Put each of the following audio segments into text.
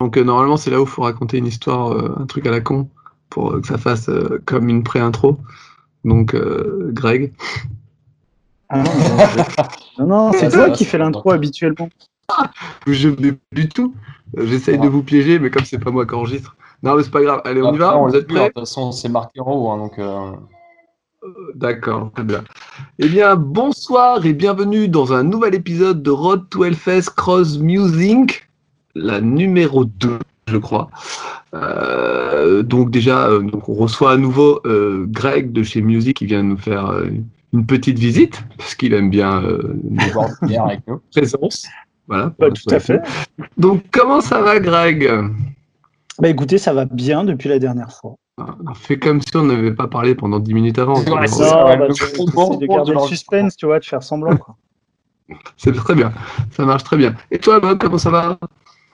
Donc euh, normalement c'est là où il faut raconter une histoire, euh, un truc à la con, pour euh, que ça fasse euh, comme une pré-intro. Donc euh, Greg. Ah non, non, non, c'est Ouais, toi ça, qui fais l'intro habituellement. Je du tout. J'essaye de vous piéger, mais comme c'est pas moi qui enregistre. Non mais c'est pas grave. Allez on y va. Vous êtes hein, De prêts toute façon, c'est marqué en haut, hein, donc. euh, D'accord, très bien. Eh bien, bonsoir et bienvenue dans un nouvel épisode de Road to Hellfest Cross Music, la numéro 2, je crois. Euh, donc déjà, euh, donc on reçoit à nouveau euh, Greg de chez Music qui vient nous faire euh, une petite visite, parce qu'il aime bien euh, bière avec nous. présence. Voilà. Bah, tout à fait. Donc, comment ça va, Greg? Bah écoutez, ça va bien depuis la dernière fois. On fait comme si on n'avait pas parlé pendant 10 minutes avant. C'est ça, ouais, bah, de garder de le suspense, tu vois, de faire semblant. Quoi. c'est très bien. Ça marche très bien. Et toi, Bob, comment ça va?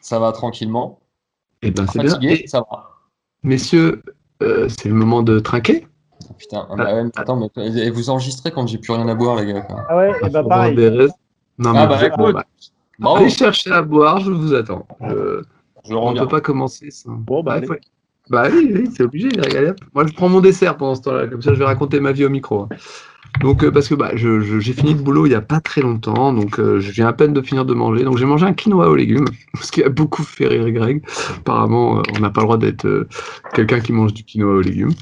Ça va tranquillement. Eh ben, c'est bien. Et, ça va. messieurs, euh, c'est le moment de trinquer. Putain, ah, bah ouais, mais attends, mais et vous enregistrez quand j'ai plus rien à boire, les gars. quoi. Ah ouais, et bah Pour avoir pareil. Non, Ah mais bah, écoute. bah, Bravo, allez chercher à boire, je vous attends. Euh, je on ne peut pas commencer sans. Bon, bah, Ouais, allez. faut- Bah oui, oui, c'est obligé. Moi, je prends mon dessert pendant ce temps-là, comme ça, je vais raconter ma vie au micro. Donc, euh, parce que bah, je- je- j'ai fini le boulot il n'y a pas très longtemps, donc euh, je viens à peine de finir de manger. Donc, j'ai mangé un quinoa aux légumes, ce qui a beaucoup fait rire Greg. Apparemment, euh, on n'a pas le droit d'être euh, quelqu'un qui mange du quinoa aux légumes.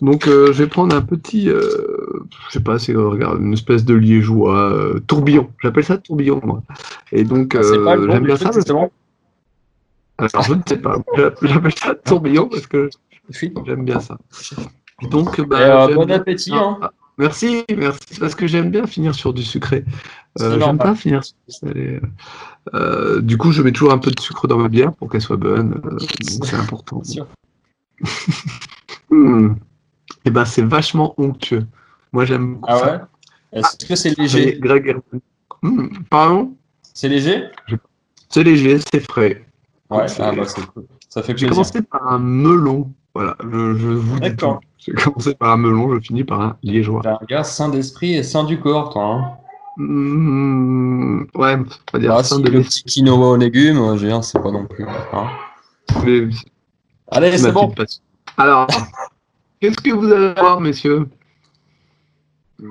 Donc, je vais prendre un petit, je sais pas, c'est regarde, une espèce de liégeois, tourbillon. J'appelle ça tourbillon, moi. Et donc, Ah, j'aime bien ça. justement Alors, je ne sais pas. J'appelle ça tourbillon parce que. J'aime bien ça. Donc, bah, bon appétit, Ah, hein. Ah, Merci, merci, parce que j'aime bien finir sur du sucré. Euh, j'aime pas finir sur du salé. Euh, du coup, je mets toujours un peu de sucre dans ma bière pour qu'elle soit bonne. euh, c'est important. Sûr. Hmm. Et ben, c'est vachement onctueux. Moi, j'aime beaucoup Ah ça. ouais? Est-ce que c'est Et léger? Greg. Hmm, Pardon? C'est léger? C'est léger, c'est frais. Ouais, ah bah cool. Ça fait J'ai plaisir. commencé par un melon. Voilà, je, je vous dis D'accord. tout. J'ai commencé par un melon, je finis par un liégeois. T'es un gars sain d'esprit et sain du corps, toi. Hein. Hmm, ouais, on va dire si de le l'esprit. petit quinoa aux légumes, euh, je veux dire, c'est pas non plus. hein. Mais- Allez, c'est bon. passion. Alors, qu'est-ce que vous allez voir, messieurs?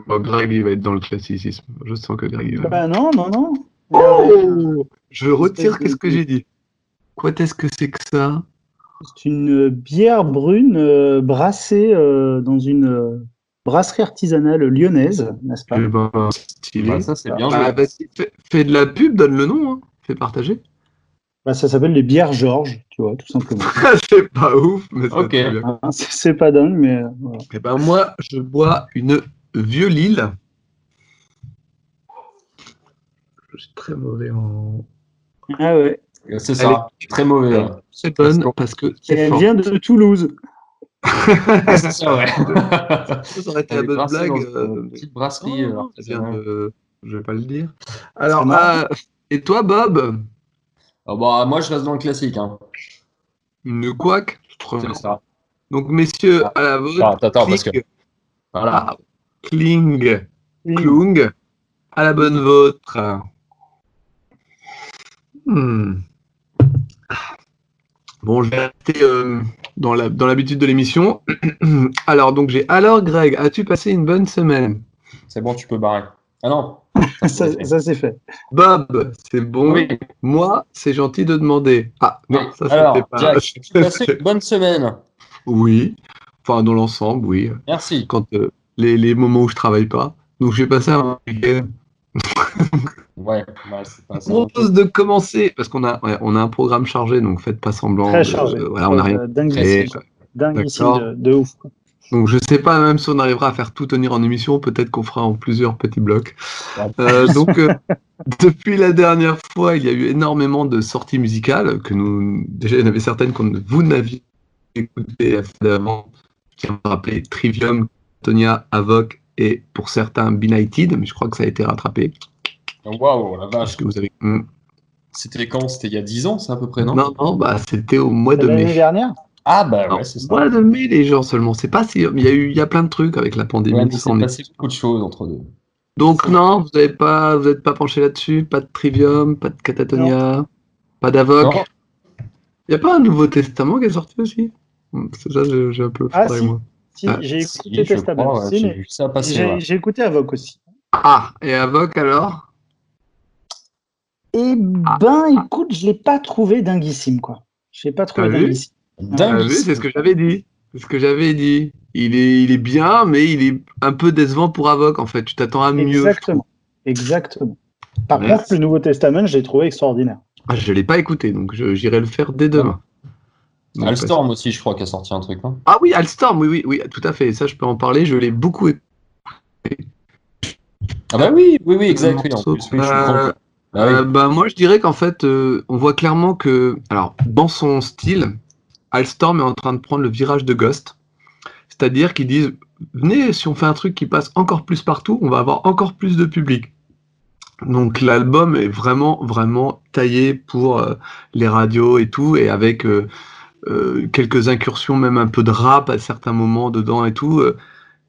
Bon, Greg, il va être dans le classicisme. Je sens que Greg, il va. Bah non, non, non. Oh Je retire qu'est-ce que j'ai dit? Quoi est-ce que c'est que ça? C'est une bière brune euh, brassée euh, dans une euh, brasserie artisanale lyonnaise, n'est-ce pas? Eh ben, stylé. Bah, ça, c'est bien Bah, fais, fais de la pub, donne le nom. Hein. Fais partager. Bah, Ça s'appelle les bières Georges, tu vois, tout simplement. c'est pas ouf, mais. Hein, c'est pas dingue, mais voilà. Eh ben, moi, je bois une vieux Lille. Je suis très mauvais en. Ah ouais. C'est ça. Très mauvais. hein. C'est bonne Parce parce que elle fort. vient de Toulouse. c'est ça, ouais. Ça aurait été la est bonne blague. euh, petite brasserie. Oh, euh, de- Je vais pas le dire. Alors, euh, et toi, Bob? Ah bah, moi, je reste dans le classique. Hein. Une couac. C'est ça. Donc, messieurs, à la vôtre. Attends, attends, parce que. Voilà. ah, Kling, Klung, à la bonne vôtre. Hmm. Bon, je vais rester euh, dans la- dans l'habitude de l'émission. Alors, donc, j'ai. Alors, Greg, as-tu passé une bonne semaine? C'est bon, tu peux barrer. Ah non. ça, ça, c'est fait. Bob, c'est bon. Oui. Moi, c'est gentil de demander. Ah, non, ça, c'était pas. Jack, tu as passé une bonne semaine. Oui. Enfin, dans l'ensemble, oui. Merci. Quand euh, les, les moments où je travaille pas. Donc, j'ai passé un week-end. Ouais, ouais c'est pas Je ça. propose de commencer parce qu'on a, ouais, on a un programme chargé, donc faites pas semblant. Très de- chargé. euh, voilà, on a rien. Euh, dingue fait. dingue D'accord. de, de ouf. Donc, je sais pas même si on arrivera à faire tout tenir en émission. Peut-être qu'on fera en plusieurs petits blocs. Euh, donc, euh, depuis la dernière fois, il y a eu énormément de sorties musicales que nous, déjà, il y en avait certaines que vous n'aviez écoutées avant, qui ont rappelé Trivium, Tonia, Avoc et pour certains Benighted, mais je crois que ça a été rattrapé. Waouh, la vache. que vous avez. Hmm. C'était quand? C'était il y a 10 ans, ça à peu près, non? Non, non, bah, c'était au mois de L'année mai. dernière? Ah bah Non, ouais, c'est ça. mois de mai, les gens seulement. C'est pas si. Il y a eu, il y a plein de trucs avec la pandémie. Ouais, il s'est est- passé beaucoup de choses entre deux. Donc non, vous n'avez pas, vous pas penché là-dessus? Pas de Trivium, pas de Catatonia. Pas d'Avoc? Il n'y a pas un Nouveau Testament qui est sorti aussi? Hmm, C'est ça, j'ai un peu Ah, si. moi. Si, Ah, j'ai écouté Testament. ouais, mais j'ai écouté Avoc aussi. Ah, et Avoc alors? Eh ben, écoute, je l'ai pas trouvé dinguissime, quoi. Je l'ai pas trouvé dinguissime. C'est ce que j'avais dit. C'est ce que j'avais dit. Il est, il est bien, mais il est un peu décevant pour Avoc, en fait. Tu t'attends à mieux. Exactement. Exactement. Par Merci. contre, le Nouveau Testament, je l'ai trouvé extraordinaire. Ah, je ne l'ai pas écouté, donc j'irai le faire dès demain. Donc, Alstorm aussi, je crois, qui a sorti un truc. Non? Ah oui, Alstorm, oui, oui, oui, tout à fait. Ça, je peux en parler. Je l'ai beaucoup écouté. ah bah oui, oui, oui, exact. Oui, en morceau. plus, oui, je suis Euh, con. Ah bah, moi, je dirais qu'en fait, euh, on voit clairement que, alors, dans son style, Alstorm est en train de prendre le virage de Ghost. C'est-à-dire qu'ils disent, venez, si on fait un truc qui passe encore plus partout, on va avoir encore plus de public. Donc l'album est vraiment, vraiment taillé pour euh, les radios et tout, et avec quelques incursions, même un peu de rap à certains moments dedans et tout.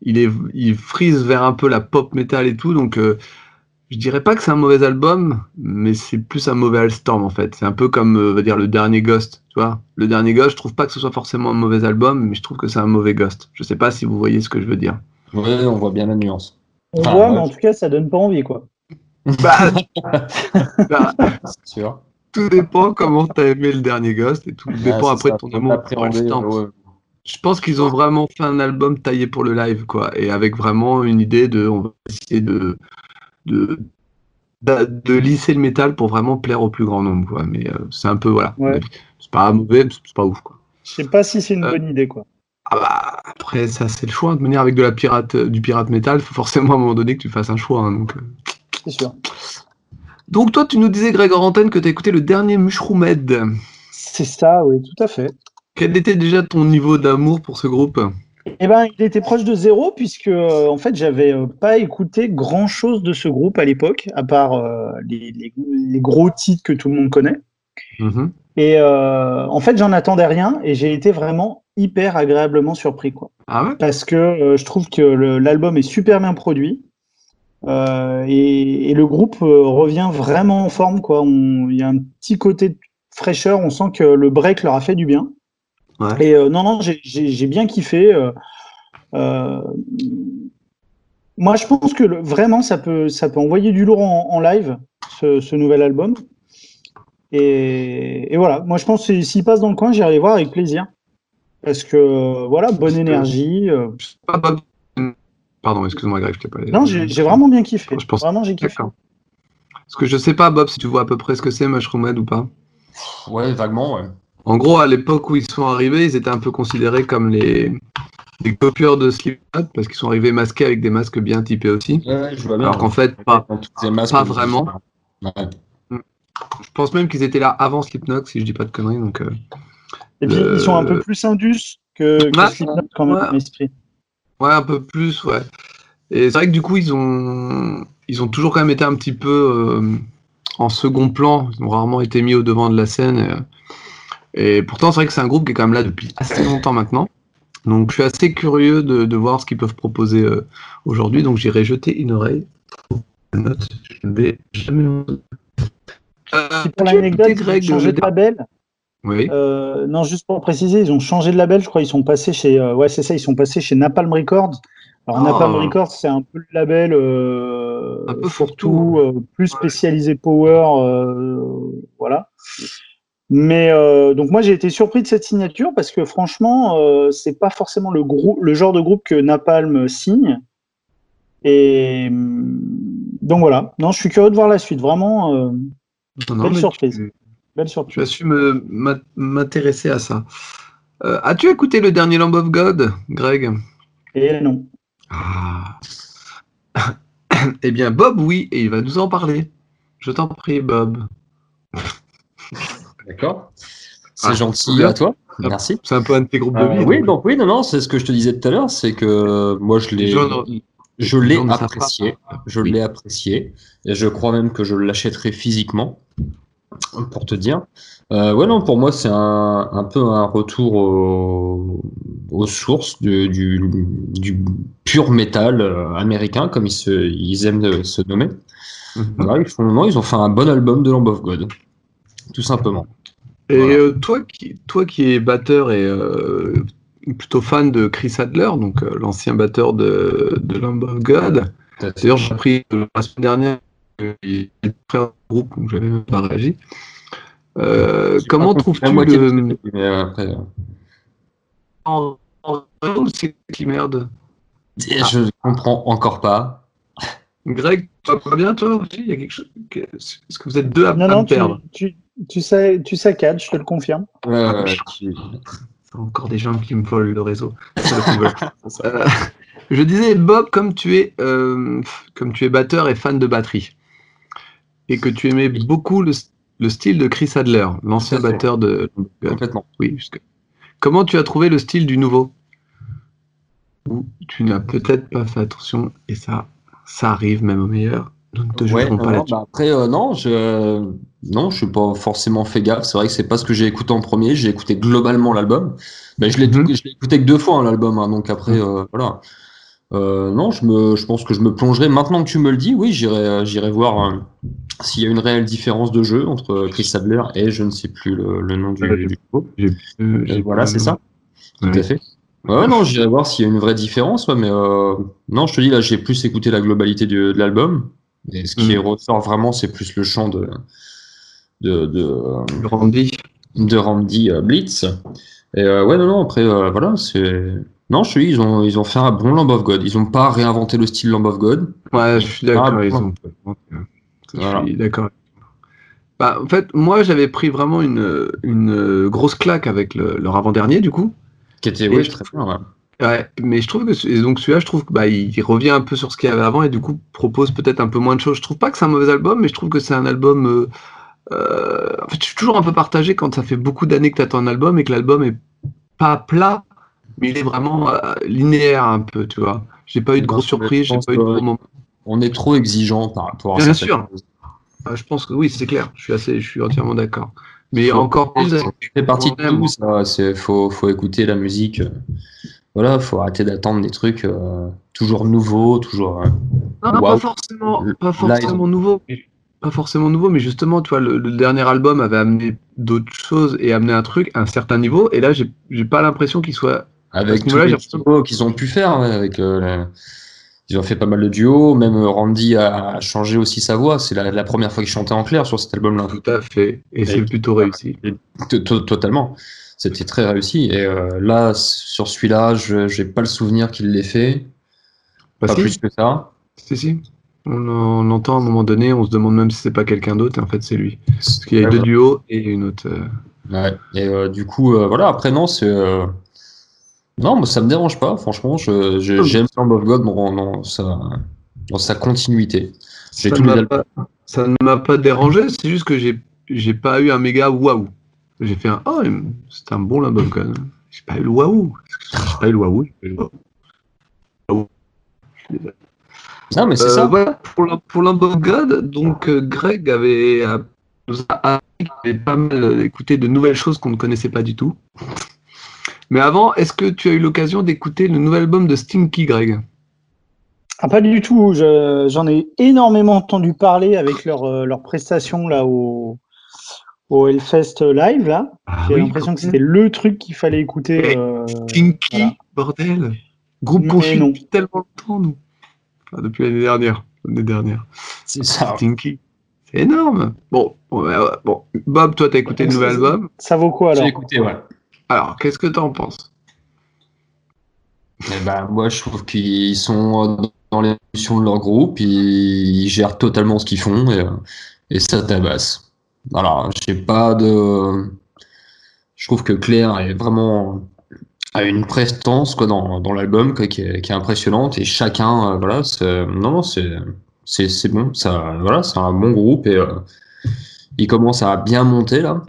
il, il frise vers un peu la pop metal et tout, donc je dirais pas que c'est un mauvais album, mais c'est plus un mauvais Alstorm en fait. C'est un peu comme euh, va dire le dernier Ghost, tu vois. Le dernier Ghost, je trouve pas que ce soit forcément un mauvais album, mais je trouve que c'est un mauvais Ghost. Je sais pas si vous voyez ce que je veux dire. Ouais, on voit bien la nuance. On voit, ouais. mais en tout cas, ça donne pas envie, quoi. Bah, bah, C'est sûr. tout dépend comment t'as aimé le dernier Ghost et tout Ah, dépend après ça, de ton amour pour Alstorm. ouais. Je pense qu'ils ont vraiment fait un album taillé pour le live, quoi, et avec vraiment une idée de, on va essayer de, de, de, de lisser le métal pour vraiment plaire au plus grand nombre, quoi. Mais euh, c'est un peu, voilà. Ouais. C'est pas mauvais, c'est pas ouf, quoi. Je sais pas si c'est une Euh, bonne idée, quoi. Ah bah, après, ça, c'est le choix. De venir avec de la pirate, du pirate métal, il faut forcément à un moment donné que tu fasses un choix. hein, donc, euh. C'est sûr. donc, toi, tu nous disais, Greg Antenne, que tu as écouté le dernier Mushroomhead. C'est ça, oui, tout à fait. Quel était déjà ton niveau d'amour pour ce groupe? Eh ben, il était proche de zéro puisque euh, en fait, j'avais euh, pas écouté grand chose de ce groupe à l'époque, à part euh, les, les- les gros titres que tout le monde connaît. Mhm. Et en fait, j'en attendais rien et j'ai été vraiment hyper agréablement surpris, quoi. Ah ouais? Parce que je trouve que l'album est super bien produit et, et le groupe revient vraiment en forme, quoi. Il y a un petit côté de fraîcheur, on sent que le break leur a fait du bien. Ouais. Et euh, non, non, j'ai- bien kiffé. euh, euh, moi, je pense que le- vraiment, ça peut, ça peut envoyer du lourd en, en live, ce, ce nouvel album. Et, et voilà, moi, je pense que s'il passe dans le coin, j'irai les voir avec plaisir. Parce que, voilà, bonne énergie. Pardon, excuse-moi, Greg, je t'ai pas. Non, j'ai vraiment bien kiffé. Je pense- Vraiment, j'ai kiffé. Parce que je sais pas, Bob, si tu vois à peu près ce que c'est Mushroomhead ou pas. Ouais, vaguement, ouais. En gros, à l'époque où ils sont arrivés, ils étaient un peu considérés comme les, les copieurs de Slipknot parce qu'ils sont arrivés masqués avec des masques bien typés aussi. Ouais, je vois bien. Alors qu'en fait, pas. Masques, vraiment. Ouais. Je pense même qu'ils étaient là avant Slipknot, si je dis pas de conneries. Donc, euh, Et puis, Le- ils sont un peu plus indus que. Slipknot, quand même, Ouais. dans l'esprit. ouais, un peu plus, ouais. Et c'est vrai que du coup, ils ont, ils ont toujours quand même été un petit peu euh, en second plan. Ils ont rarement été mis au devant de la scène. euh. Et, pourtant, c'est vrai que c'est un groupe qui est quand même là depuis assez longtemps maintenant. Donc, je suis assez curieux de, de voir ce qu'ils peuvent proposer euh, aujourd'hui. Donc, j'irai jeter une oreille. Note, je ne vais jamais. Euh, pour l'anecdote, écouté, ils ont Greg, changé le de label. Oui. Euh, non, juste pour préciser, ils ont changé de label, je crois. Ils sont passés chez, euh, ouais, c'est ça, ils sont passés chez Napalm Records. Alors Oh. Napalm Records, c'est un peu le label euh, Un peu euh, plus spécialisé power, euh, voilà. Mais euh, donc moi j'ai été surpris de cette signature parce que franchement, euh, c'est pas forcément le groupe, le genre de groupe que Napalm signe. Et hum, donc voilà. Non, je suis curieux de voir la suite. Vraiment, euh, Non, belle surprise. tu- belle surprise. m'intéresser à ça. Euh, As-tu écouté le dernier Lamb of God, Greg? Et non. Ah. Eh bien, Bob, oui, et il va nous en parler. Je t'en prie, Bob. D'accord. C'est Ah, gentil à toi. Merci. C'est un peu un de tes groupes de Euh, vie. oui, donc. donc oui, non, non, c'est ce que je te disais tout à l'heure, c'est que moi je l'ai, je l'ai apprécié, je l'ai apprécié, et je crois même que je l'achèterai physiquement, pour te dire. Euh, ouais, non, pour moi c'est un, un peu un retour au- aux sources du, du, du pur métal euh, américain, comme ils, se, ils aiment se nommer. Mhm. Voilà, ils, font, non, ils ont fait un bon album de Lamb of God. Tout simplement. Et Voilà. euh, toi, qui, toi qui es batteur et euh, plutôt fan de Chris Adler, donc euh, l'ancien batteur de, de Lamb of God, d'ailleurs j'ai appris euh, la semaine dernière qu'il était frère du groupe, donc j'avais même pas réagi. Euh, comment trouves-tu le... mais après, euh, en- en- C'est qui merde? Je ne comprends encore pas. Greg, tu vas pas bien toi aussi Il y a quelque chose Est-ce que vous êtes deux à, Non, à non, me tu, perdre? tu, tu, sais, tu saccades, je te le confirme. Ouais, Ah, encore des gens qui me volent le réseau. Euh, je disais, Bob, comme tu es, euh, comme tu es batteur et fan de batterie, et que tu aimais beaucoup le, le style de Chris Adler, l'ancien batteur de. complètement. Oui, Comment tu as trouvé le style du nouveau? Ou tu n'as peut-être pas fait attention, et ça, ça arrive même au meilleur. Nous ne te Ouais, jugerons non, pas là-dessus. bah après, euh, non, je non, je suis pas forcément fait gaffe. C'est vrai que c'est pas ce que j'ai écouté en premier. J'ai écouté globalement l'album. Mais je l'ai Mhm. écouté que deux fois hein, l'album. hein, donc après, euh, voilà. Euh, non, je me, je pense que je me plongerai. Maintenant que tu me le dis, oui, j'irai, voir euh, s'il y a une réelle différence de jeu entre Chris Sadler et je ne sais plus le, le nom du, groupe. Euh, voilà, c'est ça. Tout à fait. Ouais, non, j'irai voir s'il y a une vraie différence, ouais, mais non, je te dis, là, j'ai plus écouté la globalité de, de l'album. Et ce qui ressort vraiment, c'est plus le chant de, de, de, Randy. de Randy euh, Blitz. Et euh, ouais, non, non, après, euh, voilà, c'est. Non, je dis, ils ont, ils ont fait un bon Lamb of God. Ils n'ont pas réinventé le style Lamb of God. Ouais, je suis d'accord. Ah, ils ont... Je suis d'accord. Bah, en fait, moi, j'avais pris vraiment une, une grosse claque avec le- leur avant-dernier, du coup. Qui était, je très bien. Ouais. Mais je trouve que donc celui-là, je trouve que bah, il, il revient un peu sur ce qu'il y avait avant et du coup propose peut-être un peu moins de choses. Je trouve pas que c'est un mauvais album, mais je trouve que c'est un album. euh, euh, en fait, je suis toujours un peu partagé quand ça fait beaucoup d'années que tu attends un album et que l'album est pas plat, mais il est vraiment euh, linéaire un peu, tu vois. J'ai pas eu de grosses surprises, j'ai pas eu de gros moments. On est trop exigeant par rapport à Bien certaines sûr. Ah, je pense que oui, c'est clair. Je suis assez, je suis entièrement d'accord. Mais encore plus. Ça fait partie de tout, ça. C'est, faut, faut écouter la musique. Voilà, faut arrêter d'attendre des trucs euh, toujours nouveaux, toujours. euh, Non, non, pas forcément, Là, pas nouveau. Pas forcément nouveau, mais justement, tu vois, le, le dernier album avait amené d'autres choses et amené un truc à un certain niveau. Et là, j'ai pas l'impression qu'il soit. avec tous les qu'ils ont pu faire. ouais, avec, euh, Ils ont fait pas mal de duos. Même Randy a changé aussi sa voix. C'est la, la première fois qu'il chantait en clair sur cet album-là. Tout à fait. Et c'est plutôt réussi. To- to- Totalement. C'était très réussi. Et euh, là, sur celui-là, je j'ai pas le souvenir qu'il l'ait fait. Bah, Pas si, plus que ça. si, si. On, en- on entend à un moment donné, on se demande même si c'est pas quelqu'un d'autre, et en fait, c'est lui. Parce qu'il y a Ouais, deux ouais. duos et une autre. euh, Ouais. Et euh, du coup, euh, voilà, après, non, c'est. Non, moi, ça me dérange pas, franchement. Je, je- j'aime Lamb of God dans, dans sa, dans sa continuité. Ça ne m'a pas, dérangé, c'est juste que j'ai j'ai pas eu un méga waouh. J'ai fait un oh, c'est un bon God. J'ai pas eu le waouh. J'ai pas eu le waouh. j'ai pas eu le waouh. Waouh. Je suis désolé. Non, mais c'est Euh, ça. voilà, pour, la- pour Lamb of God, donc euh, Greg avait, a- nous a appris qu'il avait pas mal euh, écouté de nouvelles choses qu'on ne connaissait pas du tout. Mais avant, est-ce que tu as eu l'occasion d'écouter le nouvel album de Stinky, Greg? Ah, pas du tout. Je- J'en ai énormément entendu parler avec leur, euh, leur prestation là au, au Hellfest Live. Là. ah, J'ai oui, l'impression que c'était le truc qu'il fallait écouter. Euh, Stinky, voilà. bordel Groupe qu'on suit depuis tellement longtemps, nous. Enfin, depuis l'année dernière. L'année dernière. C'est ça. Stinky. C'est énorme. Bon, bon. Bob, toi, t'as écouté le nouvel album? Ça vaut quoi J'ai alors écouté, ouais. Alors, qu'est-ce que t'en penses? Eh ben, moi, je trouve qu'ils sont euh, dans l'évolution de leur groupe, ils, ils gèrent totalement ce qu'ils font et, euh, et ça tabasse. Voilà, j'ai pas de. Je trouve que Claire est vraiment a une prestance quoi dans, dans l'album qui, est, qui est impressionnante et chacun euh, voilà c'est non non c'est c'est c'est bon ça voilà c'est un bon groupe et euh, ils commencent à bien monter là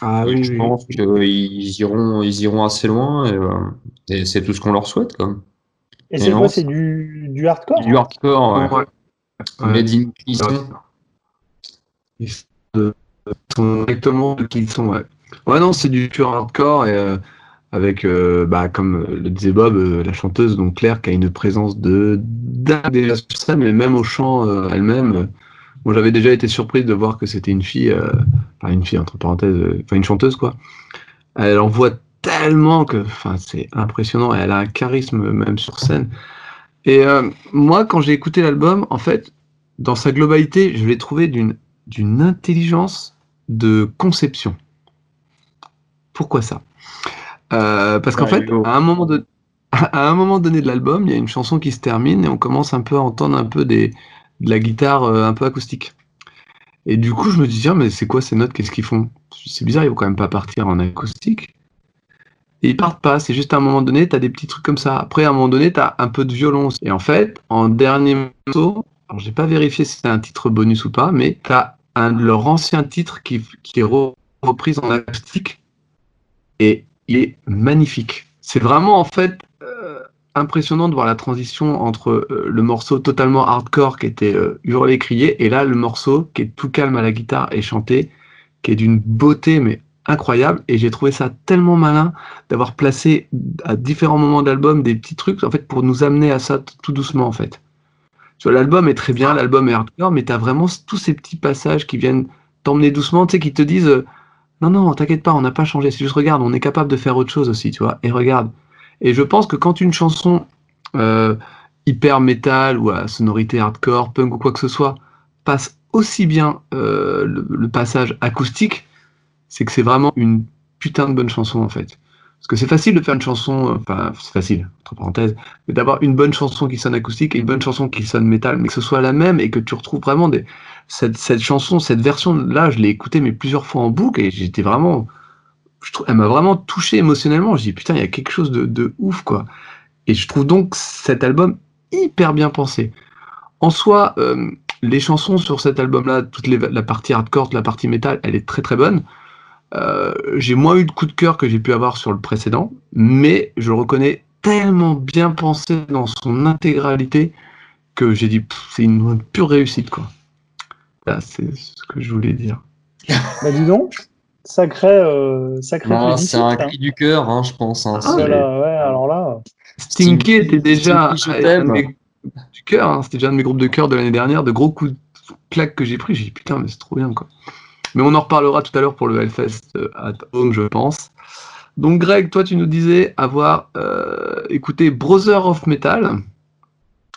Ah et je pense qu'ils iront ils iront assez loin et, euh, et c'est tout ce qu'on leur souhaite quoi. Et Et c'est quoi c'est- C'est du, du hardcore Du hardcore, ouais. Ouais. Ouais. Ils sont exactement ce qu'ils sont, ouais. Non, c'est du pur hardcore et euh, avec, euh, bah, comme le disait Bob, euh, la chanteuse, donc Claire, qui a une présence de dingue déjà sur scène, mais même au chant elle-même. moi, j'avais déjà été surprise de voir que c'était une fille, enfin une fille entre parenthèses, enfin une chanteuse quoi. Elle envoie tellement que, enfin c'est impressionnant. Elle a un charisme même sur scène. Et moi, quand j'ai écouté l'album, en fait, dans sa globalité, je l'ai trouvé d'une d'une intelligence de conception. Pourquoi ça? Euh, Parce qu'en Ouais, fait, à un moment de à un moment donné de l'album, il y a une chanson qui se termine et on commence un peu à entendre un peu des, de la guitare euh, un peu acoustique. Et du coup, je me dis, tiens, mais c'est quoi ces notes? Qu'est-ce qu'ils font? C'est bizarre, ils vont quand même pas partir en acoustique. Et ils partent pas, c'est juste à un moment donné, tu as des petits trucs comme ça. Après, à un moment donné, tu as un peu de violon. Et en fait, en dernier morceau, j'ai pas vérifié si c'est un titre bonus ou pas, mais tu as un de leurs anciens titres qui, qui est re- repris en acoustique et il est magnifique. C'est vraiment en fait euh, impressionnant de voir la transition entre euh, le morceau totalement hardcore qui était euh, hurlé, crié, et là le morceau qui est tout calme à la guitare et chanté, qui est d'une beauté mais incroyable. Et j'ai trouvé ça tellement malin d'avoir placé à différents moments de l'album des petits trucs en fait pour nous amener à ça tout doucement en fait. Tu vois, l'album est très bien, l'album est hardcore, mais tu as vraiment tous ces petits passages qui viennent t'emmener doucement, tu sais, qui te disent euh, non, non, t'inquiète pas, on n'a pas changé, c'est juste regarde, on est capable de faire autre chose aussi, tu vois, et regarde. Et je pense que quand une chanson euh, hyper métal ou à sonorité hardcore, punk ou quoi que ce soit passe aussi bien euh, le, le passage acoustique, c'est que c'est vraiment une putain de bonne chanson en fait. Parce que c'est facile de faire une chanson, euh, enfin c'est facile, entre parenthèses, mais d'avoir une bonne chanson qui sonne acoustique et une bonne chanson qui sonne métal, mais que ce soit la même et que tu retrouves vraiment des, cette, chanson, cette version-là, je l'ai écoutée mais plusieurs fois en boucle et j'étais vraiment, je trouve, elle m'a vraiment touché émotionnellement. Je dis putain, il y a quelque chose de, de ouf quoi. Et je trouve donc cet album hyper bien pensé. En soi, euh, les chansons sur cet album-là, toute la partie hardcore, la partie métal, elle est très très bonne. Euh, j'ai moins eu de coup de cœur que j'ai pu avoir sur le précédent, mais je le reconnais tellement bien pensé dans son intégralité que j'ai dit c'est une, pure réussite quoi. Là, c'est ce que je voulais dire. Bah dis donc, sacré, euh, sacré c'est un hein. cri du cœur, hein, je pense. hein. Ah, C'est- mais- Voilà, ouais, alors là, Stinky était déjà Stinky, un t'aime. de mes groupes du cœur, hein. c'était déjà un de mes groupes de cœur de l'année dernière, de gros coups de claque que j'ai pris. J'ai dit putain, mais c'est trop bien quoi. Mais on en reparlera tout à l'heure pour le Hellfest euh, at Home, je pense. Donc, Greg, toi, tu nous disais avoir euh, écouté Brother of Metal.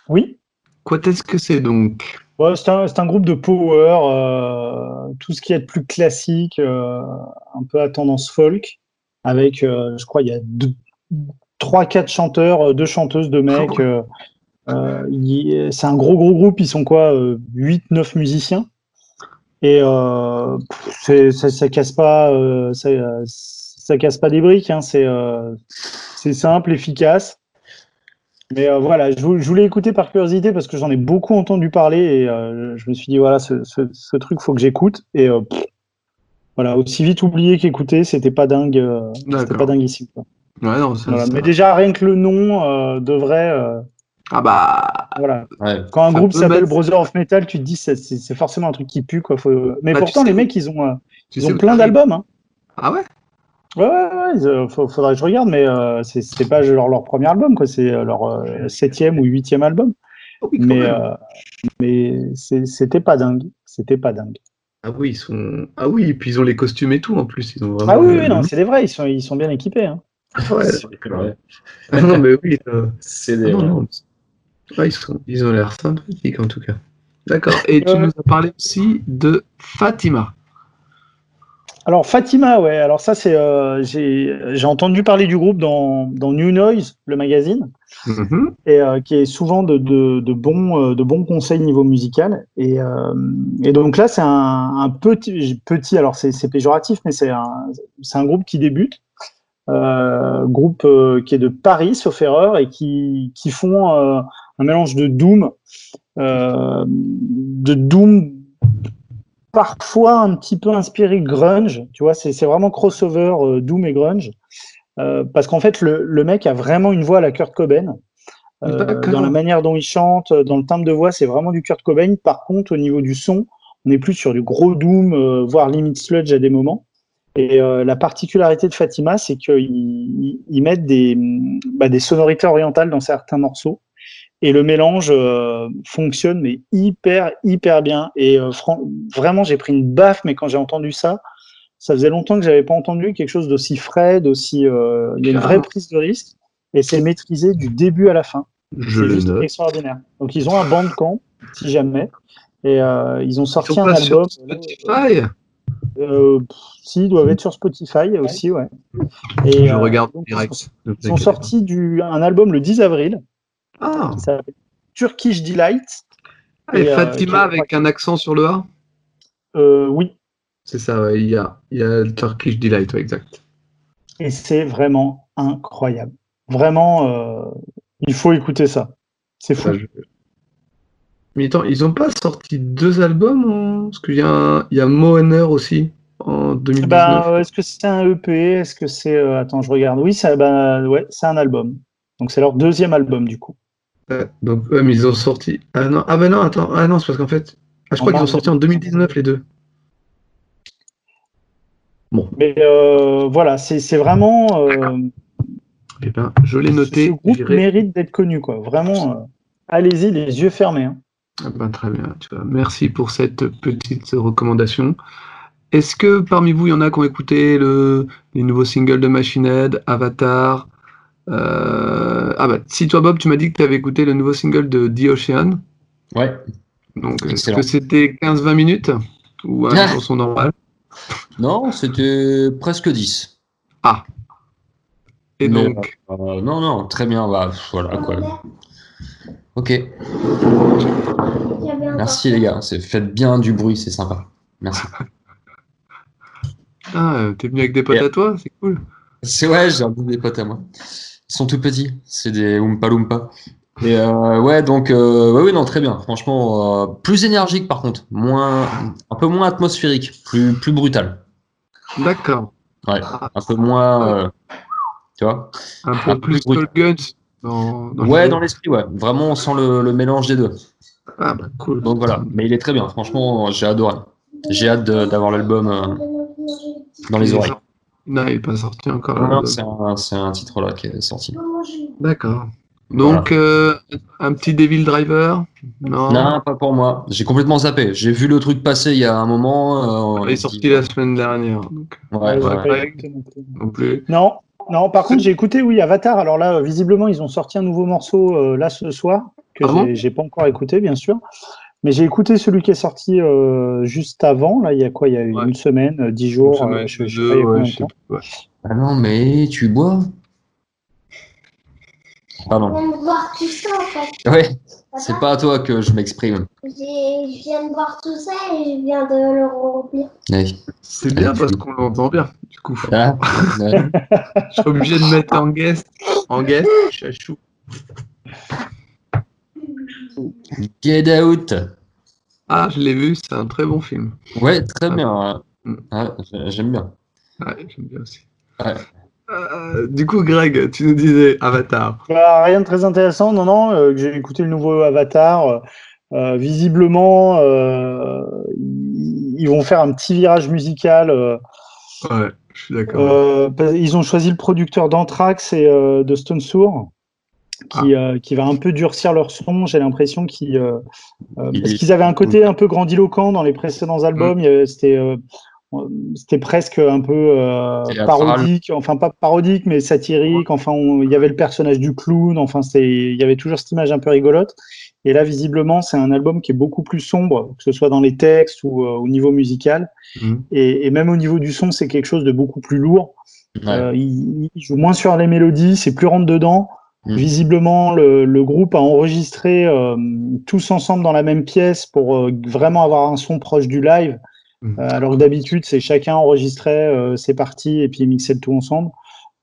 oui. Quoi est-ce que c'est donc? Ouais, c'est un, c'est un groupe de power, euh, tout ce qui est plus classique, euh, un peu à tendance folk, avec, je crois, il y a deux, trois, quatre chanteurs, deux chanteuses, deux mecs. il- c'est un gros, gros groupe, ils sont quoi, euh, 8, 9 musiciens? Et euh, pff, c'est- ça, ça casse pas, euh, ça, euh, ça casse pas des briques, hein, c'est euh, simple, efficace. Mais euh, voilà, je, je voulais écouter par curiosité parce que j'en ai beaucoup entendu parler et euh, je me suis dit, voilà, ce, ce, ce truc, faut que j'écoute. Et euh, pff, voilà, aussi vite oublié qu'écouter, c'était pas dingue, euh, c'était pas dingue ici. quoi. Ouais, non, ça- Voilà. ça- Mais déjà, rien que le nom euh, devrait. Ah bah, voilà. Ouais. Quand un Ça groupe s'appelle mettre- Brother of Metal, tu te dis, c'est forcément un truc qui pue. Quoi. Faut... Mais Bah, tu pourtant, sais les où- mecs, ils ont, euh, ils ont plein d'albums. Hein. Ah ouais? Ouais, ouais, ouais, ils, euh, faut- faudrait que je regarde, mais euh, c'est- pas leur, leur premier album, quoi. C'est leur euh, septième ou huitième album. Ah oui, Mais, euh, mais c'est- c'était pas dingue. C'était pas dingue. Ah oui, ils sont. Ah oui, et puis ils ont les costumes et tout en plus. Ils ont vraiment. Ah oui, non, c'est des vrais. Ils sont, ils sont bien équipés. Hein. Ah ouais. Ah non, mais oui. C'est ah des. non, non. Ils, sont... ils ont l'air sympathiques en tout cas. D'accord. Et tu Ouais. nous as parlé aussi de Fatima. Alors Fatima, ouais. Alors ça, c'est euh, j'ai entendu parler du groupe dans, dans New Noise, le magazine. Mhm. et euh, qui est souvent de, de, de bons, euh, de bons conseils niveau musical. Et, euh, et donc là, c'est un, un petit, petit, alors c'est péjoratif, mais c'est un, c'est un groupe qui débute, euh, groupe euh, qui est de Paris, sauf erreur, et qui, qui font euh, un mélange de Doom, euh, de Doom parfois un petit peu inspiré grunge, tu vois, c'est vraiment crossover euh, Doom et grunge. Euh, parce qu'en fait, le, le mec a vraiment une voix à la Kurt Cobain. Dans la manière dont il chante, dans le timbre de voix, c'est vraiment du Kurt Cobain. Par contre, au niveau du son, on est plus sur du gros doom, voire limite sludge à des moments. Et euh, la particularité de Fatima, c'est qu'ils ils- ils mettent des, bah, des sonorités orientales dans certains morceaux. Et le mélange euh, fonctionne, mais hyper, hyper bien. Et euh, vraiment, j'ai pris une baffe, mais quand j'ai entendu ça, ça faisait longtemps que j'avais pas entendu quelque chose d'aussi frais, d'aussi. euh, Il y a une vraie prise de risque. Et c'est maîtrisé du début à la fin. Je C'est juste note. extraordinaire. Donc, ils ont un bandcamp, si jamais. Et euh, ils ont sorti sont un album. Spotify? Pff, si, ils doivent être sur Spotify aussi, ouais. Et, Je regarde donc, direct. Ils ont t'inquiète sorti du, un album le 10 avril. Ah, qui s'appelle Turkish Delight. et Et, euh, Fatima avec un accent sur le A Euh, oui, C'est ça, ouais, il y a, il y a le Turkish Delight, ouais, exact. et c'est vraiment incroyable. Vraiment, euh, il faut écouter ça. C'est fou. Je- Mais attends, ils ont pas sorti deux albums en- Parce qu'il y a, un- il y a Mohaner aussi en 2019. Ben, euh, est-ce que c'est un EP Est-ce que c'est. attends, je regarde. Oui, ça, ben, ouais, c'est un album. Donc, c'est leur deuxième album, du coup. Ouais, donc, mais ils ont sorti. Ah non, ah ben non, attends, ah non, c'est parce qu'en fait. Ah, je crois qu'ils ont sorti en 2019 les deux. Mais euh, voilà, c'est vraiment. euh, Eh ben, je l'ai ce noté. groupe j'irai- mérite d'être connu, quoi. Vraiment, euh, allez-y, les yeux fermés. hein. Ah ben, très bien, tu vois. Merci pour cette petite recommandation. Est-ce que parmi vous, il y en a qui ont écouté le, les nouveaux singles de Machine Head, Avatar euh, Ah bah, si toi, Bob, tu m'as dit que tu avais écouté le nouveau single de The Ocean. Ouais. Donc, est-ce que c'était 15-20 minutes Ou une Ah. chanson normale Non, c'était presque 10. Ah Et Mais, donc, euh, non, non, très bien. Bah, voilà quoi. Ok. Merci les gars. Faites bien du bruit, c'est sympa. Merci. ah, t'es venu avec des potes à toi C'est cool. C'est ouais, j'ai ramené des potes à moi. Ils sont tout petits, c'est des Oompa Loompa. Et euh, ouais, donc euh, ouais, oui, non, très bien. Franchement, euh, plus énergique par contre, moins, un peu moins atmosphérique, plus, plus brutal. D'accord. Ouais, un peu moins, euh, tu vois. Un peu Un plus plus Guns dans, dans Ouais, dans l'esprit, ouais. Vraiment, on sent le, le mélange des deux. Ah bah cool. Donc voilà, mais il est très bien. Franchement, j'ai adoré. J'ai hâte d'avoir l'album dans les oreilles. Non, il n'est pas sorti encore. Non, l'album. c'est un, c'est un titre là qui est sorti. D'accord. Donc, euh, un petit Devil Driver? Non. Non, pas pour moi. J'ai complètement zappé. J'ai vu le truc passer il y a un moment. euh, Il est sorti la semaine dernière. Donc, Ouais, Ouais, ouais, non plus. non par contre, j'ai écouté, oui, Avatar. Alors là, euh, visiblement, ils ont sorti un nouveau morceau euh, là ce soir, que Ah j'ai pas encore écouté, bien sûr. Mais j'ai écouté celui qui est sorti euh, juste avant, là, il y a quoi? Il y a Ouais. une semaine, euh, dix jours, euh, semaine, je, je sais deux, pas il y a ouais, combien je de sais temps? pas. Ouais. Ah non, mais tu bois. Pardon. Je viens de voir tout ça en fait. Ouais, c'est pas à toi que je m'exprime. J'ai- Je viens de voir tout ça et je viens de le remplir. C'est bien parce qu'on l'entend bien, du coup. Ah, ouais. Je suis obligé de mettre en guest. En guest, chachou. Get Out. Ah, je l'ai vu, c'est un très bon film. Ouais, très Ah. bien. Mm. Ah, j'ai- J'aime bien. Ouais, j'aime bien aussi. Ouais. Euh, du coup, Greg, tu nous disais Avatar. Bah, rien de très intéressant, non, non. euh, j'ai écouté le nouveau Avatar. euh, visiblement, euh, ils vont faire un petit virage musical. euh, Ouais, je suis d'accord. Euh, ils ont choisi le producteur d'Anthrax et euh, de Stone Sour, qui, Ah. euh, qui va un peu durcir leur son. J'ai l'impression qu'ils, euh, euh, Il parce est- qu'ils avaient un côté un peu grandiloquent dans les précédents albums. Avait- C'était, euh, c'était presque un peu parodique, enfin pas parodique, mais satirique. Enfin, il y avait le personnage du clown. Enfin, il y avait toujours cette image un peu rigolote. Et là, visiblement, c'est un album qui est beaucoup plus sombre, que ce soit dans les textes ou au niveau musical. Mhm. Et, et même au niveau du son, c'est quelque chose de beaucoup plus lourd. Ouais. Il, il joue moins sur les mélodies, c'est plus rentre dedans. Mm. Visiblement, le, le groupe a enregistré euh, tous ensemble dans la même pièce pour euh, vraiment avoir un son proche du live. Mm. Euh, alors que d'habitude, c'est chacun enregistrait euh, ses parties et puis mixait le tout ensemble.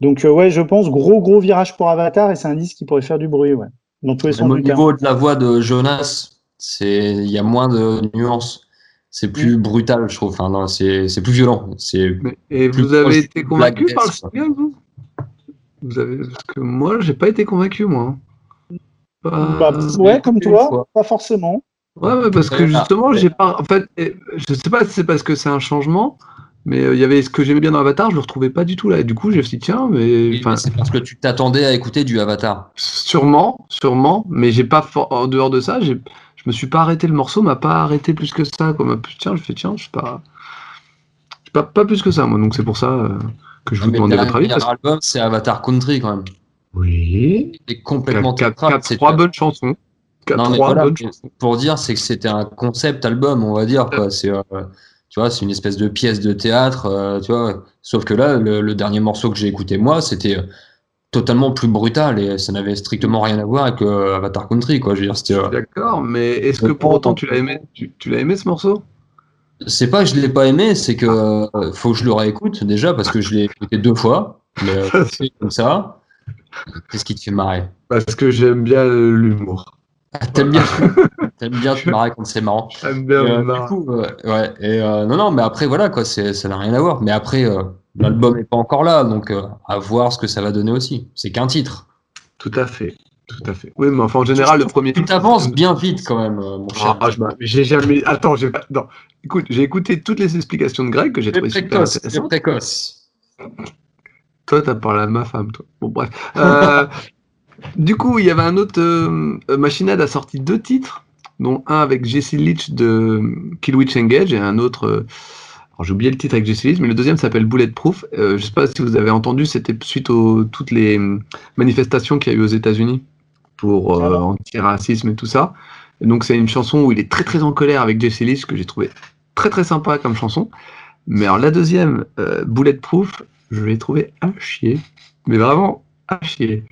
Donc euh, ouais, je pense gros gros virage pour Avatar et c'est un disque qui pourrait faire du bruit, ouais, dans tous les sens au niveau de la voix de Jonas, c'est il y a moins de nuances. C'est Mm. plus brutal, je trouve. Enfin, non, c'est c'est plus violent. Et Plus vous avez été convaincu par le single, vous? Vous avez parce que moi, j'ai pas été convaincu, moi. Pas- Bah, ouais, comme toi, pas forcément. Ouais, parce que justement, j'ai pas. En fait, je sais pas si c'est parce que c'est un changement, Mais euh, il y avait ce que j'aimais bien dans Avatar, je le retrouvais pas du tout là. Et du coup, j'ai dit tiens, mais enfin, c'est parce que tu t'attendais à écouter du Avatar. sûrement, sûrement, mais j'ai pas for- en dehors de ça, j'ai, je me suis pas arrêté. Le morceau m'a pas arrêté plus que ça. Comme tiens, je fais tiens, je sais pas, je sais pas, pas plus que ça moi. Donc c'est pour ça euh, que je vous demandais votre avis. dernier parce- album, c'est Avatar Country quand même. Oui. C'est complètement trois bonnes chansons. Quatre, Non, mais voilà, pour dire, c'est que c'était un concept album, on va dire. Quoi. C'est, euh, tu vois, c'est une espèce de pièce de théâtre, euh, tu vois. Sauf que là, le, le dernier morceau que j'ai écouté moi, c'était euh, totalement plus brutal et ça n'avait strictement rien à voir avec euh, Avatar Country, quoi. Je veux dire, c'était, D'accord, mais est-ce que pour autant autant- tu l'as aimé? Tu, tu l'as aimé ce morceau? C'est pas que je l'ai pas aimé, c'est que euh, faut que je le réécoute déjà parce que je l'ai écouté deux fois. Mais, euh, c'est comme ça. Qu'est-ce qui te fait marrer? Parce que j'aime bien l'humour. Ah, T'aimes bien, t'aimes bien te marrer quand c'est marrant. J'aime bien euh, marrer. du coup, euh, ouais. Et euh, non, non, mais après, voilà, quoi, c'est, ça n'a rien à voir. Mais après, l'album n'est pas encore là, donc à voir ce que ça va donner aussi. C'est qu'un titre. Tout à fait. Tout à fait. Oui, mais enfin, en général, le premier. Tu t'avances bien vite quand même, euh, mon cher. Ah, j'ai jamais. Attends, j'ai pas. Non. Écoute, j'ai écouté toutes les explications de Greg que j'ai C'est trouvé super intéressantes. précoce. Toi, t'as parlé à ma femme, toi. Bon, bref. Euh, du coup, il y avait un autre. Euh, euh, Machinad a sorti deux titres, dont un avec Jesse Leach de Killwitch Engage et un autre. euh, alors, j'ai oublié le titre avec Jesse Leach, mais le deuxième s'appelle Bulletproof. Je sais pas si vous avez entendu, c'était suite aux toutes les manifestations qu'il y a eu aux États-Unis pour euh, anti-racisme et tout ça. Et donc, c'est une chanson où il est très très en colère avec Jesse Leach que j'ai trouvé très très sympa comme chanson. Mais alors, la deuxième, euh, Bulletproof, je l'ai trouvé à chier. Mais vraiment à chier.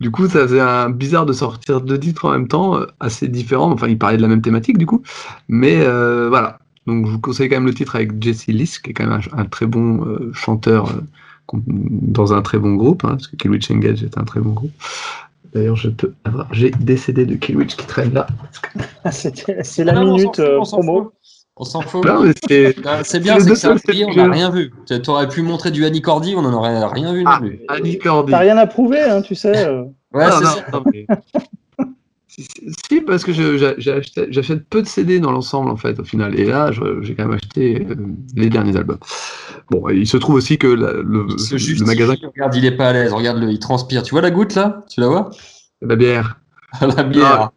Du coup, ça faisait un bizarre de sortir deux titres en même temps, euh, assez différents. Enfin, ils parlaient de la même thématique, du coup. Mais euh, voilà. Donc, je vous conseille quand même le titre avec Jesse Lys, qui est quand même un, un très bon euh, chanteur euh, dans un très bon groupe, hein, parce que Killwitch Engage est un très bon groupe. D'ailleurs, je peux avoir. J'ai CD de Killwitch qui traînent là. C'est la Non, minute s'en fout, euh, on promo. fout. On s'en fout. Mais c'est. Bien, c'est que c'est un pays, on n'a rien vu. Tu aurais pu montrer du Annie Cordy, on n'en aurait rien vu non Ah, plus. Annie Cordy. T'as rien à prouver, hein, tu sais. euh. Ouais, c'est ça. non, mais- si, parce que j'achète peu de CD dans l'ensemble, en fait, au final. Et là, j'ai quand même acheté euh, les derniers albums. Bon, il se trouve aussi que la- le, le magasin, regarde, il est pas à l'aise, regarde-le, il transpire. Tu vois la goutte là? Tu la vois? La bière. La bière.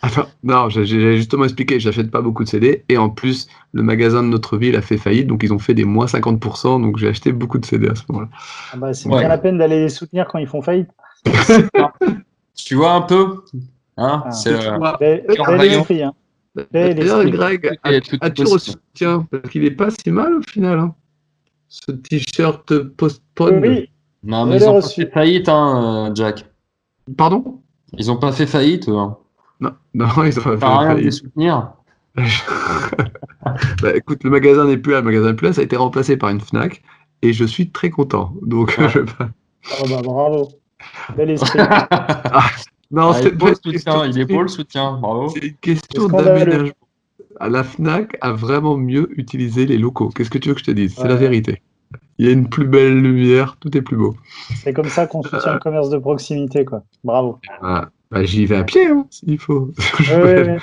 Attends, non, j'ai j'ai justement expliqué, j'achète pas beaucoup de CD. Et en plus, le magasin de notre ville a fait faillite, donc ils ont fait des moins 50%. Donc j'ai acheté beaucoup de CD à ce moment-là. Ah bah, c'est Ouais. bien la peine d'aller les soutenir quand ils font faillite. Tu vois un peu? Hein Ah. C'est euh, esprit, hein. D'ailleurs. Greg, as-tu Tiens, parce qu'il est pas si mal au final. hein. Ce t-shirt postpone. Oui, Non, Je mais ils l'ai ont pas fait faillite, hein, euh, Jack. Pardon? Ils ont pas fait faillite. Hein. Non, non, ils ont pas fait rien de les faillite. soutenir. Bah, écoute, le magasin n'est plus là, le magasin n'est plus là, ça a été remplacé par une Fnac et je suis très content. Donc, Ouais. je vais pas- Ah bah, bravo. Bel esprit. Non, Ah, c'est il est pas beau le une soutien, question- il est beau le soutien, bravo. C'est une question d'aménagement. Ah, La Fnac a vraiment mieux utilisé les locaux. Qu'est-ce que tu veux que je te dise? C'est la vérité. Il y a une plus belle lumière, tout est plus beau. C'est comme ça qu'on soutient le commerce de proximité, quoi. Bravo. Ah, bah, J'y vais à pied, hein, s'il faut. Ouais, vais- ouais, ouais.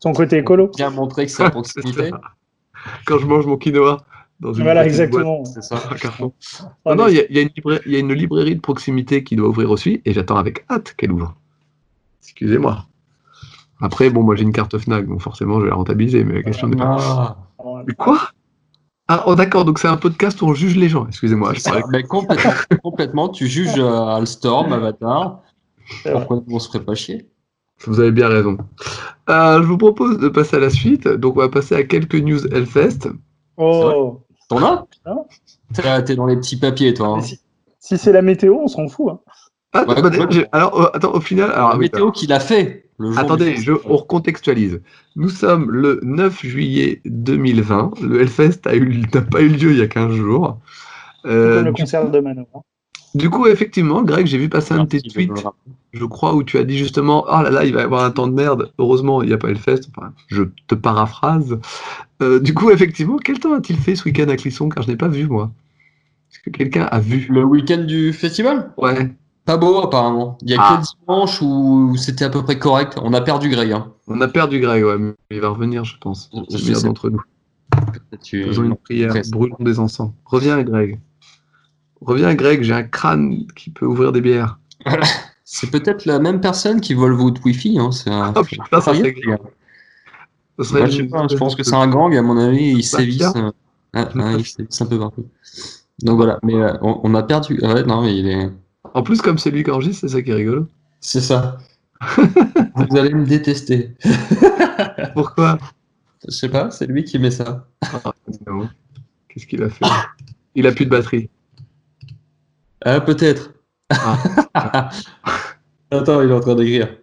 Son côté écolo. Bien montrer que c'est à proximité. Quand je mange mon quinoa dans une Voilà, exactement. C'est ça. boîte, un carton. Non, non, mais- il y, a- il y a une libra- il y a une librairie de proximité qui doit ouvrir aussi, et j'attends avec hâte qu'elle ouvre. Excusez-moi. Après, bon, moi j'ai une carte Fnac, donc forcément je vais la rentabiliser, mais la question n'est pas. Ah, Mais quoi? Ah, oh, d'accord, donc c'est un podcast où on juge les gens, excusez-moi. je parlais- Mais complètement, complètement, tu juges euh, Alstorm, Avatar. Pourquoi on se ferait pas chier? Vous avez bien raison. Euh, je vous propose de passer à la suite, donc on va passer à quelques news Hellfest. Oh. T'en as? Non. T'es dans les petits papiers, toi. hein. Si c'est la météo, on s'en fout. hein. Ah, Ouais, bah, ouais. alors, euh, attends, au final, alors, La météo qu'il a fait le jour Attendez, je, on recontextualise. Nous sommes le 9 juillet 2020. Le Hellfest a eu- n'a pas eu lieu il y a 15 jours. Euh, Comme le du, concert de Mano. du coup, effectivement, Greg, j'ai vu passer un de tes tweets, je crois, où tu as dit justement Oh là là, il va y avoir un temps de merde. Heureusement, il n'y a pas Hellfest. Enfin, je te paraphrase. Euh, du coup, effectivement, quel temps a-t-il fait ce week-end à Clisson? Car je n'ai pas vu, moi. Est-ce que quelqu'un a vu? Le week-end du festival? Ouais. Pas beau, apparemment. Il y a Ah. que dimanche où c'était à peu près correct. On a perdu Greg. Hein. On a perdu Greg, ouais, mais il va revenir, je pense. Je C'est le sais. meilleur d'entre nous. Tu... Faisons une prière, brûlons des encens. Reviens, Greg. Reviens, Greg, j'ai un crâne qui peut ouvrir des bières. C'est peut-être la même personne qui vole votre Wi-Fi. Hein. C'est un... Ah, putain, ça serait serait Moi, je sais une- pas, je pense que c'est un gang, à mon avis, ils Bah, sévissent. euh, ah, ah, ils sévissent un peu partout. Donc voilà, mais euh, on, on a perdu. Ouais, non, mais il est. En plus, comme c'est lui qui enregistre, c'est ça qui est rigolo. C'est ça. Vous allez me détester. Pourquoi? Je sais pas, c'est lui qui met ça. Ah, non. Qu'est-ce qu'il a fait? Il a plus de batterie. Ah, peut-être. Ah. Attends, il est en train d'écrire.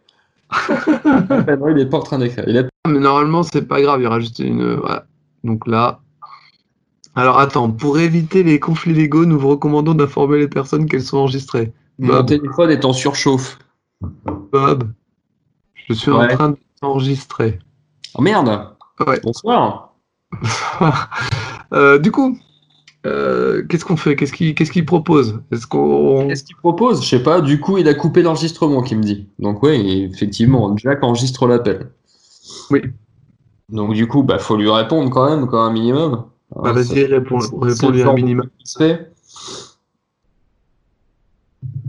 Ah, non, il est pas en train d'écrire. Est... Ah, Mais normalement, c'est pas grave, il y aura juste une. Voilà. Donc là. Alors attends, pour éviter les conflits légaux, nous vous recommandons d'informer les personnes qu'elles sont enregistrées. Mon Bob, téléphone est en surchauffe. Bob, je suis Ouais. en train d'enregistrer. Oh merde Ouais. Bonsoir Euh, du coup, euh, qu'est-ce qu'on fait? Qu'est-ce qu'il propose? Est-ce qu'on. Qu'est-ce qu'il propose? Je sais pas, du coup il a coupé l'enregistrement qui me dit. Donc ouais, effectivement, Jack enregistre l'appel. Oui. Donc du coup, bah faut lui répondre quand même, quand un minimum. Bah, vas-y, réponds-lui un minimum.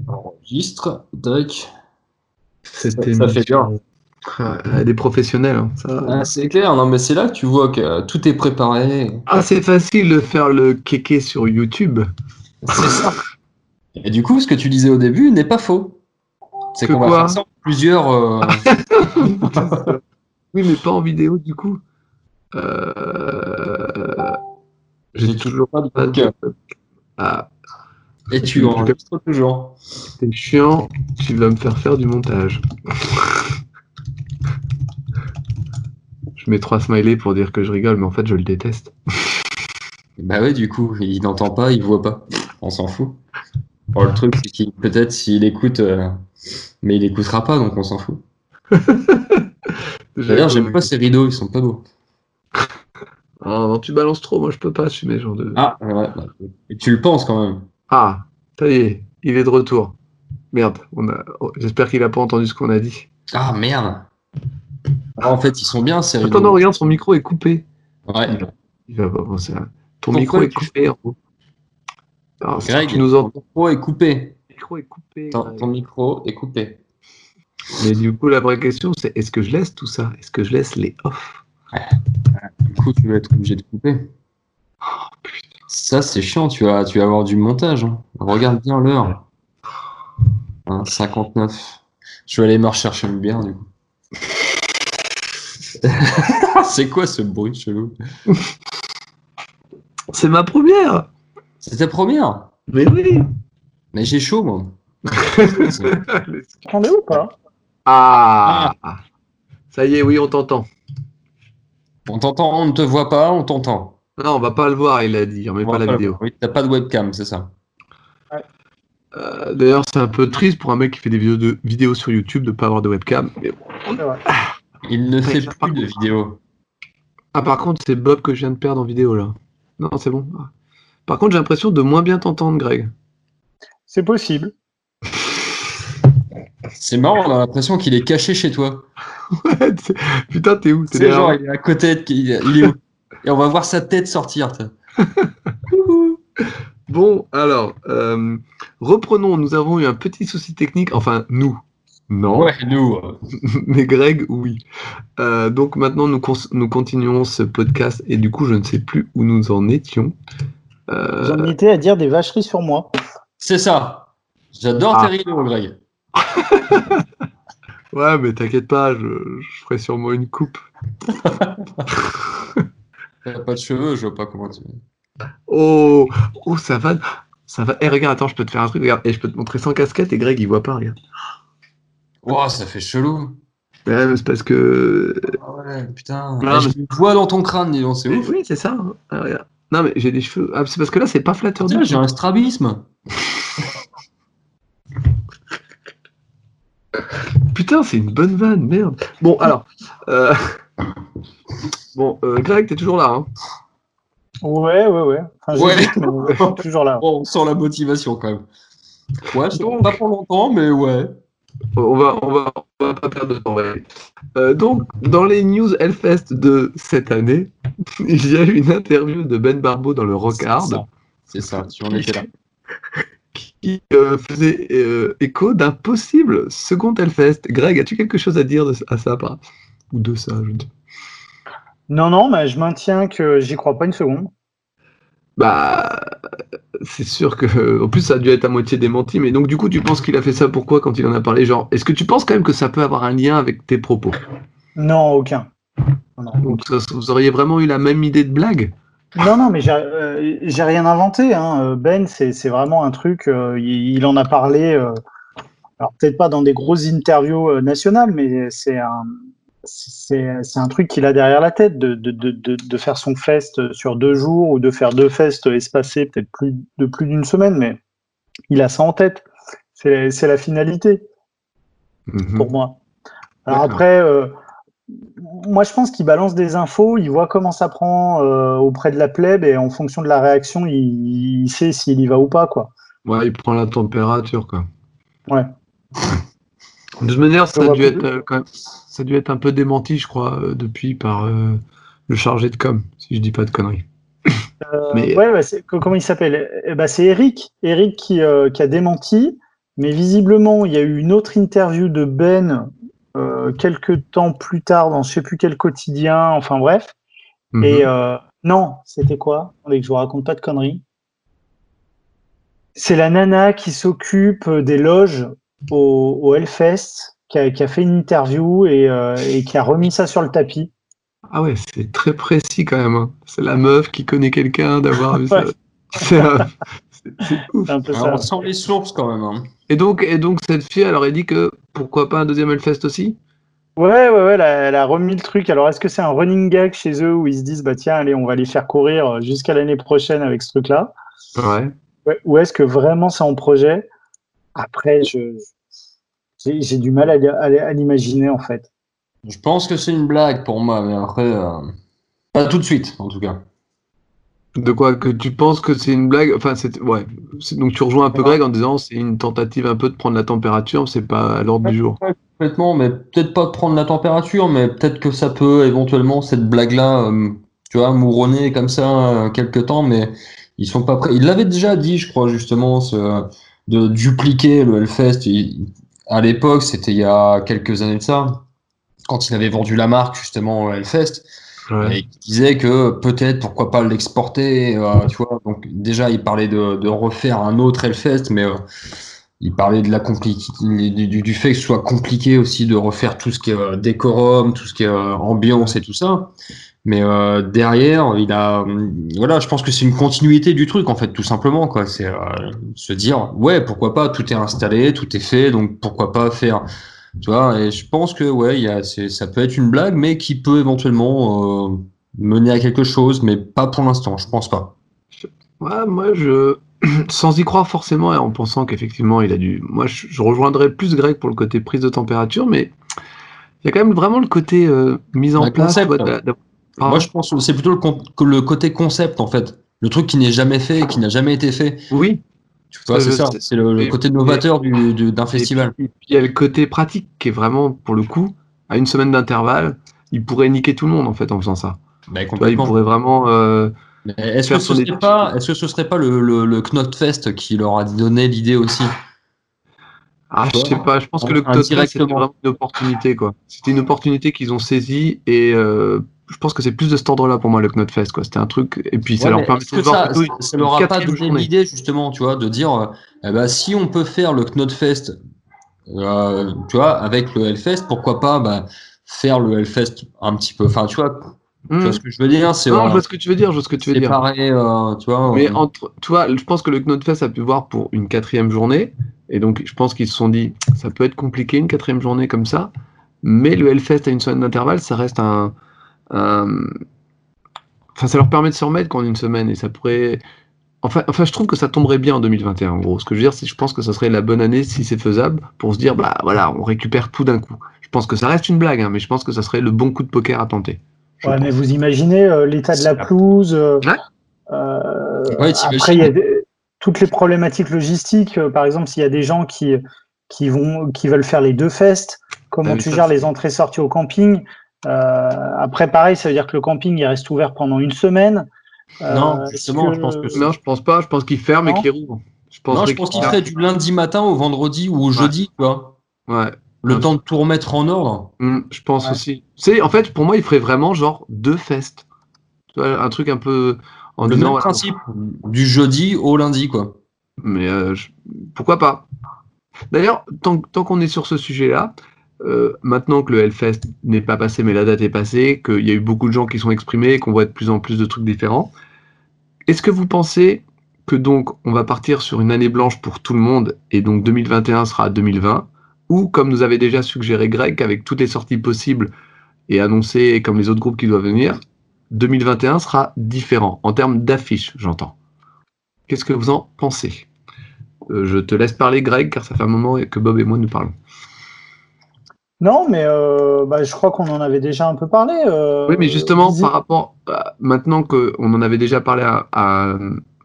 Enregistre, tac. C'était Ça fait bien. Ah, des professionnels, hein, ça. Ah, c'est clair, non mais c'est là que tu vois que euh, tout est préparé. Ah, c'est facile de faire le kéké sur YouTube. C'est ça. Et du coup, ce que tu disais au début n'est pas faux. C'est Que qu'on va quoi faire ça en plusieurs. euh, oui, mais pas en vidéo, du coup. Euh... J'ai toujours pas de webcam. Ah, Et tu enregistres toujours. c'est chiant. Tu vas me faire faire du montage. je mets trois smileys pour dire que je rigole, mais en fait, je le déteste. Bah ouais, du coup, il n'entend pas, il voit pas. On s'en fout. Bon, le truc, c'est qu'il peut-être s'il écoute, euh, mais il écoutera pas, donc on s'en fout. D'ailleurs, j'aime pas ces rideaux, ils sont pas beaux. Ah, non, tu balances trop, moi je peux pas assumer ce genre de. Ah, ouais, et tu le penses quand même. Ah, ça y est, il est de retour. Merde, on a... oh, j'espère qu'il a pas entendu ce qu'on a dit. Ah merde. Ah, en fait, ils sont bien ces rideaux. Attends, non, regarde, son micro est coupé. Ouais. Il va pas penser à- Ton Pourquoi micro est coupé. en gros. Alors, si Greg, tu nous ton entends. micro est coupé. Le micro est coupé. Ton, ton micro est coupé. Mais du coup, la vraie question, c'est est-ce que je laisse tout ça? Est-ce que je laisse les off? Du coup, tu vas être obligé de couper. Ça, c'est chiant, tu vas, tu vas avoir du montage. hein. Regarde bien l'heure. Hein, 59. Je vais aller me rechercher une bière, du coup. c'est quoi ce bruit chelou? C'est ma première C'est ta première? Mais oui Mais j'ai chaud, moi. Entendez ou pas Ah Ça y est, oui, on t'entend. On t'entend, on ne te voit pas, on t'entend. Non, on va pas le voir, il a dit, on met pas la vidéo. Oui, t'as pas de webcam, c'est ça. Euh, D'ailleurs, c'est un peu triste pour un mec qui fait des vidéos, de, vidéos sur YouTube de pas avoir de webcam. Mais bon. Il ne fait plus de contre- vidéos. Ah, par contre, c'est Bob que je viens de perdre en vidéo là. Non, c'est bon. Ah. Par contre, j'ai l'impression de moins bien t'entendre, Greg. C'est possible. C'est marrant, on a l'impression qu'il est caché chez toi. Putain, t'es où? C'est genre, il est à côté, de... il il est où? Et on va voir sa tête sortir. Bon, alors, euh, reprenons. Nous avons eu un petit souci technique. Enfin, nous. Non. Ouais, nous. Mais Greg, oui. Euh, donc maintenant, nous continuons ce podcast et du coup, je ne sais plus où nous en étions. Euh, J'en étais à dire des vacheries sur moi. C'est ça. J'adore Ah. tes rideaux, Greg. Ouais, mais t'inquiète pas, je, je ferai sûrement une coupe. T'as pas de cheveux, je vois pas comment tu. Oh, oh, ça va. Ça va. Eh, regarde, attends, je peux te faire un truc. Regarde, et je peux te montrer sans casquette et Greg, il voit pas, regarde. Oh, ça fait chelou. Ouais, mais c'est parce que. Ah ouais, putain. Non, J'ai une voix dans ton crâne, dis donc, c'est ouf. oui, c'est ça. hein. Ah, regarde. Non, mais j'ai des cheveux. Ah, c'est parce que là, c'est pas flatteur du tout. j'ai un strabisme. Putain, c'est une bonne vanne, merde. Bon, alors. euh, Bon, euh, Greg, t'es toujours là. Hein Ouais, ouais, ouais. Enfin, Ouais. j'hésite, mais je suis toujours là. Bon, on sent la motivation quand même. Ouais, je Donc. pas pour longtemps, mais ouais. On va, on va, on va pas perdre de temps. ouais. Euh, donc, dans les news Hellfest de cette année, il y a eu une interview de Ben Barbeau dans le Rock Hard ça. C'est ça, si on était là. Qui euh, faisait euh, écho d'un possible second Hellfest. Greg, as-tu quelque chose à dire de- à ça par- Ou de ça, je pas. Non, non, mais je maintiens que j'y crois pas une seconde. Bah, c'est sûr que. En plus, ça a dû être à moitié démenti. Mais donc, du coup, tu penses qu'il a fait ça pourquoi quand il en a parlé? Genre, est-ce que tu penses quand même que ça peut avoir un lien avec tes propos? Non, aucun. Non, non, Donc, ça- vous auriez vraiment eu la même idée de blague? Non, non, mais j'ai euh, rien inventé. Hein. Euh, Ben, c'est vraiment un truc. euh, il, il en a parlé. euh, alors peut-être pas dans des grosses interviews nationales, mais c'est un, c'est c'est un truc qu'il a derrière la tête de, de, de, de, de faire son fest sur deux jours ou de faire deux fests espacés peut-être plus de plus d'une semaine, mais il a ça en tête. C'est la finalité Mhm. pour moi. Alors après, euh, moi je pense qu'il balance des infos, il voit comment ça prend euh, auprès de la plèbe et en fonction de la réaction, il, il sait s'il y va ou pas quoi. Ouais, il prend la température, quoi. Ouais. De toute manière, ça a, dû être, euh, quand même- ça a dû être un peu démenti, je crois, euh, depuis par le chargé de com, si je dis pas de conneries. Mais- ouais, co- comment il s'appelle? Eh ben, C'est Eric, Eric qui, qui a démenti, mais visiblement il y a eu une autre interview de Ben quelques temps plus tard dans je sais plus quel quotidien, enfin bref. Mhm. Et euh, non, c'était quoi? Attendez que je vous raconte pas de conneries. C'est la nana qui s'occupe des loges au, au Hellfest, qui a, qui a fait une interview et, euh, et qui a remis ça sur le tapis. Ah ouais, c'est très précis quand même. hein. C'est la meuf qui connaît quelqu'un, d'avoir vu ça. Ouais. Alors, ça. on sent les sources quand même. hein. Et donc, et donc, cette fille, elle aurait dit que pourquoi pas un deuxième Hellfest aussi? Ouais, ouais, ouais, elle a, elle a remis le truc. Alors, est-ce que c'est un running gag chez eux où ils se disent, bah tiens, allez, on va les faire courir jusqu'à l'année prochaine avec ce truc-là? Ouais. Ouais, Ou est-ce que vraiment c'est en projet? Après, je j'ai du mal à, li- à- à l'imaginer en fait. Je pense que c'est une blague pour moi, mais après, euh, pas tout de suite en tout cas. De quoi que tu penses que c'est une blague? Enfin, c'est ouais. Donc tu rejoins un peu Greg en disant c'est une tentative un peu de prendre la température, c'est pas à l'ordre du jour. Complètement, mais peut-être pas de prendre la température, mais peut-être que ça peut éventuellement cette blague-là, euh, tu vois, mouronner comme ça euh, quelque temps, mais ils sont pas prêts. Il l'avait déjà dit, je crois justement, ce- de dupliquer le Hellfest. Il- à l'époque, c'était il y a quelques années de ça, quand il avait vendu la marque justement au Hellfest. Et il disait que peut-être pourquoi pas l'exporter, euh, tu vois. Donc déjà il parlait de, de refaire un autre Hellfest, mais euh, il parlait de la du, du- fait que ce soit compliqué aussi de refaire tout ce qui est euh, décorum, tout ce qui est euh, ambiance et tout ça. Mais derrière, il a, voilà, je pense que c'est une continuité du truc en fait, tout simplement quoi. C'est se dire, ouais, pourquoi pas, tout est installé, tout est fait, donc pourquoi pas faire tu vois, et je pense que ouais, y a, ça peut être une blague, mais qui peut éventuellement euh, mener à quelque chose, mais pas pour l'instant, je pense pas. Ouais, moi, je. Sans y croire forcément et en pensant qu'effectivement il a dû. Moi, je, je rejoindrais plus Greg pour le côté prise de température, mais il y a quand même vraiment le côté euh, mise en Un place. concept. tu vois, de la- de- Ah, Moi, je pense que c'est plutôt le, le côté concept en fait, le truc qui n'est jamais fait, qui n'a jamais été fait. Oui, Tu vois, c'est ça, c'est le, côté novateur du, du- d'un Et festival. puis, et puis, il y a le côté pratique qui est vraiment, pour le coup, à une semaine d'intervalle, il pourrait niquer tout le monde en fait en faisant ça. Bah, vois, il pourrait vraiment. euh, Est-ce que ce serait pas, est-ce que ce serait pas le, le, le Knotfest qui leur a donné l'idée aussi? Ah, je sais pas, je pense que le c'était vraiment une opportunité, quoi. C'était une opportunité qu'ils ont saisie et euh, je pense que c'est plus de cet ordre-là pour moi, le Knotfest, quoi. C'était un truc, et puis ça Ouais, leur permet de voir plutôt ça, ça leur a pas donné l'idée justement, tu vois, de dire, euh, eh ben, si on peut faire le Knotfest, euh, tu vois, avec le Hellfest, pourquoi pas bah, faire le Hellfest un petit peu, enfin, tu vois, tu Hmm. vois ce que je veux dire, c'est Non, je vois ce que tu veux dire, je vois ce que tu veux dire. euh, tu vois. Mais euh, entre, tu vois, je pense que le Knotfest a pu voir pour une quatrième journée, et donc je pense qu'ils se sont dit, ça peut être compliqué une quatrième journée comme ça, mais le Hellfest à une semaine d'intervalle, ça reste un, un- Enfin, ça leur permet de se remettre qu'en une semaine, et ça pourrait... Enfin, enfin, je trouve que ça tomberait bien en 2021, en gros. Ce que je veux dire, c'est que je pense que ça serait la bonne année, si c'est faisable, pour se dire, bah voilà, on récupère tout d'un coup. Je pense que ça reste une blague, hein, mais je pense que ça serait le bon coup de poker à tenter. Ouais, pense. mais vous imaginez euh, l'état de la pelouse. euh, Ouais. euh, Ouais, après, il y a des- toutes les problématiques logistiques. euh, par exemple, s'il y a des gens qui, qui, vont, qui veulent faire les deux fests. Comment Ah tu gères les entrées-sorties au camping Euh, Après, pareil, ça veut dire que le camping il reste ouvert pendant une semaine. Euh, Non, justement, je pense que Non, je pense pas. Je pense qu'il ferme et qu'il rouvre. Je Non, je pense qu'il ferme. ferait du lundi matin au vendredi ou au jeudi, tu vois. Ouais. Le Ouais. temps de tout remettre en ordre. Hmm, je pense Ouais. aussi. C'est en fait pour moi il ferait vraiment genre deux vois, un truc un peu en Le disant, même voilà, principe. du jeudi au lundi, quoi. Mais euh, je- pourquoi pas. D'ailleurs, tant, tant qu'on est sur ce sujet-là, euh, maintenant que le Hellfest n'est pas passé, mais la date est passée, qu'il y a eu beaucoup de gens qui sont exprimés, qu'on voit de plus en plus de trucs différents, est-ce que vous pensez que donc on va partir sur une année blanche pour tout le monde et donc 2021 sera 2020 ou comme nous avait déjà suggéré Greg avec toutes les sorties possibles et annoncées comme les autres groupes qui doivent venir, 2021 sera différent en termes d'affiches, j'entends. Qu'est-ce que vous en pensez? Euh, Je te laisse parler, Greg, car ça fait un moment que Bob et moi nous parlons. Non, mais euh, bah, je crois qu'on en avait déjà un peu parlé. euh, Oui, mais justement, par rapport à maintenant qu'on en avait déjà parlé à, à-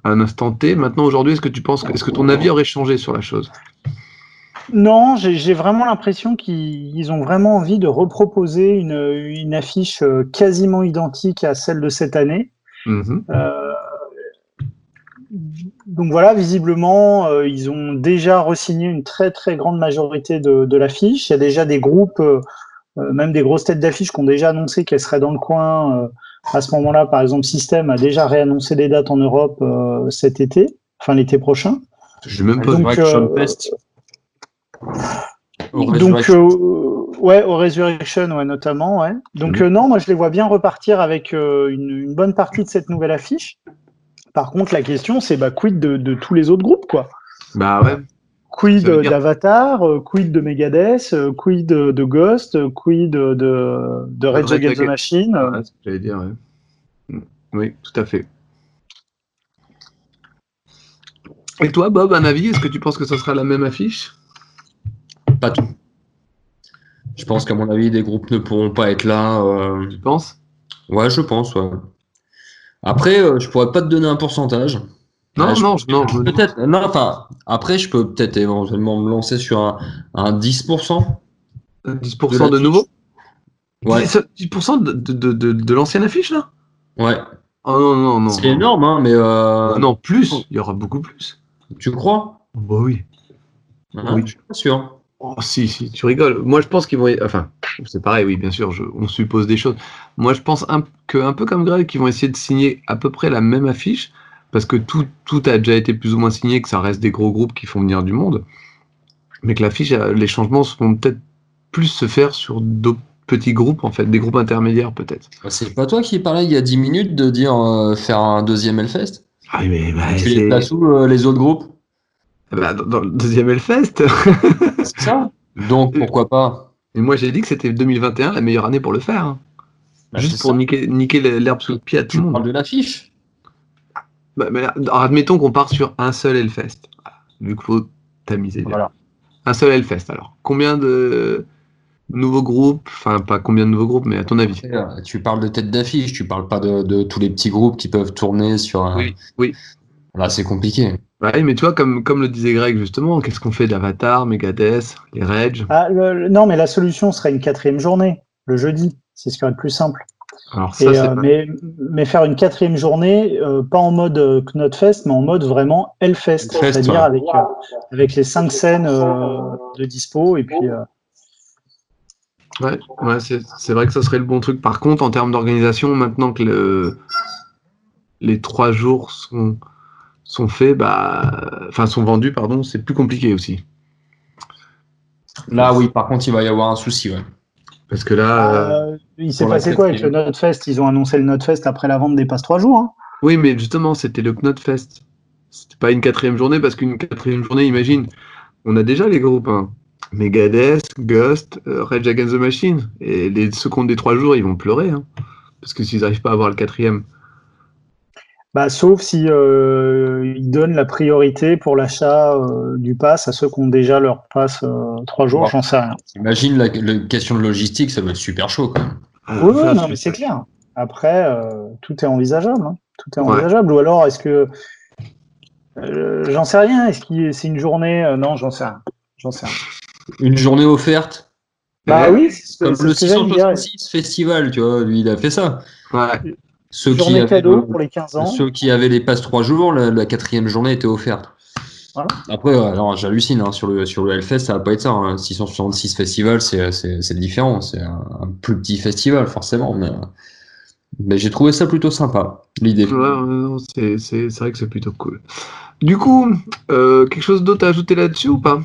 à un instant T, maintenant aujourd'hui, est-ce que tu penses que, est-ce que ton avis aurait changé sur la chose? Non, j'ai vraiment l'impression qu'ils ils ont vraiment envie de reproposer une, une affiche euh, quasiment identique à celle de cette année. Mhm. Euh, donc voilà, visiblement, euh, ils ont déjà re-signé une très très grande majorité de, de l'affiche. Il y a déjà des groupes, euh, même des grosses têtes d'affiche qui ont déjà annoncé qu'elles seraient dans le coin. à ce moment-là, par exemple, System a déjà réannoncé des dates en Europe cet été, enfin l'été prochain. Je même pas. Donc, euh, Fest. Au Donc, euh, ouais, au Resurrection, ouais, notamment, ouais. Donc, Mhm. euh, non, moi, je les vois bien repartir avec euh, une, une bonne partie de cette nouvelle affiche. Par contre, la question, c'est bah, quid de, de tous les autres groupes, quoi Bah ouais. Quid d'Avatar, quid de Megadeth, quid de, de Ghost, quid de, Rage Against the Machine. ce j'allais dire. ouais. Mm. Oui, tout à fait. Et toi, Bob, un avis? Est-ce que tu penses que ça sera la même affiche? Pas tout. Je pense qu'à mon avis, des groupes ne pourront pas être là. euh, Tu penses? Ouais, je pense, ouais. Après, euh, je pourrais pas te donner un pourcentage. Non, Ouais, non, je- non. je Peut-être, non, enfin, après, je peux peut-être éventuellement me lancer sur un, un 10%. 10% de, nouveau? Ouais, 10%, 10% de, de, de, de l'ancienne affiche, là? Ouais. Oh non, non, non. C'est énorme, hein, mais euh, Ah non, plus. Il y aura beaucoup plus. tu crois? Bah oui. Hein, Oui. Je suis pas sûr. Oh, si, si, tu rigoles. Moi, je pense qu'ils vont. Enfin, c'est pareil, oui, bien sûr, je- on suppose des choses. Moi, je pense un, que, un peu comme Greg, qu'ils vont essayer de signer à peu près la même affiche, parce que tout, tout a déjà été plus ou moins signé, que ça reste des gros groupes qui font venir du monde, mais que l'affiche, euh, les changements vont peut-être plus se faire sur d'autres petits groupes, en fait, des groupes intermédiaires, peut-être. C'est pas toi qui parlais il y a 10 minutes de dire euh, faire un deuxième Hellfest? Ah oui, mais bah, Tu les places où euh, les autres groupes? Bah, dans, dans le deuxième Hellfest. C'est ça Donc pourquoi pas Et moi, j'ai dit que c'était 2021 la meilleure année pour le faire. hein. Bah, Juste pour ça. niquer, niquer l'herbe sous le pied à tout le monde. parles de l'affiche Bah, mais, alors, admettons qu'on part sur un seul Hellfest. Vu qu'il faut tamiser. bien. Voilà. Un seul Hellfest, alors. Combien de nouveaux groupes Enfin, pas combien de nouveaux groupes, mais à ton avis? Euh, Tu parles de tête d'affiche, tu parles pas de, de tous les petits groupes qui peuvent tourner sur un. Oui, oui. Là, c'est compliqué. Ouais, mais tu vois, comme, comme le disait Greg justement, qu'est-ce qu'on fait d'Avatar, Megadeth, les Rage Ah, le- le- non, mais la solution serait une quatrième journée, le jeudi. C'est ce qui est le plus simple. Alors, ça, euh, pas- mais, mais faire une quatrième journée, euh, pas en mode euh, Knotfest, mais en mode vraiment Hellfest, c'est-à-dire ouais. avec, euh, avec les cinq scènes de dispo et puis Ouais, ouais, c'est c'est vrai que ça serait le bon truc. Par contre, en termes d'organisation, maintenant que le- les trois jours sont, sont faits, bah, enfin sont vendus, pardon, c'est plus compliqué aussi. Là, oui, par contre, il va y avoir un souci. Ouais. Parce que là, euh, euh, il s'est passé quoi avec le. Notfest? Ils ont annoncé le Notfest après la vente des passes trois jours. hein. oui, mais justement, c'était le Knotfest. C'était pas une quatrième journée, parce qu'une quatrième journée, imagine, on a déjà les groupes, hein. Megadeth, Ghost, euh, Rage Against the Machine. Et les secondes des trois jours, ils vont pleurer, hein. parce que s'ils n'arrivent pas à avoir le quatrième. Bah, sauf si euh, ils donnent la priorité pour l'achat euh, du pass à ceux qui ont déjà leur pass euh, trois jours, j'en sais rien. Imagine la, la question de logistique, ça doit être super chaud quand même. Ah, Oui, non, mais c'est clair. Après, euh, tout est envisageable. hein. Tout est Ouais. envisageable. Ou alors, est-ce que. euh, j'en sais rien. Est-ce que c'est une journée euh, Non, j'en sais rien. J'en sais rien. Une journée offerte? Bah oui, c'est ce que- Comme le ce que j'allais dire. 666 festival, tu vois, lui, il a fait ça. Ouais. Ceux qui, Journée avaient, cadeau le- pour les 15 ans. ceux qui avaient les passes trois jours, la, la quatrième journée était offerte. Voilà. Après, non, j'hallucine, hein, sur, le, sur le Hellfest, ça va pas être ça. hein. 666 festivals, c'est différent. C'est un, un plus petit festival, forcément. Mais, mais j'ai trouvé ça plutôt sympa, l'idée. Ouais, c'est c'est- c'est vrai que c'est plutôt cool. Du coup, euh, quelque chose d'autre à ajouter là-dessus ou pas?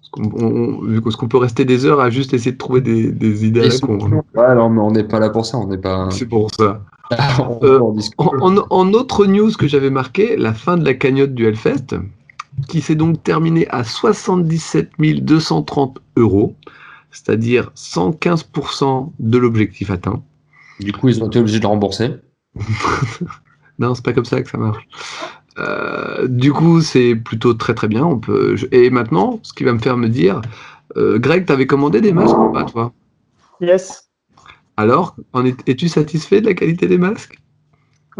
Parce qu'on- peut rester des heures à juste essayer de trouver des, des idées à la con. Ouais, mais on n'est pas là pour ça. On n'est pas. C'est pour ça. On Euh, en autre news que j'avais marqué, la fin de la cagnotte du Hellfest, qui s'est donc terminée à 77 230 euros, c'est-à-dire 115% de l'objectif atteint. Du coup, ils ont été obligés de le rembourser. Non, c'est pas comme ça que ça marche. Euh, du coup, c'est plutôt très très bien. On peut... Et maintenant, ce qui va me faire me dire, euh, Greg, t'avais commandé des masques ou pas, toi? Yes. Alors, es-tu satisfait de la qualité des masques?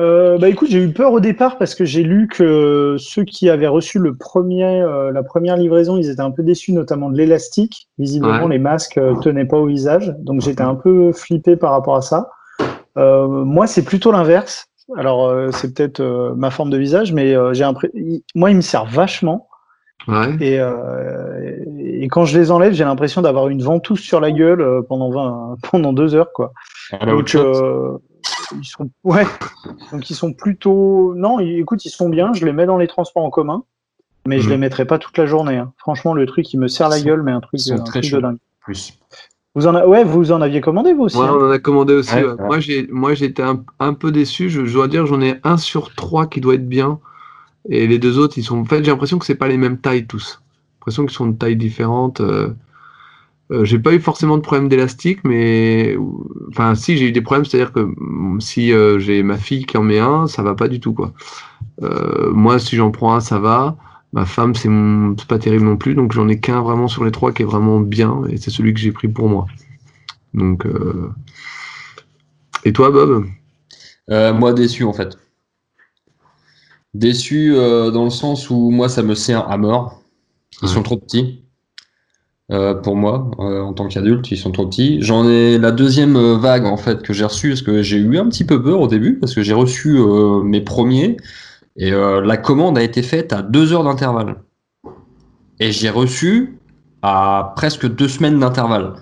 Euh, bah écoute, j'ai eu peur au départ parce que j'ai lu que ceux qui avaient reçu le premier, euh, la première livraison, ils étaient un peu déçus, notamment de l'élastique. Visiblement, Ouais. les masques euh, tenaient pas au visage, donc j'étais un peu flippé par rapport à ça. Euh, moi, c'est plutôt l'inverse. Alors, c'est peut-être ma forme de visage, mais j'ai moi, ils me servent vachement. Ouais. Et, et quand je les enlève, j'ai l'impression d'avoir une ventouse sur la gueule euh, pendant 20, pendant deux heures, quoi. À la Donc, euh, ils sont, ouais. Donc, ils sont plutôt, non, écoute, ils sont bien. Je les mets dans les transports en commun, mais je Mhm. les mettrai pas toute la journée. hein. Franchement, le truc, il me serre la gueule, mais un truc, ils sont un très truc de dingue. plus. Vous en, a... ouais, vous en aviez commandé vous aussi. Ouais, hein on en a commandé aussi. Ouais, ouais. ouais. Moi, j'ai, moi, un, un peu déçu. Je, je dois dire, j'en ai un sur trois qui doit être bien. Et les deux autres, ils sont. En fait, j'ai l'impression que c'est pas les mêmes tailles tous. L'impression qu'ils sont de tailles différentes. Euh, euh, j'ai pas eu forcément de problème d'élastique, mais. Enfin, si, j'ai eu des problèmes. C'est-à-dire que mm, si euh, j'ai ma fille qui en met un, ça va pas du tout, quoi. Euh, moi, si j'en prends un, ça va. Ma femme, c'est pas terrible non plus. Donc, j'en ai qu'un vraiment sur les trois qui est vraiment bien. Et c'est celui que j'ai pris pour moi. Donc. Et toi, Bob? Moi, déçu en fait. Déçu dans le sens où moi, ça me sert à mort. Ils Ouais. sont trop petits. Euh, pour moi, euh, en tant qu'adulte, ils sont trop petits. J'en ai la deuxième euh, vague en fait que j'ai reçue parce que j'ai eu un petit peu peur au début parce que j'ai reçu euh, mes premiers et la commande a été faite à deux heures d'intervalle. Et j'ai reçu à presque deux semaines d'intervalle.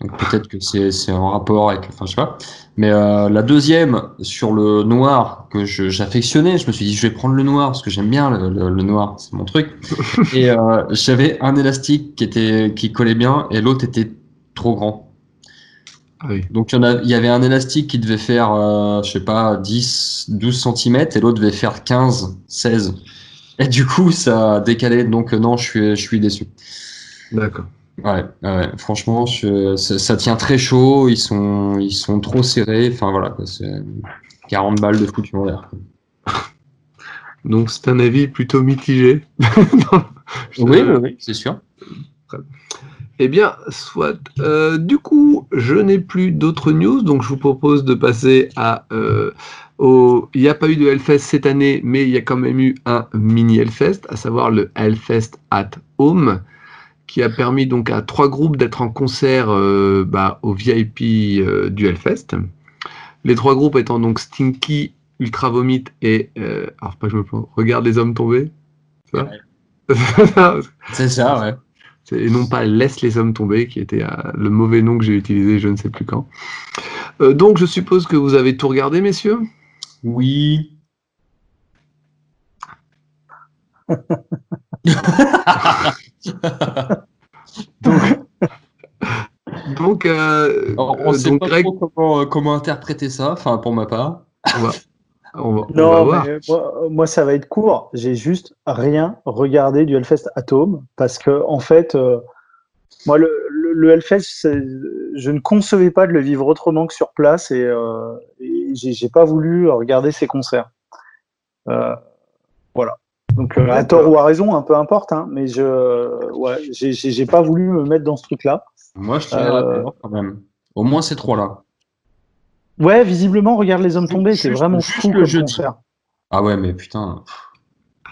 Donc peut-être que c'est c'est en rapport avec, enfin je sais pas. Mais euh, la deuxième sur le noir que j'affectionnais, je me suis dit je vais prendre le noir parce que j'aime bien le, le- le noir, c'est mon truc. et euh, j'avais un élastique qui était qui collait bien et l'autre était trop grand. Ah oui. Donc il y, en a, il y avait un élastique qui devait faire, euh, je sais pas, 10, 12 cm et l'autre devait faire 15, 16. Et du coup, ça a décalé. Donc non, je suis, je suis déçu. D'accord. Ouais, ouais, franchement, je- ça, ça tient très chaud. Ils sont, ils sont trop serrés. Enfin voilà, c'est 40 balles de foutu en l'air. Donc c'est un avis plutôt mitigé. Oui, oui, c'est sûr. Eh bien, soit. Euh, du coup, je n'ai plus d'autres news, donc je vous propose de passer à. euh, au... Il n'y a pas eu de Hellfest cette année, mais il y a quand même eu un mini Hellfest, à savoir le Hellfest at Home, qui a permis donc à trois groupes d'être en concert euh, bah, au VIP euh, du Hellfest. Les trois groupes étant donc Stinky, Ultra Vomit et. euh, alors, pas que je me plante, Regarde les hommes tomber. Ça C'est ça, ouais. C'est- et non pas laisse les hommes tomber, qui était euh, le mauvais nom que j'ai utilisé je ne sais plus quand. Euh, donc je suppose que vous avez tout regardé, messieurs? Oui. Donc, euh, Alors, on euh, sait donc pas Greg, trop comment, euh, comment interpréter ça, enfin pour ma part. on va, on va- on va Non, voir. mais moi, moi, ça va être court. J'ai juste rien regardé du Hellfest Atome parce que, en fait, euh, moi, le, le, le Hellfest, je ne concevais pas de le vivre autrement que sur place et, euh, et j'ai pas voulu regarder ces concerts. Euh, voilà. Donc, euh, à tort ou à raison, un peu importe, hein, mais je, ouais, j'ai- pas voulu me mettre dans ce truc-là. Moi, je tiens Euh, à la quand même. Au moins ces trois-là. Ouais, visiblement, regarde les hommes tombés, c'est vraiment juste fou le concert. Ah ouais, mais putain.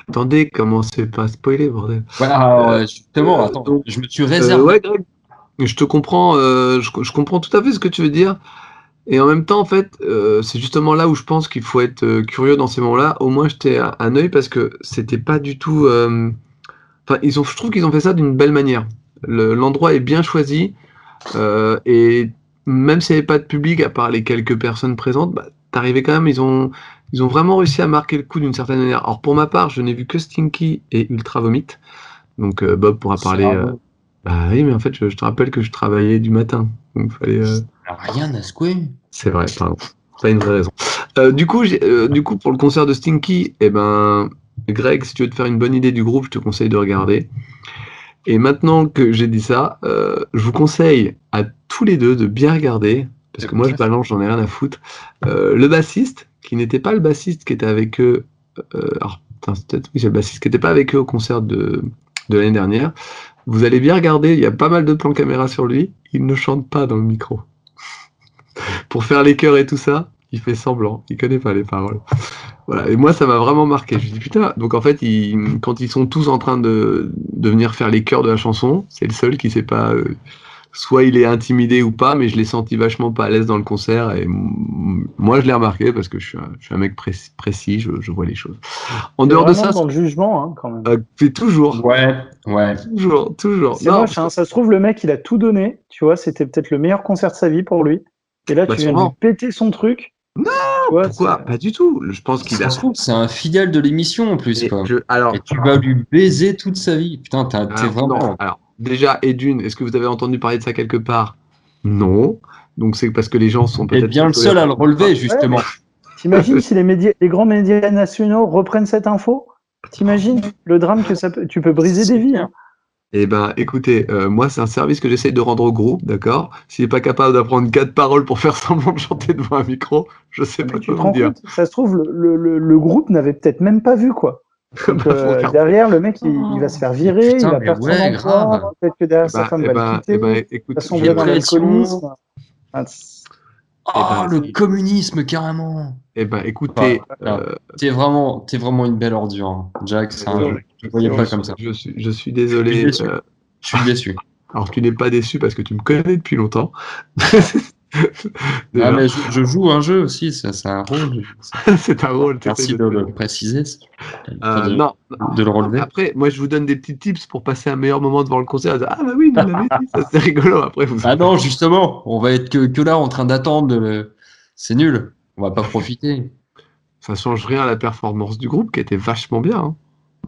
Attendez, commencez pas à spoiler, bordel. Ouais, alors, Euh, justement, euh, attends, donc, je me suis Euh, réservé. ouais, Greg, je te comprends, euh, je, je comprends tout à fait ce que tu veux dire. Et en même temps, en fait, euh, c'est justement là où je pense qu'il faut être euh, curieux dans ces moments-là. Au moins, jeter un, un œil parce que c'était pas du tout. euh, Enfin, ils ont, je trouve qu'ils ont fait ça d'une belle manière. Le- L'endroit est bien choisi et même s'il n'y avait pas de public, à part les quelques personnes présentes, bah, t'arrivais quand même. Ils ont, ils ont vraiment réussi à marquer le coup d'une certaine manière. Alors pour ma part, je n'ai vu que Stinky et Ultra Vomit. Donc euh, Bob pourra parler. Euh, bah oui, mais en fait, je, je te rappelle que je travaillais du matin. Donc, fallait, euh, Rien à secouer. C'est vrai, pardon. Pas une vraie raison. Euh, du, coup, euh, du coup, pour le concert de Stinky, eh ben, Greg, si tu veux te faire une bonne idée du groupe, je te conseille de regarder. Et maintenant que j'ai dit ça, euh, je vous conseille à tous les deux de bien regarder, parce que moi je balance, j'en ai rien à foutre. Le bassiste, qui n'était pas le bassiste qui était avec eux, alors, putain, c'est peut-être, oui, c'est le bassiste qui n'était pas avec eux au concert de, de l'année dernière. Vous allez bien regarder, il y a pas mal de plans caméra sur lui, il ne chante pas dans le micro. Pour faire les chœurs et tout ça, il fait semblant, il connaît pas les paroles. Voilà, et moi ça m'a vraiment marqué. Je me dis putain, donc en fait, ils- quand ils sont tous en train de, de venir faire les chœurs de la chanson, c'est le seul qui sait pas. euh, soit il est intimidé ou pas, mais je l'ai senti vachement pas à l'aise dans le concert. Et moi je l'ai remarqué parce que je suis un, je suis un mec précis, précis, je, je vois les choses. En dehors de ça, dans le jugement, hein, quand même. euh, c'est toujours, Ouais, ouais. toujours, toujours. C'est Non, moche, hein. ça se trouve, le mec, il a tout donné, tu vois, c'était peut-être le meilleur concert de sa vie pour lui. Et là, Bah, tu viens de péter son truc. Non, Tu vois, pourquoi Pas du tout. Je pense qu'il Ça a. se trouve, c'est un fidèle de l'émission en plus. Et Quoi. je- alors, Et tu vas lui baiser toute sa vie. Putain, t'as- t'es Alors, vraiment. non. Alors, déjà, et d'une, est-ce que vous avez entendu parler de ça quelque part? Non. Donc c'est parce que les gens sont peut-être. bien le seul à le relever, justement. T'imagines si les, médias, les grands médias nationaux reprennent cette info? T'imagines le drame que ça peut, tu peux briser des vies. hein. Eh ben, écoutez, euh, moi, c'est un service que j'essaye de rendre au groupe, d'accord? S'il n'est pas capable d'apprendre quatre paroles pour faire semblant de chanter devant un micro, je sais pas Mais rends vous dire. compte? Ça se trouve, le, le- groupe n'avait peut-être même pas vu quoi. Donc, Bah, euh, derrière, le mec, il, il va se faire virer, Putain, il va perdre ouais, son emploi, peut-être que derrière Eh sa femme eh va ben, le quitter, eh ben, écoute, va j'ai sombrer dans l'alcoolisme. Ah, Oh, Eh ben, le communisme, carrément. eh ben, écoutez, euh, T'es vraiment, t'es vraiment une belle ordure, hein. Jack. c'est un- je- voyais pas suis- comme ça. Je suis, je suis Je suis désolé. déçu. euh, Je suis déçu. alors, tu n'es pas déçu parce que tu me connais depuis longtemps. Ah, mais je, je joue un jeu aussi, ça, c'est un rôle. c'est un rôle. Merci de le préciser. Euh, de, non, de le relever. Après, moi, je vous donne des petits tips pour passer un meilleur moment devant le concert. Ah bah oui, nous l'avez dit, ça c'est rigolo. Après, vous. Ah non, justement, on va être que, que là en train d'attendre. le- C'est nul. On va pas profiter. Ça change rien à la performance du groupe qui était vachement bien. hein.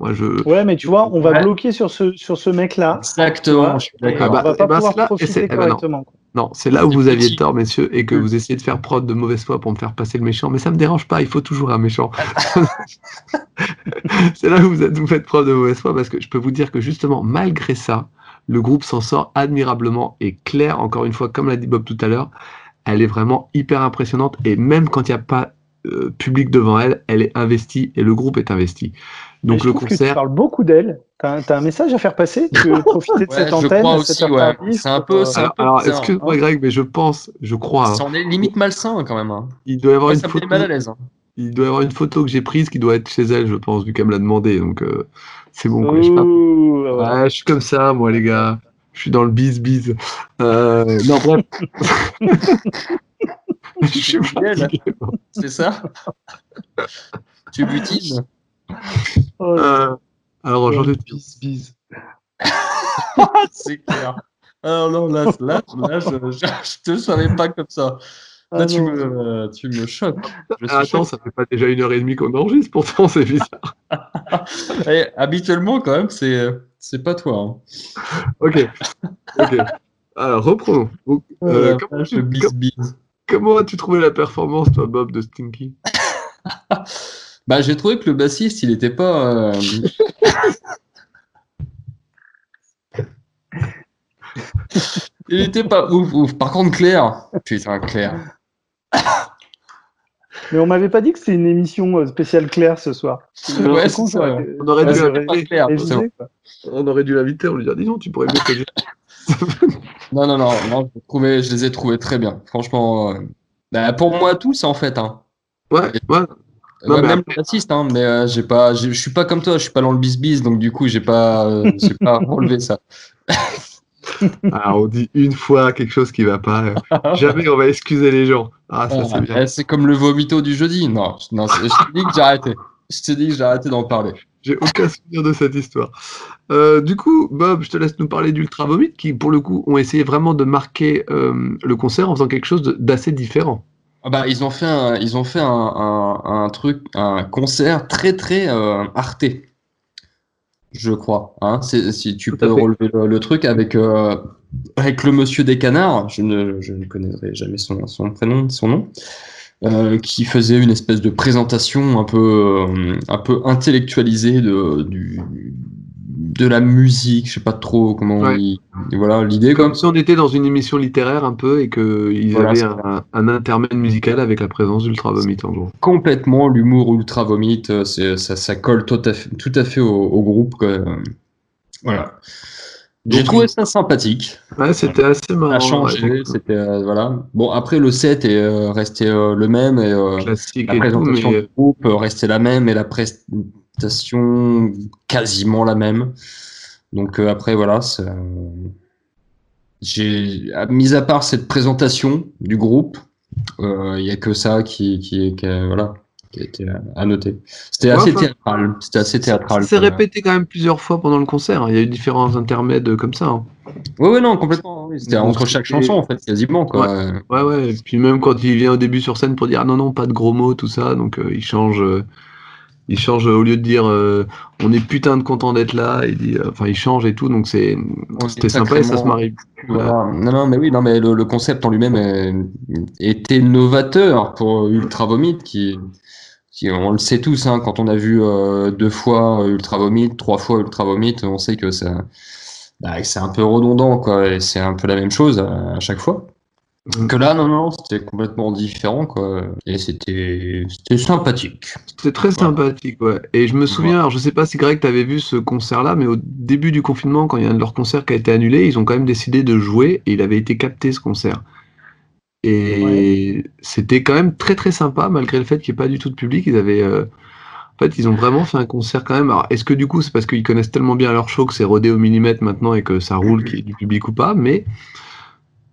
Moi, je. Ouais, mais tu vois, on va Ouais. bloquer sur ce, sur ce mec-là. Exactement, je suis Et d'accord. Ah bah, on va pas eh ben, pouvoir c'est là- et profiter eh ben non. correctement. Non, c'est là où vous aviez tort, messieurs, et que Mm. vous essayez de faire prod de mauvaise foi pour me faire passer le méchant. Mais ça me dérange pas. Il faut toujours un méchant. c'est là où vous, êtes, vous faites preuve de mauvaise foi parce que je peux vous dire que justement, malgré ça, le groupe s'en sort admirablement et Claire, encore une fois, comme l'a dit Bob tout à l'heure, elle est vraiment hyper impressionnante et même quand il n'y a pas euh, public devant elle, elle est investie et le groupe est investi. Donc je le trouve que tu concert, parles beaucoup d'elle. T'as un, message à faire passer Tu veux profiter de Ouais, cette je antenne crois à aussi, cette ouais. heure tardive C'est un peu- euh, c'est alors, peu alors, excuse-moi hein. Greg, mais je pense, je crois, hein, Ça en est limite malsain quand même. hein. il doit y avoir Ouais, une ça photo. mal à l'aise. hein. Il doit y avoir une photo que j'ai prise qui doit être chez elle, je pense, vu qu'elle me l'a demandé. Donc c'est bon. Quoi, je sais pas. Ouh, ouais. Ouais, je suis comme ça, moi, les gars. Je suis dans le bis bis. Euh, non, bref. je suis. C'est ça? Tu butines? Euh, alors, j'en ai de bis bis. C'est clair. Alors non, là, là, là je, je, je te savais pas comme ça. Là, Ah tu, non. me, tu me choques. Je Ah, attends, choqué. ça fait pas déjà une heure et demie qu'on enregistre, pourtant, c'est bizarre. Eh, habituellement, quand même, c'est, c'est pas toi. hein. Ok. Ok. Alors, reprenons. Donc, Oh euh, la comment, tu- le bis com- bis. comment as-tu trouvé la performance, toi, Bob, de Stinky? Bah, j'ai trouvé que le bassiste, il était pas. euh, il était pas ouf, ouf. Par contre, Claire, putain, Claire. Mais on m'avait pas dit que c'était une émission euh, spéciale Claire ce soir. Ouais, con, c'est ça. j'aurais- On aurait Ouais, dû l'inviter. Bon. On aurait dû l'inviter, on lui dire, dis donc, tu pourrais mieux que Non, non, non, non je, trouvais- je les ai trouvés très bien. Franchement, euh, bah, pour moi, tous, en fait. Hein. Ouais, ouais. Non, mais même le bassiste, hein, mais euh, j'ai pas, je suis pas comme toi, je suis pas dans le bis-bis, donc du coup, j'ai pas, euh, pas relevé ça. Ah, on dit une fois quelque chose qui va pas. euh, Jamais on va excuser les gens. Ah, ça c'est bien. Eh, c'est comme le vomito du jeudi. Non, non je te dis que j'ai arrêté. Je te dis que j'ai arrêté d'en parler. J'ai aucun souvenir de cette histoire. Euh, du coup, Bob, je te laisse nous parler d'Ultra Vomit, qui pour le coup ont essayé vraiment de marquer euh, le concert en faisant quelque chose d'assez différent. Ah bah, ils ont fait un, ils ont fait un, un, un truc, un concert très très euh, arté, je crois. Hein si tu Tout peux relever le, le truc avec euh, avec le monsieur des canards, je ne, je ne connaîtrai jamais son, son prénom, son nom, euh, qui faisait une espèce de présentation un peu euh, un peu intellectualisée de du de la musique, je sais pas trop comment Ouais. il- voilà l'idée Comme si on était dans une émission littéraire un peu et qu'ils Voilà, avaient un, un intermède musical avec la présence d'Ultra Vomit en gros. complètement l'humour ultra vomite, euh, ça, ça colle tout à fait, tout à fait au, au groupe. quoi. Voilà. J'ai trouvé ça sympathique. Ouais, c'était assez marrant. Ça a changé. ouais, c'était euh, voilà. Bon après le set est euh, resté euh, le même et classique la et tout, présentation mais du groupe restait la même et la quasiment la même. Donc euh, après voilà, euh, j'ai mis à part cette présentation du groupe, il y a que ça qui qui, qui voilà qui été à- noter. C'était Ouais, assez enfin, théâtral. C'était assez théâtral. c'est répété quand même plusieurs fois pendant le concert. hein. Il y a eu différents intermèdes comme ça. hein. Ouais ouais non complètement. oui. C'était entre chaque chanson en fait quasiment quoi. Ouais, ouais. Et puis même quand il vient au début sur scène pour dire ah non, non, pas de gros mots, tout ça. Donc euh, il change. euh, il change au lieu de dire euh, on est putain de content d'être là, il dit euh, enfin il change et tout. Donc c'est c'était sympa et ça se marie. Voilà. Non, non, mais oui, non, mais le, le concept en lui-même est- était novateur pour Ultra Vomit, qui, qui- on le sait tous, hein, quand on a vu euh, deux fois Ultra Vomit, trois fois Ultra Vomit, on sait que ça, bah, c'est un peu redondant, quoi, c'est un peu la même chose à, à chaque fois. Que là, non, non, c'était complètement différent, quoi, et c'était, c'était sympathique. C'était très sympathique, ouais. Et je me souviens, alors je sais pas si Greg t'avais vu ce concert-là, mais au début du confinement, quand il y a un de leurs concerts qui a été annulé, ils ont quand même décidé de jouer et il avait été capté ce concert. Et c'était quand même très très sympa, malgré le fait qu'il n'y ait pas du tout de public. Ils avaient, euh, en fait, ils ont vraiment fait un concert quand même. Alors, est-ce que du coup, c'est parce qu'ils connaissent tellement bien leur show que c'est rodé au millimètre maintenant et que ça roule, qu'il y ait du public ou pas, mais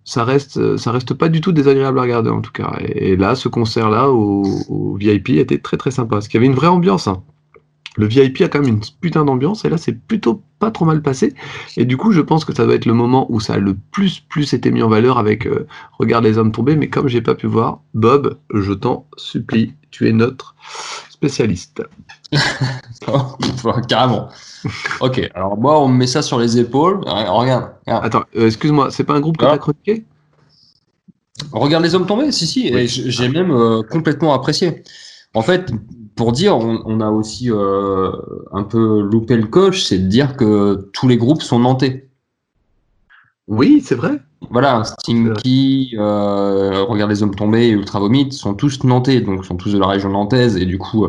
ça reste, ça reste pas du tout désagréable à regarder en tout cas. Et, là, ce concert-là au, au VIP était très très sympa, parce qu'il y avait une vraie ambiance. hein. Le VIP a quand même une putain d'ambiance, et là, c'est plutôt pas trop mal passé. Et du coup, je pense que ça doit être le moment où ça a le plus plus été mis en valeur avec euh, Regarde les hommes tombés, mais comme j'ai pas pu voir, Bob, je t'en supplie, tu es notre spécialiste. Carrément. Ok, alors moi, on me met ça sur les épaules. Regarde, regarde. Attends, euh, excuse-moi, c'est pas un groupe que Ah. t'as chroniqué? Regarde les hommes tomber, si, si, Oui. j'ai même euh, complètement apprécié. En fait, pour dire, on, on a aussi euh, un peu loupé le coche, c'est de dire que tous les groupes sont nantais. Oui, c'est vrai. Voilà, Stinky, euh, Regarde les hommes tomber et Ultra Vomit sont tous nantais, donc sont tous de la région nantaise, et du coup,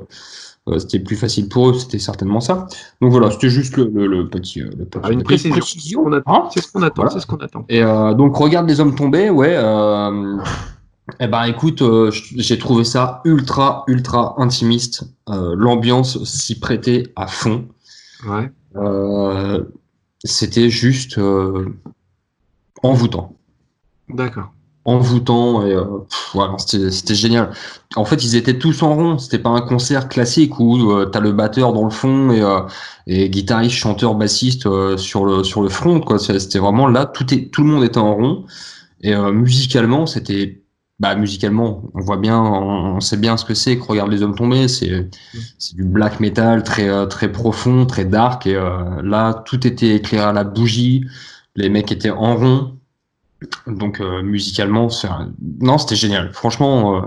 c'était plus facile pour eux, c'était certainement ça. Donc voilà, c'était juste le, le- le petit, euh, le petit- Ah, une précision. On attend. Hein C'est ce qu'on attend. Voilà. C'est ce qu'on attend. Et euh, donc regarde les hommes tomber, ouais. Euh, eh ben écoute, euh, j'ai trouvé ça ultra ultra intimiste. Euh, L'ambiance s'y prêtait à fond. Ouais. Euh, C'était juste euh, envoûtant, D'accord. Envoûtant et euh, c'était génial. En fait, ils étaient tous en rond. C'était pas un concert classique où euh, t'as le batteur dans le fond et, euh, et guitariste, chanteur, bassiste euh, sur le sur le front. Quoi, c'était vraiment là. Tout est tout le monde était en rond. Et euh, musicalement, c'était. Bah, musicalement, on voit bien, on, sait bien ce que c'est que Regarde les hommes tomber. C'est c'est du black metal très, euh, très profond, très dark. Et là, tout était éclairé à la bougie. Les mecs étaient en rond. Donc, euh, musicalement, non, c'était génial. Franchement, euh,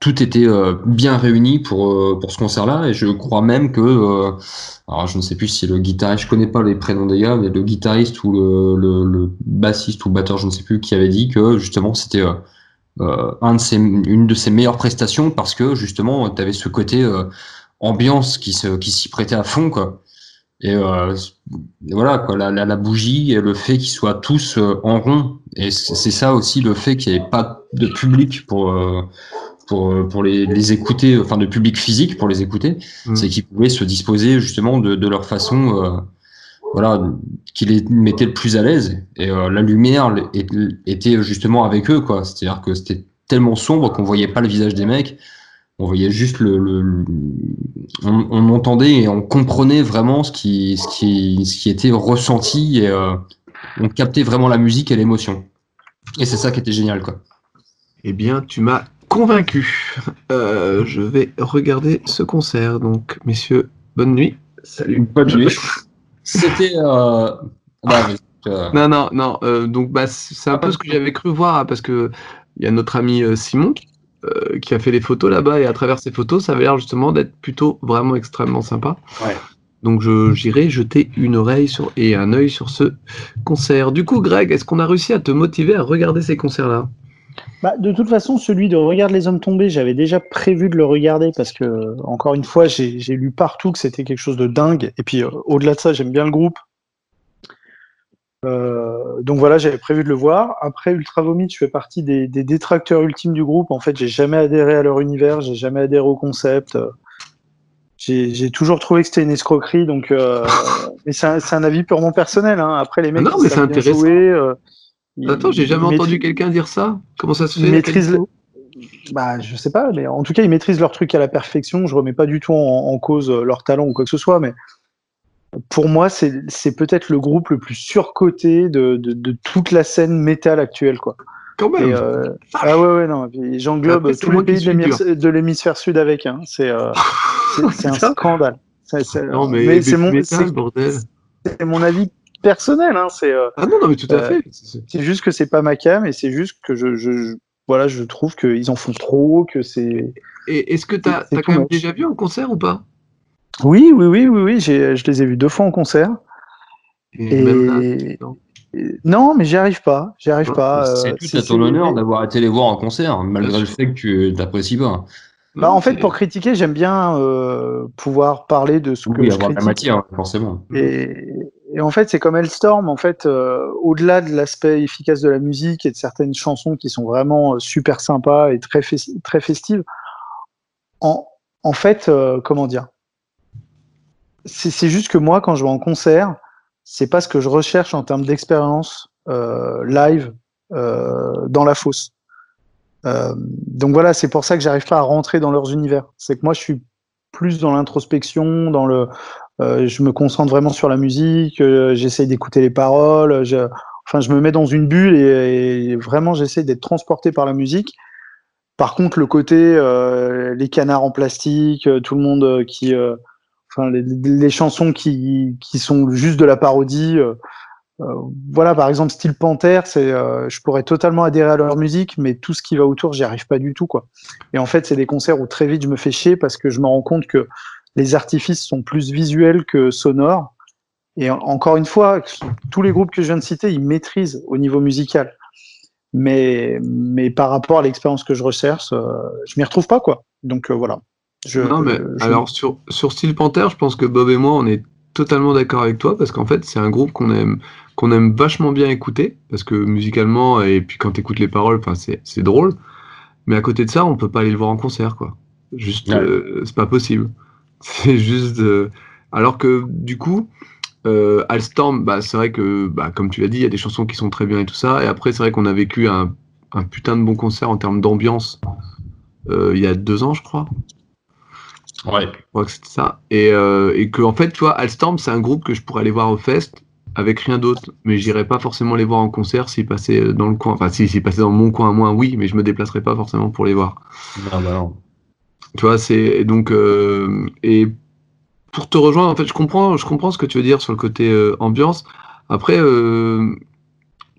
tout était euh, bien réuni pour, pour ce concert-là. Et je crois même que. je ne sais plus si le guitariste, je connais pas les prénoms des gars, mais le guitariste ou le, bassiste ou batteur, je ne sais plus, qui avait dit que justement c'était une de ses meilleures prestations parce que justement tu avais ce côté ambiance qui se, qui s'y prêtait à fond quoi. Et euh, voilà quoi, la, la, la bougie et le fait qu'ils soient tous euh, en rond et c'est ça aussi le fait qu'il n'y ait pas de public pour euh, pour, pour les, les écouter, enfin de public physique pour les écouter, Mm. c'est qu'ils pouvaient se disposer justement de, de leur façon, voilà, qui les mettait le plus à l'aise. Et la lumière était justement avec eux, quoi. C'est-à-dire que c'était tellement sombre qu'on voyait pas le visage des mecs. On voyait juste le, le- le- on, on entendait et on comprenait vraiment ce qui, ce qui, ce qui était ressenti et euh, on captait vraiment la musique et l'émotion. Et c'est ça qui était génial, quoi. Eh bien, tu m'as convaincu. Euh, je vais regarder ce concert. Donc, messieurs, bonne nuit. Salut. Bonne nuit. C'était. Euh... bah, vas-y, euh, Non, non, non. euh, donc, bah, c'est un peu ce que j'avais cru voir hein, parce que il y a notre ami euh, Simon euh, qui a fait les photos là-bas et à travers ces photos, ça avait l'air justement d'être plutôt vraiment extrêmement sympa. Ouais. Donc, je- j'irai jeter une oreille sur, et un œil sur ce concert. Du coup, Greg, est-ce qu'on a réussi à te motiver à regarder ces concerts-là? Bah, de toute façon, celui de Regarde les hommes tombés, j'avais déjà prévu de le regarder parce que, encore une fois, j'ai j'ai lu partout que c'était quelque chose de dingue. Et puis, euh, au-delà de ça, j'aime bien le groupe. Euh, donc voilà, j'avais prévu de le voir. Après, Ultra Vomit, je fais partie des, des détracteurs ultimes du groupe. En fait, j'ai jamais adhéré à leur univers, j'ai jamais adhéré au concept. J'ai toujours trouvé que c'était une escroquerie. Donc, euh, mais c'est un, avis purement personnel. Hein. Après, les mecs, non, mais c'est intéressant. jouer, euh, ils- Attends, j'ai jamais entendu quelqu'un dire ça. Comment ça se fait ils la maîtrisent qualité bah, je sais pas, mais en tout cas, ils maîtrisent leur truc à la perfection. Je remets pas du tout en, en cause leur talent ou quoi que ce soit, mais pour moi, c'est peut-être le groupe le plus surcoté de, de, de toute la scène métal actuelle, quoi. Quand même. Et, euh, ah ouais, ouais, non. J'englobe tous les pays de l'hémisphère- sud avec. Hein. C'est euh, un scandale. Non, mais, mais c'est mon, mon avis personnel. Hein. C'est euh, Ah non, non, mais tout à Euh, fait. C'est- juste que c'est pas ma cam et c'est juste que je, je, je- voilà, je trouve qu'ils en font trop, que c'est. Et est-ce que tu as, quand même déjà vu un concert ou pas? Oui, oui, oui, oui, oui. Je les ai vus deux fois en concert. Et même là, Et... non. mais j'y arrive pas. J'y arrive Ouais, pas. c'est euh, tout à ton honneur d'avoir été les voir en concert, malgré le fait que tu n'apprécies pas. Bah, en fait, pour critiquer, j'aime bien euh, pouvoir parler de ce que Oui, je avoir la matière, forcément. Et, et en fait, c'est comme Hellstorm. En fait, euh, au-delà de l'aspect efficace de la musique et de certaines chansons qui sont vraiment euh, super sympas et très, fes- très festives, en, en fait, euh, comment dire C'est juste que moi, quand je vais en concert, c'est pas ce que je recherche en termes d'expérience euh, live euh, dans la fosse. Euh, donc voilà, c'est pour ça que j'arrive pas à rentrer dans leurs univers. C'est que moi, je suis plus dans l'introspection, dans le, je me concentre vraiment sur la musique, j'essaie d'écouter les paroles, je, enfin, je me mets dans une bulle et, et vraiment j'essaie d'être transporté par la musique. Par contre, le côté, les canards en plastique, tout le monde qui, enfin, les, chansons qui, qui sont juste de la parodie. euh, euh, voilà, par exemple, style Panther, c'est, euh, je pourrais totalement adhérer à leur musique, mais tout ce qui va autour, j'y arrive pas du tout, quoi. Et en fait, c'est des concerts où très vite je me fais chier parce que je me rends compte que les artifices sont plus visuels que sonores. Et en- encore une fois, tous les groupes que je viens de citer, ils maîtrisent au niveau musical. Mais, mais par rapport à l'expérience que je recherche, je m'y retrouve pas, quoi. Donc voilà. Je, non, mais je- alors sur, sur Steel Panther, je pense que Bob et moi, on est totalement d'accord avec toi parce qu'en fait, c'est un groupe qu'on aime, qu'on aime vachement bien écouter parce que musicalement, et puis quand tu écoutes les paroles, enfin, c'est, drôle. Mais à côté de ça, on peut pas aller le voir en concert, quoi. Juste, Ouais. euh, c'est pas possible. C'est juste. euh, Alors que du coup, euh, Alstorm, bah, c'est vrai que, bah, comme tu l'as dit, il y a des chansons qui sont très bien et tout ça. Et après, c'est vrai qu'on a vécu un, un putain de bon concert en termes d'ambiance euh, il y a deux ans, je crois. Ouais. Je crois que c'était ça. Et, euh, et que, en fait, tu vois, Alstorm, c'est un groupe que je pourrais aller voir au Fest avec rien d'autre. Mais j'irais pas forcément les voir en concert s'ils passaient dans le coin. Enfin, si, s'ils passaient dans mon coin à moi, oui, mais je me déplacerais pas forcément pour les voir. Non, bah non. Tu vois, c'est et donc euh, et pour te rejoindre, en fait, je comprends, je comprends ce que tu veux dire sur le côté euh, ambiance. Après, euh,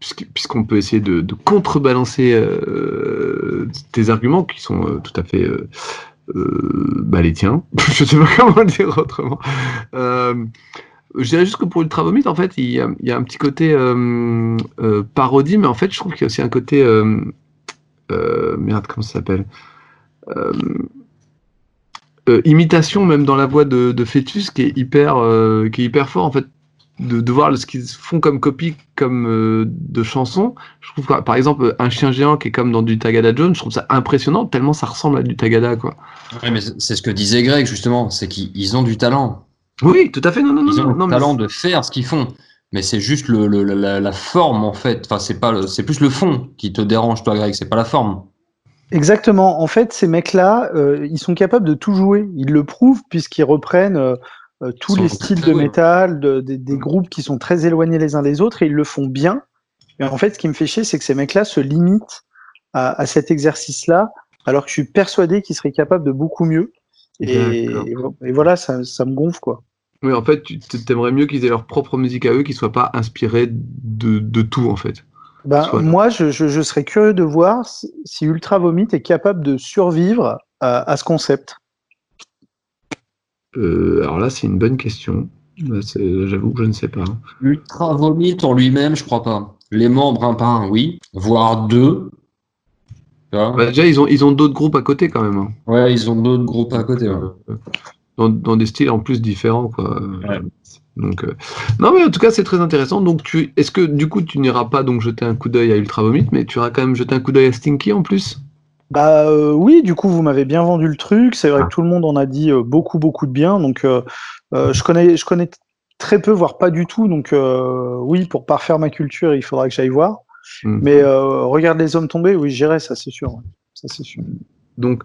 puisqu'- puisqu'on peut essayer de, de contrebalancer euh, tes arguments qui sont euh, tout à fait euh, euh, bah, les tiens. je sais pas comment le dire autrement. Euh, je dirais juste que pour Ultra Vomit, en fait, il y a, un petit côté euh, euh, parodie, mais en fait, je trouve qu'il y a aussi un côté euh, euh, merde, comment ça s'appelle Euh, euh, imitation même dans la voix de, de Fœtus qui est hyper euh, qui est hyper fort en fait de, de voir ce qu'ils font comme copie comme euh, de chansons. Je trouve que, par exemple un chien géant qui est comme dans du Tagada Jones, je trouve ça impressionnant tellement ça ressemble à du Tagada quoi. Ouais, mais c'est ce que disait Greg justement, c'est qu'ils ont du talent. Oui, tout à fait. Non, non, Ils non, ont non, le mais talent de faire ce qu'ils font. Mais c'est juste le, le- la, la forme en fait. Enfin, c'est pas, c'est plus le fond qui te dérange, toi, Greg. C'est pas la forme. Exactement. En fait, ces mecs-là, euh, ils sont capables de tout jouer. Ils le prouvent puisqu'ils reprennent euh, euh, tous les styles de métal, de- des- des groupes qui sont très éloignés les uns des autres, et ils le font bien. Et en fait, ce qui me fait chier, c'est que ces mecs-là se limitent à, à cet exercice-là, alors que je suis persuadé qu'ils seraient capables de beaucoup mieux. Et, voilà, ça, ça me gonfle, quoi. Oui, en fait, tu t'aimerais mieux qu'ils aient leur propre musique à eux, qu'ils soient pas inspirés de, de tout en fait. Ben, moi, je, je, je serais curieux de voir si, si Ultra Vomit est capable de survivre à, à ce concept. Euh, alors là, c'est une bonne question. Là, c'est- J'avoue que je ne sais pas. Ultra Vomit en lui-même, je crois pas. Les membres, un par un, oui. Voire deux. Bah, déjà, ils ont, ils ont d'autres groupes à côté quand même. hein. ouais, ils ont d'autres groupes à côté. ouais. Euh, Dans, dans des styles en plus différents. Quoi. Ouais. Donc, euh, Non, mais en tout cas, c'est très intéressant. Donc, tu... est-ce que du coup, tu n'iras pas donc jeter un coup d'œil à Ultra Vomit, mais tu iras quand même jeter un coup d'œil à Stinky en plus? Bah euh, oui, du coup, vous m'avez bien vendu le truc. C'est vrai Ah. que tout le monde en a dit euh, beaucoup, beaucoup de bien. Donc, euh, je connais, je connais très peu, voire pas du tout. Donc, oui, pour parfaire ma culture, il faudra que j'aille voir. Hmm. Mais regarde les hommes tombés, oui, j'irai, ça c'est sûr. Ça c'est sûr. Donc,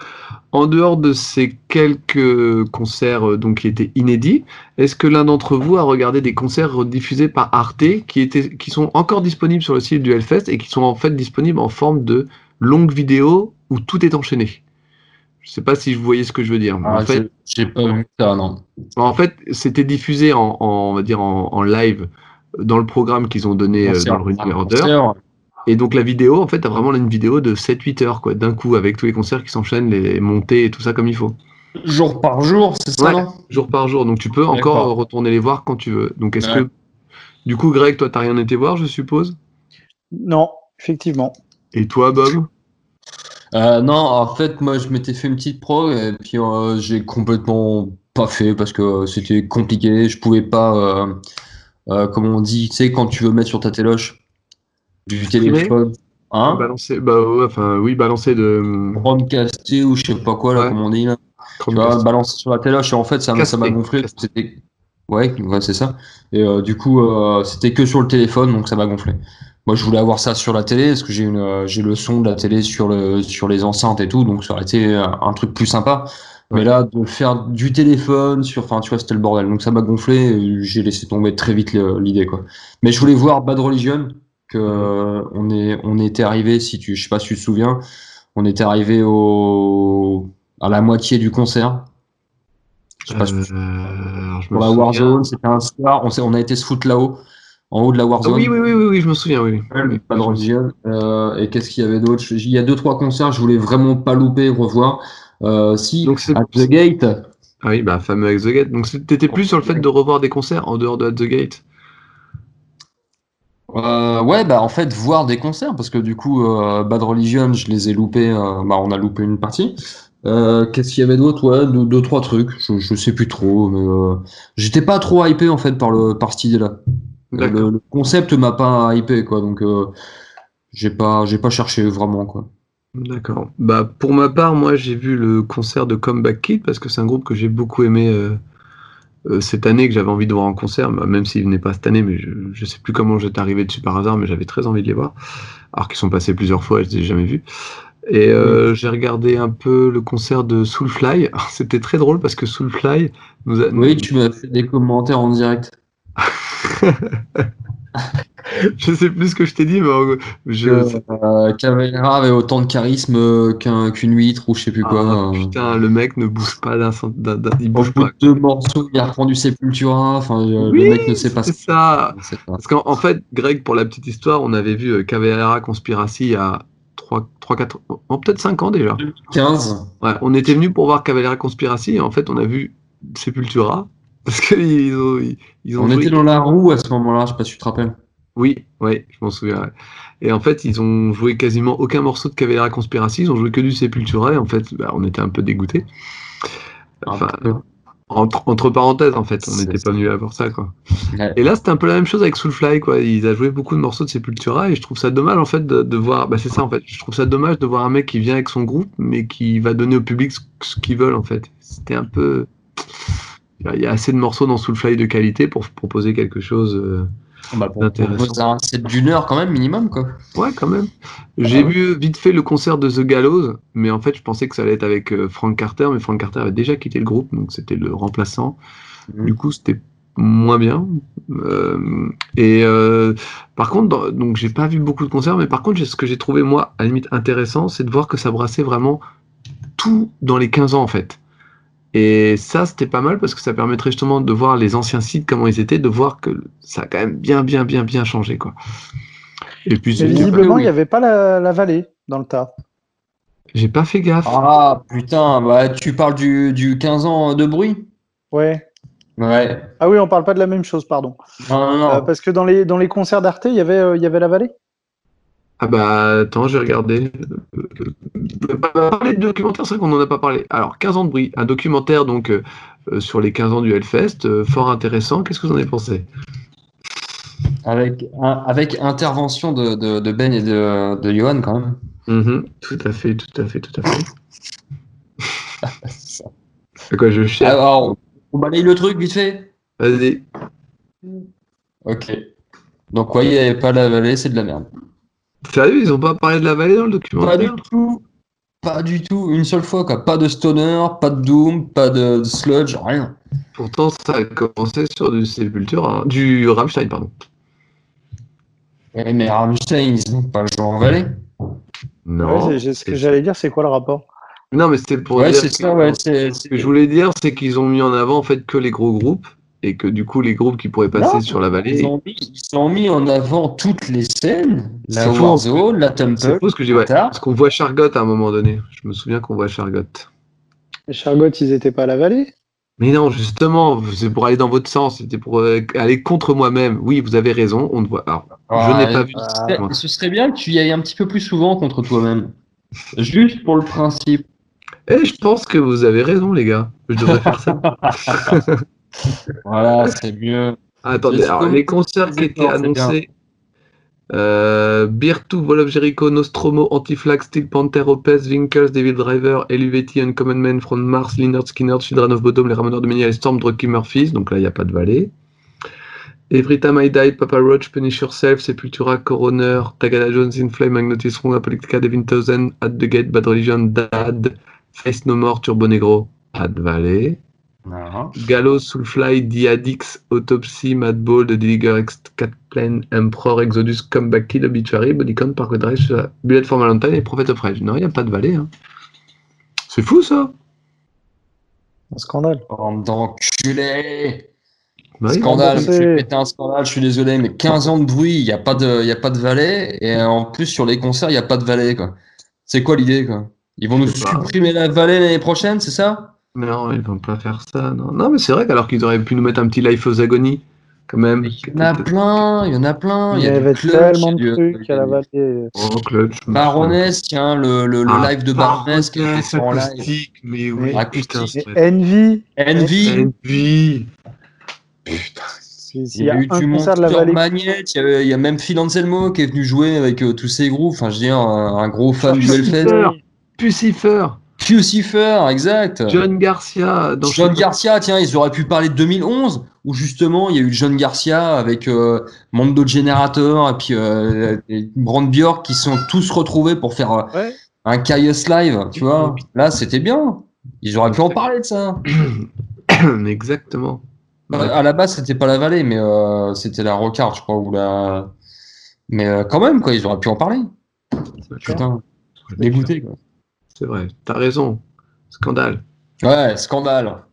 en dehors de ces quelques concerts donc, qui étaient inédits, est-ce que l'un d'entre vous a regardé des concerts diffusés par Arte qui, étaient, qui sont encore disponibles sur le site du Hellfest et qui sont en fait disponibles en forme de longues vidéos où tout est enchaîné Je ne sais pas si vous voyez ce que je veux dire. Ah, en fait, j'ai- pas vu ça, non. en fait c'était diffusé en, en- on va dire en, en live dans le programme qu'ils ont donné euh, dans le Running Order. Et donc la vidéo, en fait, t'as vraiment une vidéo de 7-8 heures, quoi, d'un coup, avec tous les concerts qui s'enchaînent, les montées et tout ça comme il faut. Jour par jour, c'est ça, Ouais. non? jour par jour. Donc tu peux encore retourner les voir quand tu veux. Donc est-ce Ouais. que, du coup, Greg, toi, t'as rien été voir, je suppose? Non, effectivement. Et toi, Bob? Euh, non, en fait, moi, je m'étais fait une petite pro et puis euh, j'ai complètement pas fait parce que euh, c'était compliqué. Je pouvais pas, euh, comme on dit, tu sais, quand tu veux mettre sur ta téloche du téléphone, hein, Balancer, bah ouais, enfin oui, balancer de Chromecasté ou je sais pas quoi, là, Ouais. comme on dit, là. Tu vois, Chromecast. balancer sur la téloche et en fait, ça m'a gonflé. C'était, ouais, ouais, c'est ça. Et euh, du coup, euh, c'était que sur le téléphone, donc ça m'a gonflé. Moi, je voulais avoir ça sur la télé, parce que j'ai une, euh, j'ai le son de la télé sur le, sur les enceintes et tout, donc ça aurait été un, truc plus sympa. Mais là, de faire du téléphone sur, enfin, tu vois, c'était le bordel. Donc ça m'a gonflé, j'ai laissé tomber très vite l'idée, quoi. Mais je voulais voir Bad Religion, que on est, on était arrivé, si tu, je sais pas si tu te souviens, on était arrivé au, à la moitié du concert. Je sais pas si Euh, je pour la. Warzone, c'était un soir, on, a été se foutre là-haut, en haut de la Ah Warzone. oui, oui, oui, oui, oui, je me souviens, oui. Pas de religion. Euh, et qu'est-ce qu'il y avait d'autre? Il y a deux, trois concerts, je voulais vraiment pas louper, revoir. Euh, si, Donc à The Gate, Ah oui, bah fameux avec The Gate. Donc t'étais plus sur le fait de revoir des concerts en dehors de At The Gate? euh, ouais, bah en fait, voir des concerts, parce que du coup, euh, Bad Religion, je les ai loupés, euh, bah on a loupé une partie. Euh, qu'est-ce qu'il y avait d'autre? Ouais, deux, deux, trois trucs, je, je sais plus trop, mais euh, j'étais pas trop hypé en fait par, le, par cette idée-là. D'accord. Le, le concept m'a pas hypé, quoi, donc euh, j'ai pas, j'ai pas cherché vraiment, quoi. D'accord. Bah, pour ma part, moi, j'ai vu le concert de Comeback Kid parce que c'est un groupe que j'ai beaucoup aimé euh, euh, cette année, que j'avais envie de voir en concert, bah, même s'il venait pas cette année, mais je, je sais plus comment j'étais arrivé dessus par hasard, mais j'avais très envie de les voir. Alors qu'ils sont passés plusieurs fois et je les ai jamais vus. Et euh, j'ai regardé un peu le concert de Soulfly. C'était très drôle parce que Soulfly nous a. Oui, tu m'as fait des commentaires en direct. je sais plus ce que je t'ai dit, mais je. Euh, Cavalera avait autant de charisme euh, qu'un- qu'une huître ou je sais plus quoi. Ah, euh. putain, le mec ne bouge pas d'un cent- d'un- d'un- il bouge pas. de deux morceaux, il a reprend Sepultura. Enfin, Oui, le mec ne sait pas c'est ce ça. fait. Parce qu'en en fait, Greg, pour la petite histoire, on avait vu Cavalera Conspiracy il y a 3, 3 4, oh, peut-être 5 ans déjà. 15. Ouais, on était venu pour voir Cavalera Conspiracy et en fait, on a vu Sepultura. Parce qu'ils ont, ils, ils ont On joué- était dans la roue à ce moment-là, je sais pas si tu te rappelles. Oui, oui, je m'en souviens. ouais. Et en fait, ils ont joué quasiment aucun morceau de Cavalera Conspiracy, ils ont joué que du Sepultura et en fait, bah, on était un peu dégoûtés. Enfin, Un peu. Entre, entre parenthèses, en fait, on n'était pas venu là pour ça, quoi. Ouais. Et là, c'était un peu la même chose avec Soulfly, quoi. Il a joué beaucoup de morceaux de Sepultura et je trouve ça dommage, en fait, de, de voir. Bah, c'est ça, en fait. Je trouve ça dommage de voir un mec qui vient avec son groupe, mais qui va donner au public ce, ce qu'ils veulent, en fait. C'était un peu. Il y a assez de morceaux dans Soulfly de qualité pour proposer quelque chose. euh, Bah, un set d'une heure quand même minimum quoi. Ouais, quand même. J'ai Ah ouais. vu vite fait le concert de The Gallows, mais en fait, je pensais que ça allait être avec euh, Frank Carter, mais Frank Carter avait déjà quitté le groupe, donc c'était le remplaçant. Mhm. Du coup, c'était moins bien. Euh, et euh, par contre, dans- donc j'ai pas vu beaucoup de concerts, mais par contre, ce que j'ai trouvé moi à la limite intéressant, c'est de voir que ça brassait vraiment tout dans les 15 ans en fait. Et ça, c'était pas mal parce que ça permettrait justement de voir les anciens sites, comment ils étaient, de voir que ça a quand même bien, bien, bien, bien changé quoi. Et puis, Mais visiblement, il n'y avait pas la, la vallée dans le tas. j'ai pas fait gaffe. Ah putain, bah tu parles du, du 15 ans de bruit? Ouais. Ouais. Ah oui, on parle pas de la même chose, pardon. Non, non, non. Euh, parce que dans les, dans les concerts d'Arte, il y avait, euh, il y avait la vallée? Ah bah attends, je vais regarder. Euh, euh, bah, parler de documentaire, c'est vrai qu'on n'en a pas parlé. Alors, 15 ans de bruit, un documentaire donc euh, euh, sur les 15 ans du Hellfest, euh, fort intéressant. Qu'est-ce que vous en avez pensé? Avec, un- avec intervention de, de, de Ben et de, de Johan quand même. Mhm, Tout à fait, tout à fait, tout à fait. C'est quoi, je cherche? Alors, on balaye le truc vite fait? Vas-y. Ok. Donc, ouais, il n'y avait pas la vallée, c'est de la merde. Sérieux, ils ont pas parlé de la vallée dans le Pas documentaire du tout. Pas du tout. Une seule fois, quoi. Pas de stoner, pas de doom, pas de sludge, rien. Pourtant, ça a commencé sur du Sépulture, hein, du Rammstein, pardon. Eh, mais Rammstein, ils n'ont pas joué en vallée. Non. Ouais, c'est- ce que j'allais dire, c'est quoi le rapport? Non, mais c'était pour Ouais, dire c'est ça, ouais. c'est- Ce que je voulais dire, c'est qu'ils ont mis en avant en fait que les gros groupes et que du coup les groupes qui pourraient passer Non, sur la vallée. Ils ont, mis, ils ont mis en avant toutes les scènes. La C'est Warzone, la C'est Temple. faux ce que j'ai ouais. Parce qu'on voit Chargotte à un moment donné. Je me souviens qu'on voit Chargotte. Les Chargot, ils étaient pas à la vallée? Mais non, justement, c'est pour aller dans votre sens, c'était pour euh, aller contre moi-même. Oui, vous avez raison, on ne voit. Je n'ai pas vu. Eh, Ce serait bien que tu y ailles un petit peu plus souvent contre toi-même. Juste pour le principe. Et je pense que vous avez raison, les gars. Je devrais faire ça. Voilà, c'est mieux. Attendez, alors, go. les concerts qui étaient c'est bien. annoncés. Euh, Beer 2, Vol of Jericho, Nostromo, Anti-Flag, Steel Panther, Opeth, Vinkers, Devil Driver, Eluvati, Uncommon Man, From Mars, Leonard Skinner, Children of Bodom, Les Ramoneurs de Ménia et Storm, Rocky Murphys. Donc là, il n'y a pas de vallée. Every Time I Die, Papa Roach, Punish Yourself, Sepultura, Coroner, Tagada Jones, In Flame, Magnetis Wrong, Apocalyptica, Devin Townsend, At the Gate, Bad Religion, Dad, Face No More, Turbo Negro, pas de vallée. Non. Gallows, Soulfly, Diadix, Autopsy, Madball, The Dilliger, X, Catplane, Emperor, Exodus, Comeback Kid, Obituary, Bodycon, Park Drive, Bullet for Valentine et Prophet of Rage. Non, il n'y a pas de vallée. Hein. C'est fou ça un scandale. Bande d'enculés Bah oui. Scandale, pété un scandale, je suis désolé, mais 15 ans de bruit, il n'y a, pas de- y a pas de valet, et en plus sur les concerts, il n'y a pas de valet, quoi. C'est quoi l'idée, quoi? Ils vont nous supprimer la valet l'année prochaine, c'est ça? Non, ils vont pas faire ça. Non, non mais c'est vrai qu'alors qu'ils auraient pu nous mettre un petit Life of Agony, quand même. Il y en a plein, il y en a plein. Il y a du avait clutch, tellement il y a de trucs à la vallée. Oh, clutch. Baroness, tiens, le, le, le Ah, live de Baroness qui était fait en live. mais oui, acoustique. Envy, Envy, Envy. Putain. il y y a a eu du concert de la vallée. Il y, avait- il y a même Phil Anselmo qui est venu jouer avec euh, tous ses groupes. Enfin, je veux dire, un, un gros fan du Hellfest. Pucifer. Pucifer, exact. John Garcia. Dans John Garcia, tiens, ils auraient pu parler de 2011, où justement il y a eu John Garcia avec euh, Mondo Generator et puis euh, et Brand Bjork qui sont tous retrouvés pour faire euh, Ouais. un Caius Live, tu vois. Là, c'était bien. Ils auraient pu en parler de ça. Exactement. Euh, à la base, c'était pas la vallée, mais euh, c'était la Rocard, je crois, ou la. Mais euh, quand même, quoi, ils auraient pu en parler. Putain, dégoûté, quoi. C'est vrai, t'as raison. Scandale. Ouais, scandale.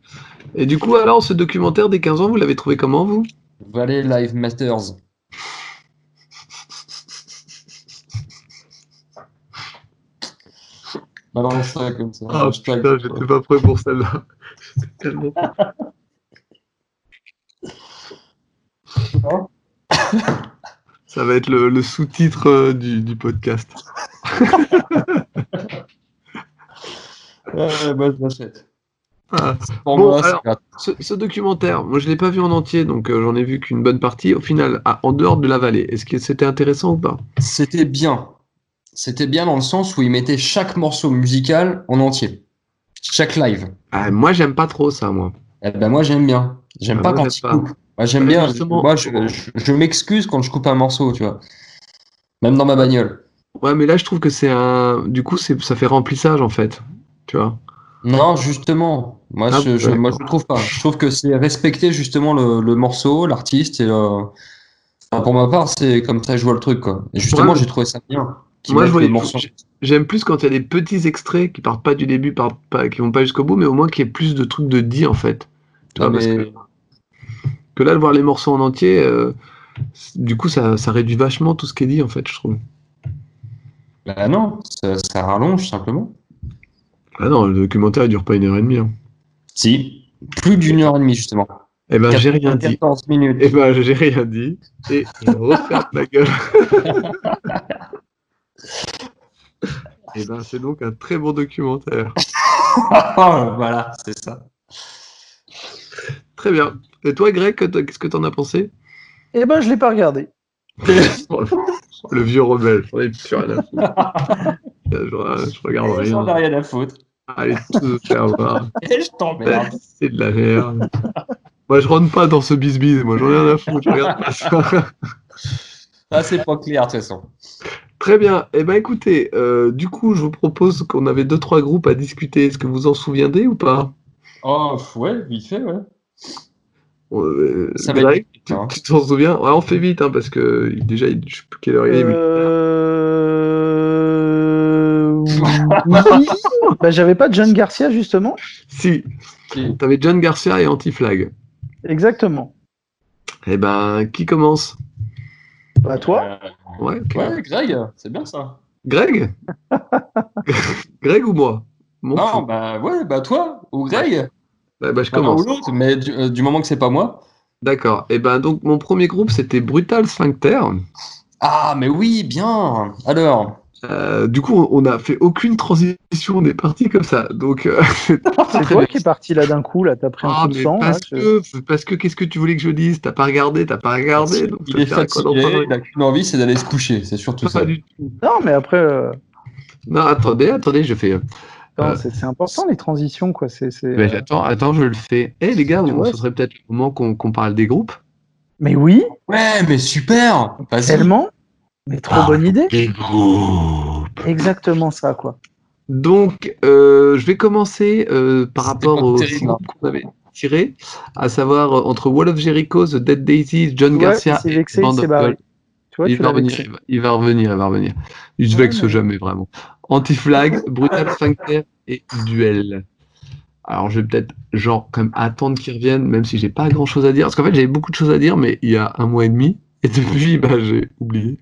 Et du coup, alors, ce documentaire des 15 ans, vous l'avez trouvé comment, vous? Valley Live Masters. Balance ça comme ça. Ah putain, j'étais pas prêt pour celle-là. J'étais tellement. Ça va être le, le sous-titre euh, du, du podcast. Bah, je l'achète. Ah. Bon, alors-. Ce, ce documentaire, moi je l'ai pas vu en entier, donc euh, j'en ai vu qu'une bonne partie. Au final, ah, en dehors de la vallée, est-ce que c'était intéressant ou pas? C'était bien. C'était bien dans le sens où il mettait chaque morceau musical en entier. Chaque live. ah, Moi, j'aime pas trop ça, moi. Eh ben moi j'aime bien. J'aime Ah, pas moi, quand il pas. coupe. Moi j'aime bien. justement. Moi je, je- je m'excuse quand je coupe un morceau, tu vois. Même dans ma bagnole. Ouais, mais là, je trouve que c'est un. Du coup, ça fait remplissage en fait. Tu vois Non, justement. Moi Ah, je, ouais. je trouve pas. Je trouve que c'est respecter justement le, le morceau, l'artiste et euh, enfin, pour ma part c'est comme ça que je vois le truc quoi. Et justement Ouais. j'ai trouvé ça bien. Moi, je voyais-. J'aime plus quand il y a des petits extraits qui partent pas du début, partent pas, qui vont pas jusqu'au bout, mais au moins qu'il y ait plus de trucs de dit en fait. Tu parce que, que là, de voir les morceaux en entier, euh, du coup, ça, ça réduit vachement tout ce qui est dit en fait, je trouve. Bah non, ça, ça rallonge simplement. Ah non, le documentaire il dure pas une heure et demie. Hein. Si. Plus d'une heure et demie justement. Eh ben, j'ai rien dit. 14 minutes. Eh ben, j'ai rien dit. Et je referme ma gueule. Eh ben, c'est donc un très bon documentaire. voilà, c'est ça. Très bien. Et toi, Greg, qu'est-ce que t'en as pensé? Eh ben, je l'ai pas regardé. Le vieux rebelle, j'en ai plus rien à foutre. je, je regarde J'en ai rien. rien à foutre. Allez, tout faire voir. Je t'emmerde. C'est de la merde. Moi, je rentre pas dans ce bis-bis. Moi, j'en ai rien à foutre. Je regarde pas ça. Ah, c'est pas clair de toute façon. Très bien. Eh ben, écoutez, euh, du coup, je vous propose qu'on avait deux, trois groupes à discuter. Est-ce que vous en souviendrez ou pas? Oh, ouais, vite fait, ouais. Euh, Ça va être vite, hein. tu t'en souviens? Ouais, on fait vite, hein, parce que déjà, il- je sais plus quelle heure il est. Euh... Bah, j'avais pas John Garcia justement. Si, Si. t'avais John Garcia et Anti-Flag. Exactement. Eh ben, qui commence? Bah toi. Euh, Ouais, ok. ouais, Greg, c'est bien ça. Greg? Greg ou moi? Mon non, fou. bah ouais, bah toi, ou Greg, Bah, bah, je Enfin, commence. ou l'autre, mais du, euh, du moment que c'est pas moi. D'accord. Et ben donc mon premier groupe c'était Brutal Sphincter. Ah, mais oui, bien. Alors, Euh, du coup on n'a fait aucune transition, on est parti comme ça. Donc euh, C'est toi qui es parti là d'un coup, là, t'as pris un ah, coup de sang. là, parce je- que parce que qu'est-ce que tu voulais que je dise? T'as pas regardé, t'as pas regardé. donc il est fatigué, a qu'une envie, c'est d'aller se coucher, c'est surtout ça. Pas du tout. Non, mais après, euh, Non attendez, attendez, je fais. Euh. c'est important les transitions, quoi. C'est, euh, attends, attends, je le fais. Eh les gars, vois, ce serait peut-être le moment qu'on parle des groupes? Mais oui, Ouais, mais super tellement. Mais trop bonne idée. Des groupes. Exactement ça, quoi. Donc, euh, je vais commencer euh, par rapport six groupes qu'on avait tirés, à savoir euh, entre Wall of Jericho, The Dead Daisies, John Ouais, Garcia et vexé, Band il s'est of barré. Gold. Tu vois, il, tu va revenir, il, va, il va revenir, il va revenir. Il se Ouais, vexe mais- jamais, vraiment. Anti-Flag, Brutal Sphincter et Duel. Alors, je vais peut-être, genre, quand même attendre qu'ils reviennent, même si j'ai pas grand-chose à dire. Parce qu'en fait, j'avais beaucoup de choses à dire, mais il y a un mois et demi, et depuis, bah, j'ai oublié.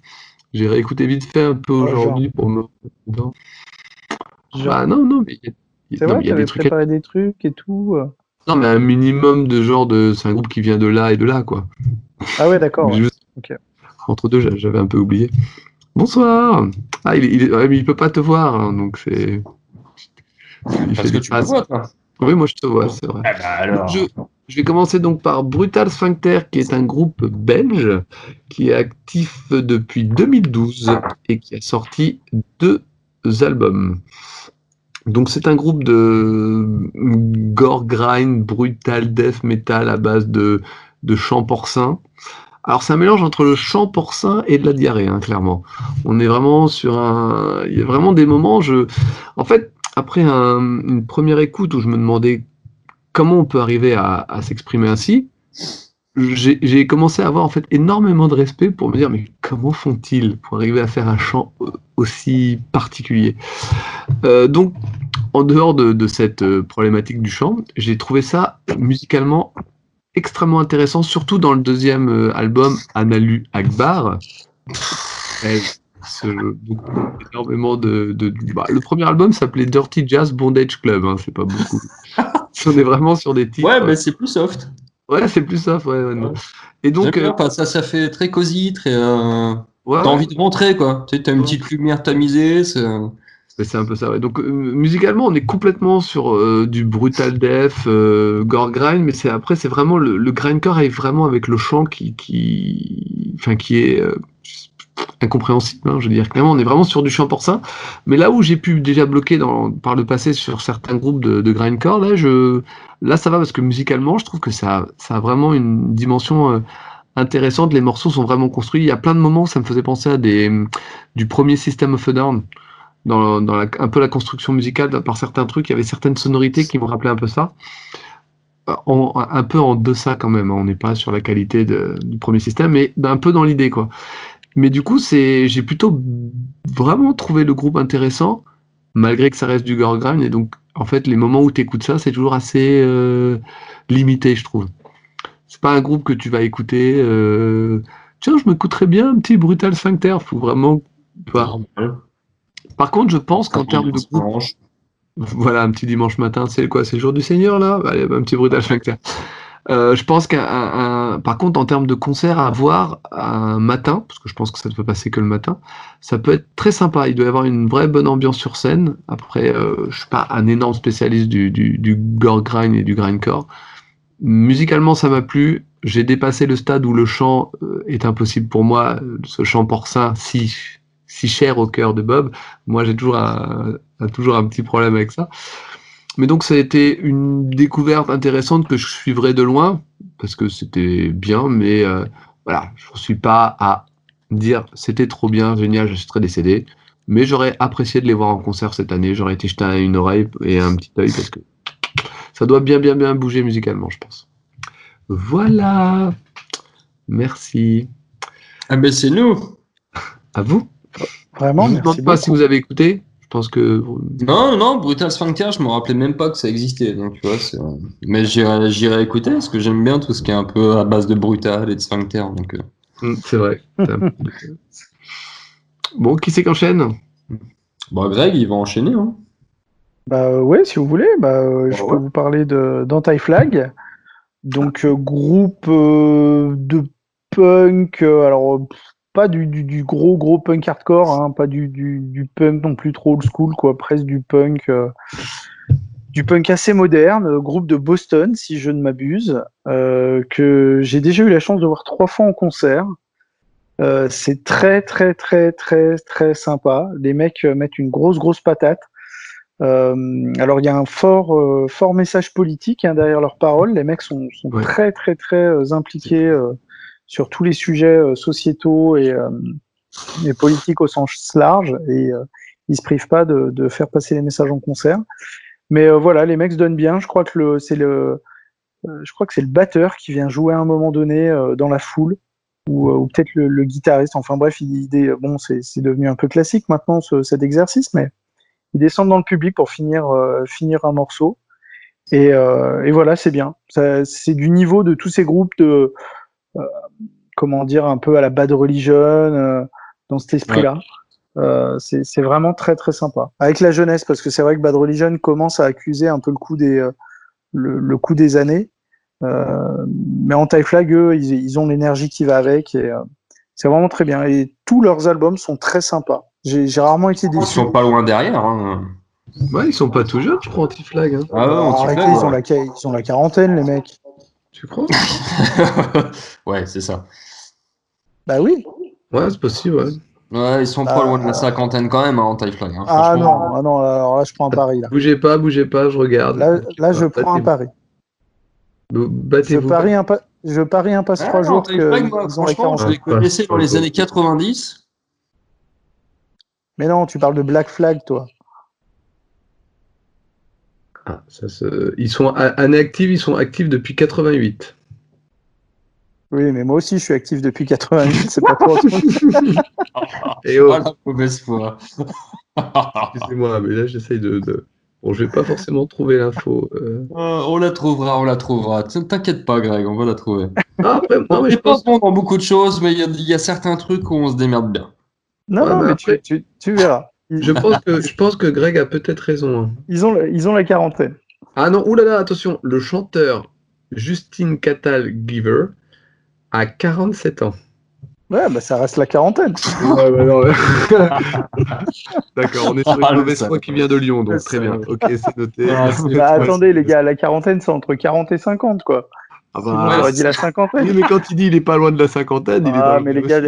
J'ai réécouté vite fait un peu Oh, aujourd'hui pour me... Non. Genre, Bah, non, non, mais il y a, c'est non, vrai, mais il y a t'avais des trucs à- préparé des trucs et tout. euh. Non, mais un minimum de genre de. C'est un groupe qui vient de là et de là, quoi. Ah ouais, d'accord. Ouais. Entre deux, j'a- j'avais un peu oublié. Bonsoir Ah, il, il, il peut pas te voir, hein, donc c'est. Il Parce que tu me vois, toi. Oui, moi je te vois, c'est vrai. Ah bah alors. Je, je vais commencer donc par Brutal Sphincter, qui est un groupe belge qui est actif depuis 2012 et qui a sorti deux albums. Donc c'est un groupe de gore grind, brutal death metal à base de, de chant porcin. Alors c'est un mélange entre le chant porcin et de la diarrhée, hein, clairement. On est vraiment sur un... Il y a vraiment des moments, je... En fait, après un- une première écoute où je me demandais comment on peut arriver à, s'exprimer ainsi, j'ai commencé à avoir en fait énormément de respect pour me dire mais comment font-ils pour arriver à faire un chant aussi particulier? Euh, Donc en dehors de, cette euh, problématique du chant, j'ai trouvé ça musicalement extrêmement intéressant, surtout dans le deuxième euh, album Analu Akbar. Énormément de- bah, le premier album s'appelait Dirty Jazz Bondage Club, hein, c'est pas beaucoup. On est vraiment sur des titres. Ouais, mais c'est plus soft. Ouais, c'est plus ça. Ouais, ouais. Et donc, bien, euh, ça, ça fait très cosy, très. euh, ouais, T'as envie de rentrer, quoi. Tu sais, t'as une petite lumière tamisée. c'est- un peu ça, ouais. Donc, euh, musicalement, on est complètement sur euh, du brutal death, euh, gore grind, mais c'est après, c'est vraiment le, le grindcore est vraiment avec le chant qui, qui, enfin, qui est euh, incompréhensible. hein, je veux dire, clairement, on est vraiment sur du chant porcin. Mais là où j'ai pu déjà bloquer dans, par le passé sur certains groupes de, grindcore, là, je, là, ça va parce que musicalement, je trouve que ça, ça a vraiment une dimension euh, intéressante. Les morceaux sont vraiment construits. Il y a plein de moments ça me faisait penser à des, du premier System of a Down dans, un peu la construction musicale, par certains trucs, il y avait certaines sonorités qui me rappelaient un peu ça. En- un peu en deçà quand même, hein. on n'est pas sur la qualité du premier système, mais un peu dans l'idée quoi. Mais du coup, c'est, j'ai plutôt vraiment trouvé le groupe intéressant, malgré que ça reste du gore grind, et donc en fait les moments où tu écoutes ça, c'est toujours assez euh, limité, je trouve. C'est pas un groupe que tu vas écouter. euh, Tiens, je m'écouterais bien un petit Brutal Sphincter. Faut vraiment. Par contre, je pense qu'en termes de groupe, Dimanche. voilà, un petit dimanche matin, c'est quoi? C'est le jour du Seigneur, là? Allez, un petit brutal sphincter. Euh, je pense un- par contre, en termes de concert à voir un matin, parce que je pense que ça ne peut passer que le matin, ça peut être très sympa. Il doit y avoir une vraie bonne ambiance sur scène. Après, euh, je suis pas un énorme spécialiste du, du, du gore grind et du grindcore. Musicalement, ça m'a plu. J'ai dépassé le stade où le chant euh, est impossible pour moi. Ce chant porcin si, si cher au cœur de Bob. Moi, j'ai toujours un- toujours un petit problème avec ça. Mais donc, ça a été une découverte intéressante que je suivrai de loin parce que c'était bien, mais euh, voilà, je ne suis pas à dire c'était trop bien, génial, je suis très décédé. Mais j'aurais apprécié de les voir en concert cette année. J'aurais été jeté une oreille et un petit œil parce que ça doit bien, bien, bien bouger musicalement, je pense. Voilà. Merci. Ah ben c'est nous. À vous. Vraiment, je ne vous merci demande pas si vous avez écouté. Je pense que. Non, non, Brutal Sphincter, je me rappelais même pas que ça existait. Donc, tu vois, c'est- Mais j'irai écouter parce que j'aime bien tout ce qui est un peu à base de Brutal et de Sphincter. Donc, euh, Hmm, C'est vrai. Bon, qui c'est qu'enchaîne Bon, Greg, il va enchaîner. Hein. Bah euh, ouais, si vous voulez, bah, euh, je Bah peux ouais. vous parler de d'Anti-Flag. Donc euh, groupe euh, de punk, euh, alors euh, pff, pas du, du, du gros gros punk hardcore, hein, pas du, punk non plus trop old school, quoi, presque du punk, euh, du punk assez moderne, euh, groupe de Boston, si je ne m'abuse, euh, que j'ai déjà eu la chance de voir trois fois en concert. Euh, c'est très très très très très sympa. Les mecs mettent une grosse grosse patate. Alors il y a un fort fort message politique hein, derrière leurs paroles. Les mecs sont, sont Ouais. très très très impliqués sur tous les sujets euh, sociétaux et, euh, et politiques au sens large et euh, ils se privent pas de, faire passer les messages en concert. Mais voilà, les mecs donnent bien. Je crois que c'est le je crois que c'est le batteur qui vient jouer à un moment donné dans la foule ou, peut-être le, guitariste. Enfin bref, il, il- bon c'est devenu un peu classique maintenant ce- cet exercice, mais ils descendent dans le public pour finir finir un morceau. Et, et voilà, c'est bien. C'est du niveau de tous ces groupes de comment dire un peu à la Bad Religion euh, dans cet esprit-là. Euh, c'est vraiment très très sympa. Avec la jeunesse, parce que c'est vrai que Bad Religion commence à accuser un peu le coup des euh, le, le coup des années. Euh, mais en Type Flag, eux, ils, ils ont l'énergie qui va avec et euh, c'est vraiment très bien. Et tous leurs albums sont très sympas. J'ai rarement été Ils déçu. sont pas loin derrière. Hein. Ouais, ils sont pas tout jeunes, je crois, anti-flag. hein. Ah ouais, Arrêtez, plaît, ils, ont la, ils ont la quarantaine, les mecs. Tu crois? Ouais, c'est ça. Bah oui. Ouais, c'est possible, ouais. Ouais, ils sont pas Ah. loin de la cinquantaine quand même, hein, en flag. Hein, Ah non, ah non, alors là, je prends un pari. Là, Bougez pas, bougez pas, je regarde. là, là je Battez-vous. prends un pari. Je parie un, pa- je parie un passe Ah, trois non, jours qu'ils Flag, moi, franchement, je les connaissais dans les années 90. Mais non, tu parles de Black Flag, toi. Ah, ça se- Ils sont année active, ils sont actifs depuis 88. Oui, mais moi aussi, je suis actif depuis 88, c'est pas pour. Et oh, la mauvaise foi. excusez-moi, mais là j'essaye de, de- Bon, je vais pas forcément trouver l'info. euh. Euh, on la trouvera, on la trouvera. T'inquiète pas, Greg, on va la trouver. Ah, après, non, on mais n'est je pas pense. bon dans beaucoup de choses, mais il y, a- il y a certains trucs où on se démerde bien. Non, Ouais, non, mais mais après- tu, tu, tu verras. Je pense que je pense que Greg a peut-être raison. hein. ils ont, ils ont la quarantaine. Ah non, oulala, attention, le chanteur Justin Catal Giver a 47 ans. Ouais, bah ça reste la quarantaine. Ouais, ouais, non, ouais. D'accord, on est sur Ah, une le mauvaise foi qui vient de Lyon, donc très bien. Ok, c'est noté. Ah, Bah, attendez, les gars, la quarantaine, c'est entre 40 et 50, quoi. Ah bah, j'aurais dit la cinquantaine. oui, mais quand il dit il est pas loin de la cinquantaine, il est Ah, dans mais le les gars,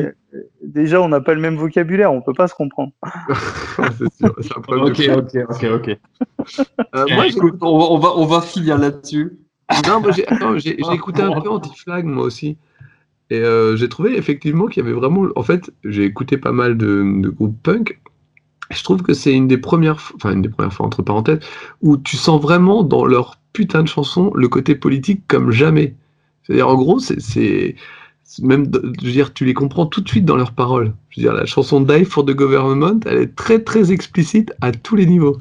déjà, on n'a pas le même vocabulaire, on peut pas se comprendre. c'est sûr, c'est un problème Ok, ok, ok, ok. Euh, moi, j'ai- Écoute, on va, on va, on va finir là-dessus. Non, moi, j'ai j'ai- écouté un peu Anti-Flag, moi aussi. Et euh, j'ai trouvé effectivement qu'il y avait vraiment. En fait, j'ai écouté pas mal de, de groupes punk. Je trouve que c'est une des premières, enfin une des premières fois entre parenthèses, où tu sens vraiment dans leur putain de chanson le côté politique comme jamais. C'est-à-dire, en gros, c'est, même, de- je veux dire, tu les comprends tout de suite dans leurs paroles. Je veux dire, la chanson Die for the Government, elle est très très explicite à tous les niveaux.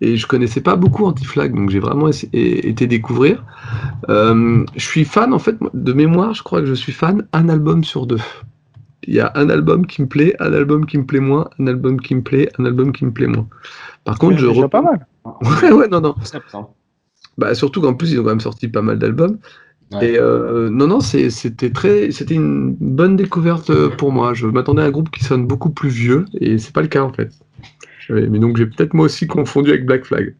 Et je connaissais pas beaucoup Anti-Flag, donc j'ai vraiment été découvrir. Euh, je suis fan, en fait, de mémoire, je crois que je suis fan un album sur deux. Il y a un album qui me plaît, un album qui me plaît moins, un album qui me plaît, un album qui me plaît moins. Par contre, C'est je déjà pas mal. Ouais, ouais, non, non. Bah, surtout qu'en plus, ils ont quand même sorti pas mal d'albums. Ouais. Et euh, non, non, c'était très, c'était une bonne découverte euh, pour moi. Je m'attendais à un groupe qui sonne beaucoup plus vieux, et c'est pas le cas en fait. Mais donc j'ai peut-être moi aussi confondu avec Black Flag.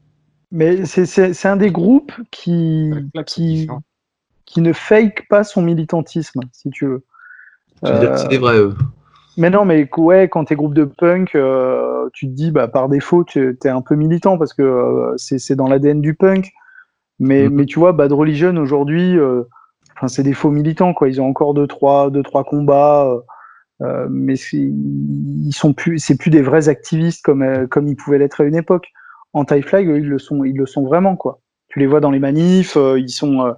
Mais c'est- un des groupes qui, Flag, qui, qui ne fake pas son militantisme, si tu veux. Que c'est des vrais eux. Mais non, mais ouais, quand t'es groupe de punk, euh, tu te dis, bah, par défaut, tu es un peu militant parce que euh, c'est c'est dans l'ADN du punk. Mais, Mhm. mais tu vois, Bad Religion aujourd'hui, euh, enfin, c'est des faux militants, quoi. Ils ont encore deux, trois, deux, trois combats, euh, euh, mais ils sont plus, c'est plus des vrais activistes comme, euh, comme ils pouvaient l'être à une époque. Anti-Flag, eux, ils le sont, ils le sont vraiment, quoi. Tu les vois dans les manifs, euh, ils sont, euh,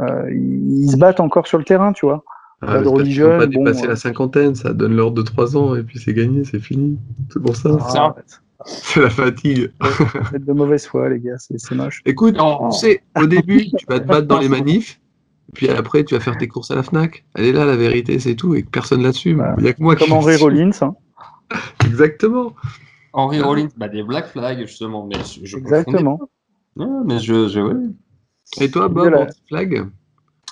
euh, ils se battent encore sur le terrain, tu vois. Ah, qu'ils Religion, pas bon, dépassé euh. la cinquantaine, ça donne l'ordre de 3 ans, et puis c'est gagné, c'est fini. C'est pour ça. ça. C'est la fatigue. Vous êtes de mauvaise foi, les gars, c'est moche. Écoute, Non. tu sais, au début, tu vas te battre dans les manifs, puis après, tu vas faire tes courses à la Fnac. Elle est là, la vérité, c'est tout, et que personne là-dessus. Bah, Il y a que moi Comme qui. Henry Rollins, hein. Exactement. Henry Rollins, bah, des Black Flag, justement. Mais je, je Exactement. Ouais, mais je, je, ouais. Et toi, Bob, Voilà. anti-flag?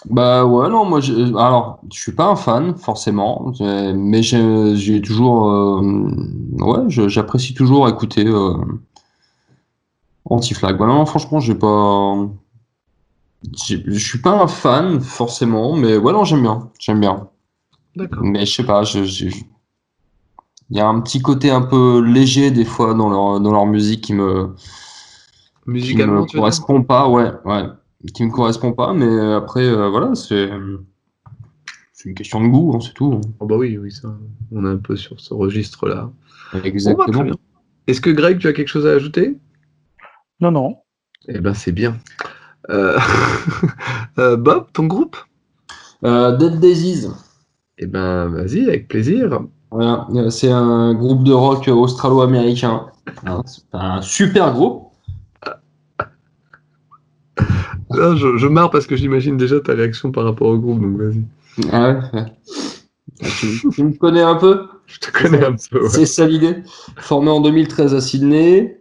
Bah ouais, non, moi, je, alors, je suis pas un fan, forcément, mais j'ai toujours, euh, ouais, j'apprécie toujours écouter euh, Anti-Flag. Bah non, franchement, j'ai pas, je suis pas un fan, forcément, mais ouais, non, j'aime bien, j'aime bien. D'accord. Mais je sais pas, il y a un petit côté un peu léger, des fois, dans leur, dans leur musique qui me, qui me Musicalement, tu veux dire? correspond pas, ouais, ouais, qui me correspond pas, mais après, euh, voilà, c'est c'est une question de goût, hein, c'est tout. Oh bah oui, oui, ça. On est un peu sur ce registre-là. Bah, Exactement. bien. Est-ce que Greg, tu as quelque chose à ajouter? Non, non. Eh ben, c'est bien. Euh, euh, Bob, ton groupe? Euh, Dead Daisies, Eh ben, vas-y, avec plaisir. voilà, euh, c'est un groupe de rock australo-américain. Hein, c'est un super groupe. Là, je, je marre parce que j'imagine déjà ta réaction par rapport au groupe, donc vas-y. Ah ouais, ouais. Ah, Tu, tu me connais un peu Je te connais un peu. ouais. C'est ça l'idée. Formé en 2013 à Sydney,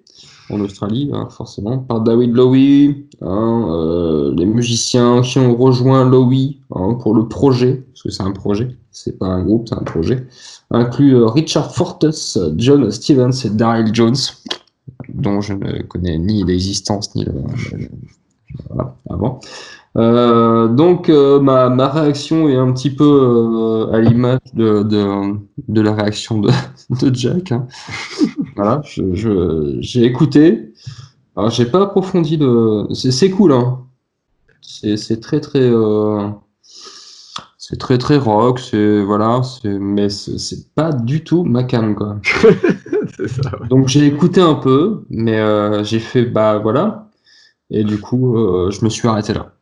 en Australie, hein, forcément, par David Lowy, hein, euh, les musiciens qui ont rejoint Lowy hein, pour le projet, parce que c'est un projet, c'est pas un groupe, c'est un projet, inclut euh, Richard Fortes, John Stevens et Daryl Jones, dont je ne connais ni l'existence ni le, le- voilà, avant. Euh, donc euh, ma, ma réaction est un petit peu euh, à l'image de, de, de la réaction de, de Jack. hein. voilà, je, je- j'ai écouté. Alors j'ai pas approfondi le. C'est, cool, hein. C'est, très très. C'est très très rock, c'est voilà, mais c'est, pas du tout ma cam quoi. ça, ouais. Donc j'ai écouté un peu, mais j'ai fait bah voilà, et du coup euh, je me suis arrêté là.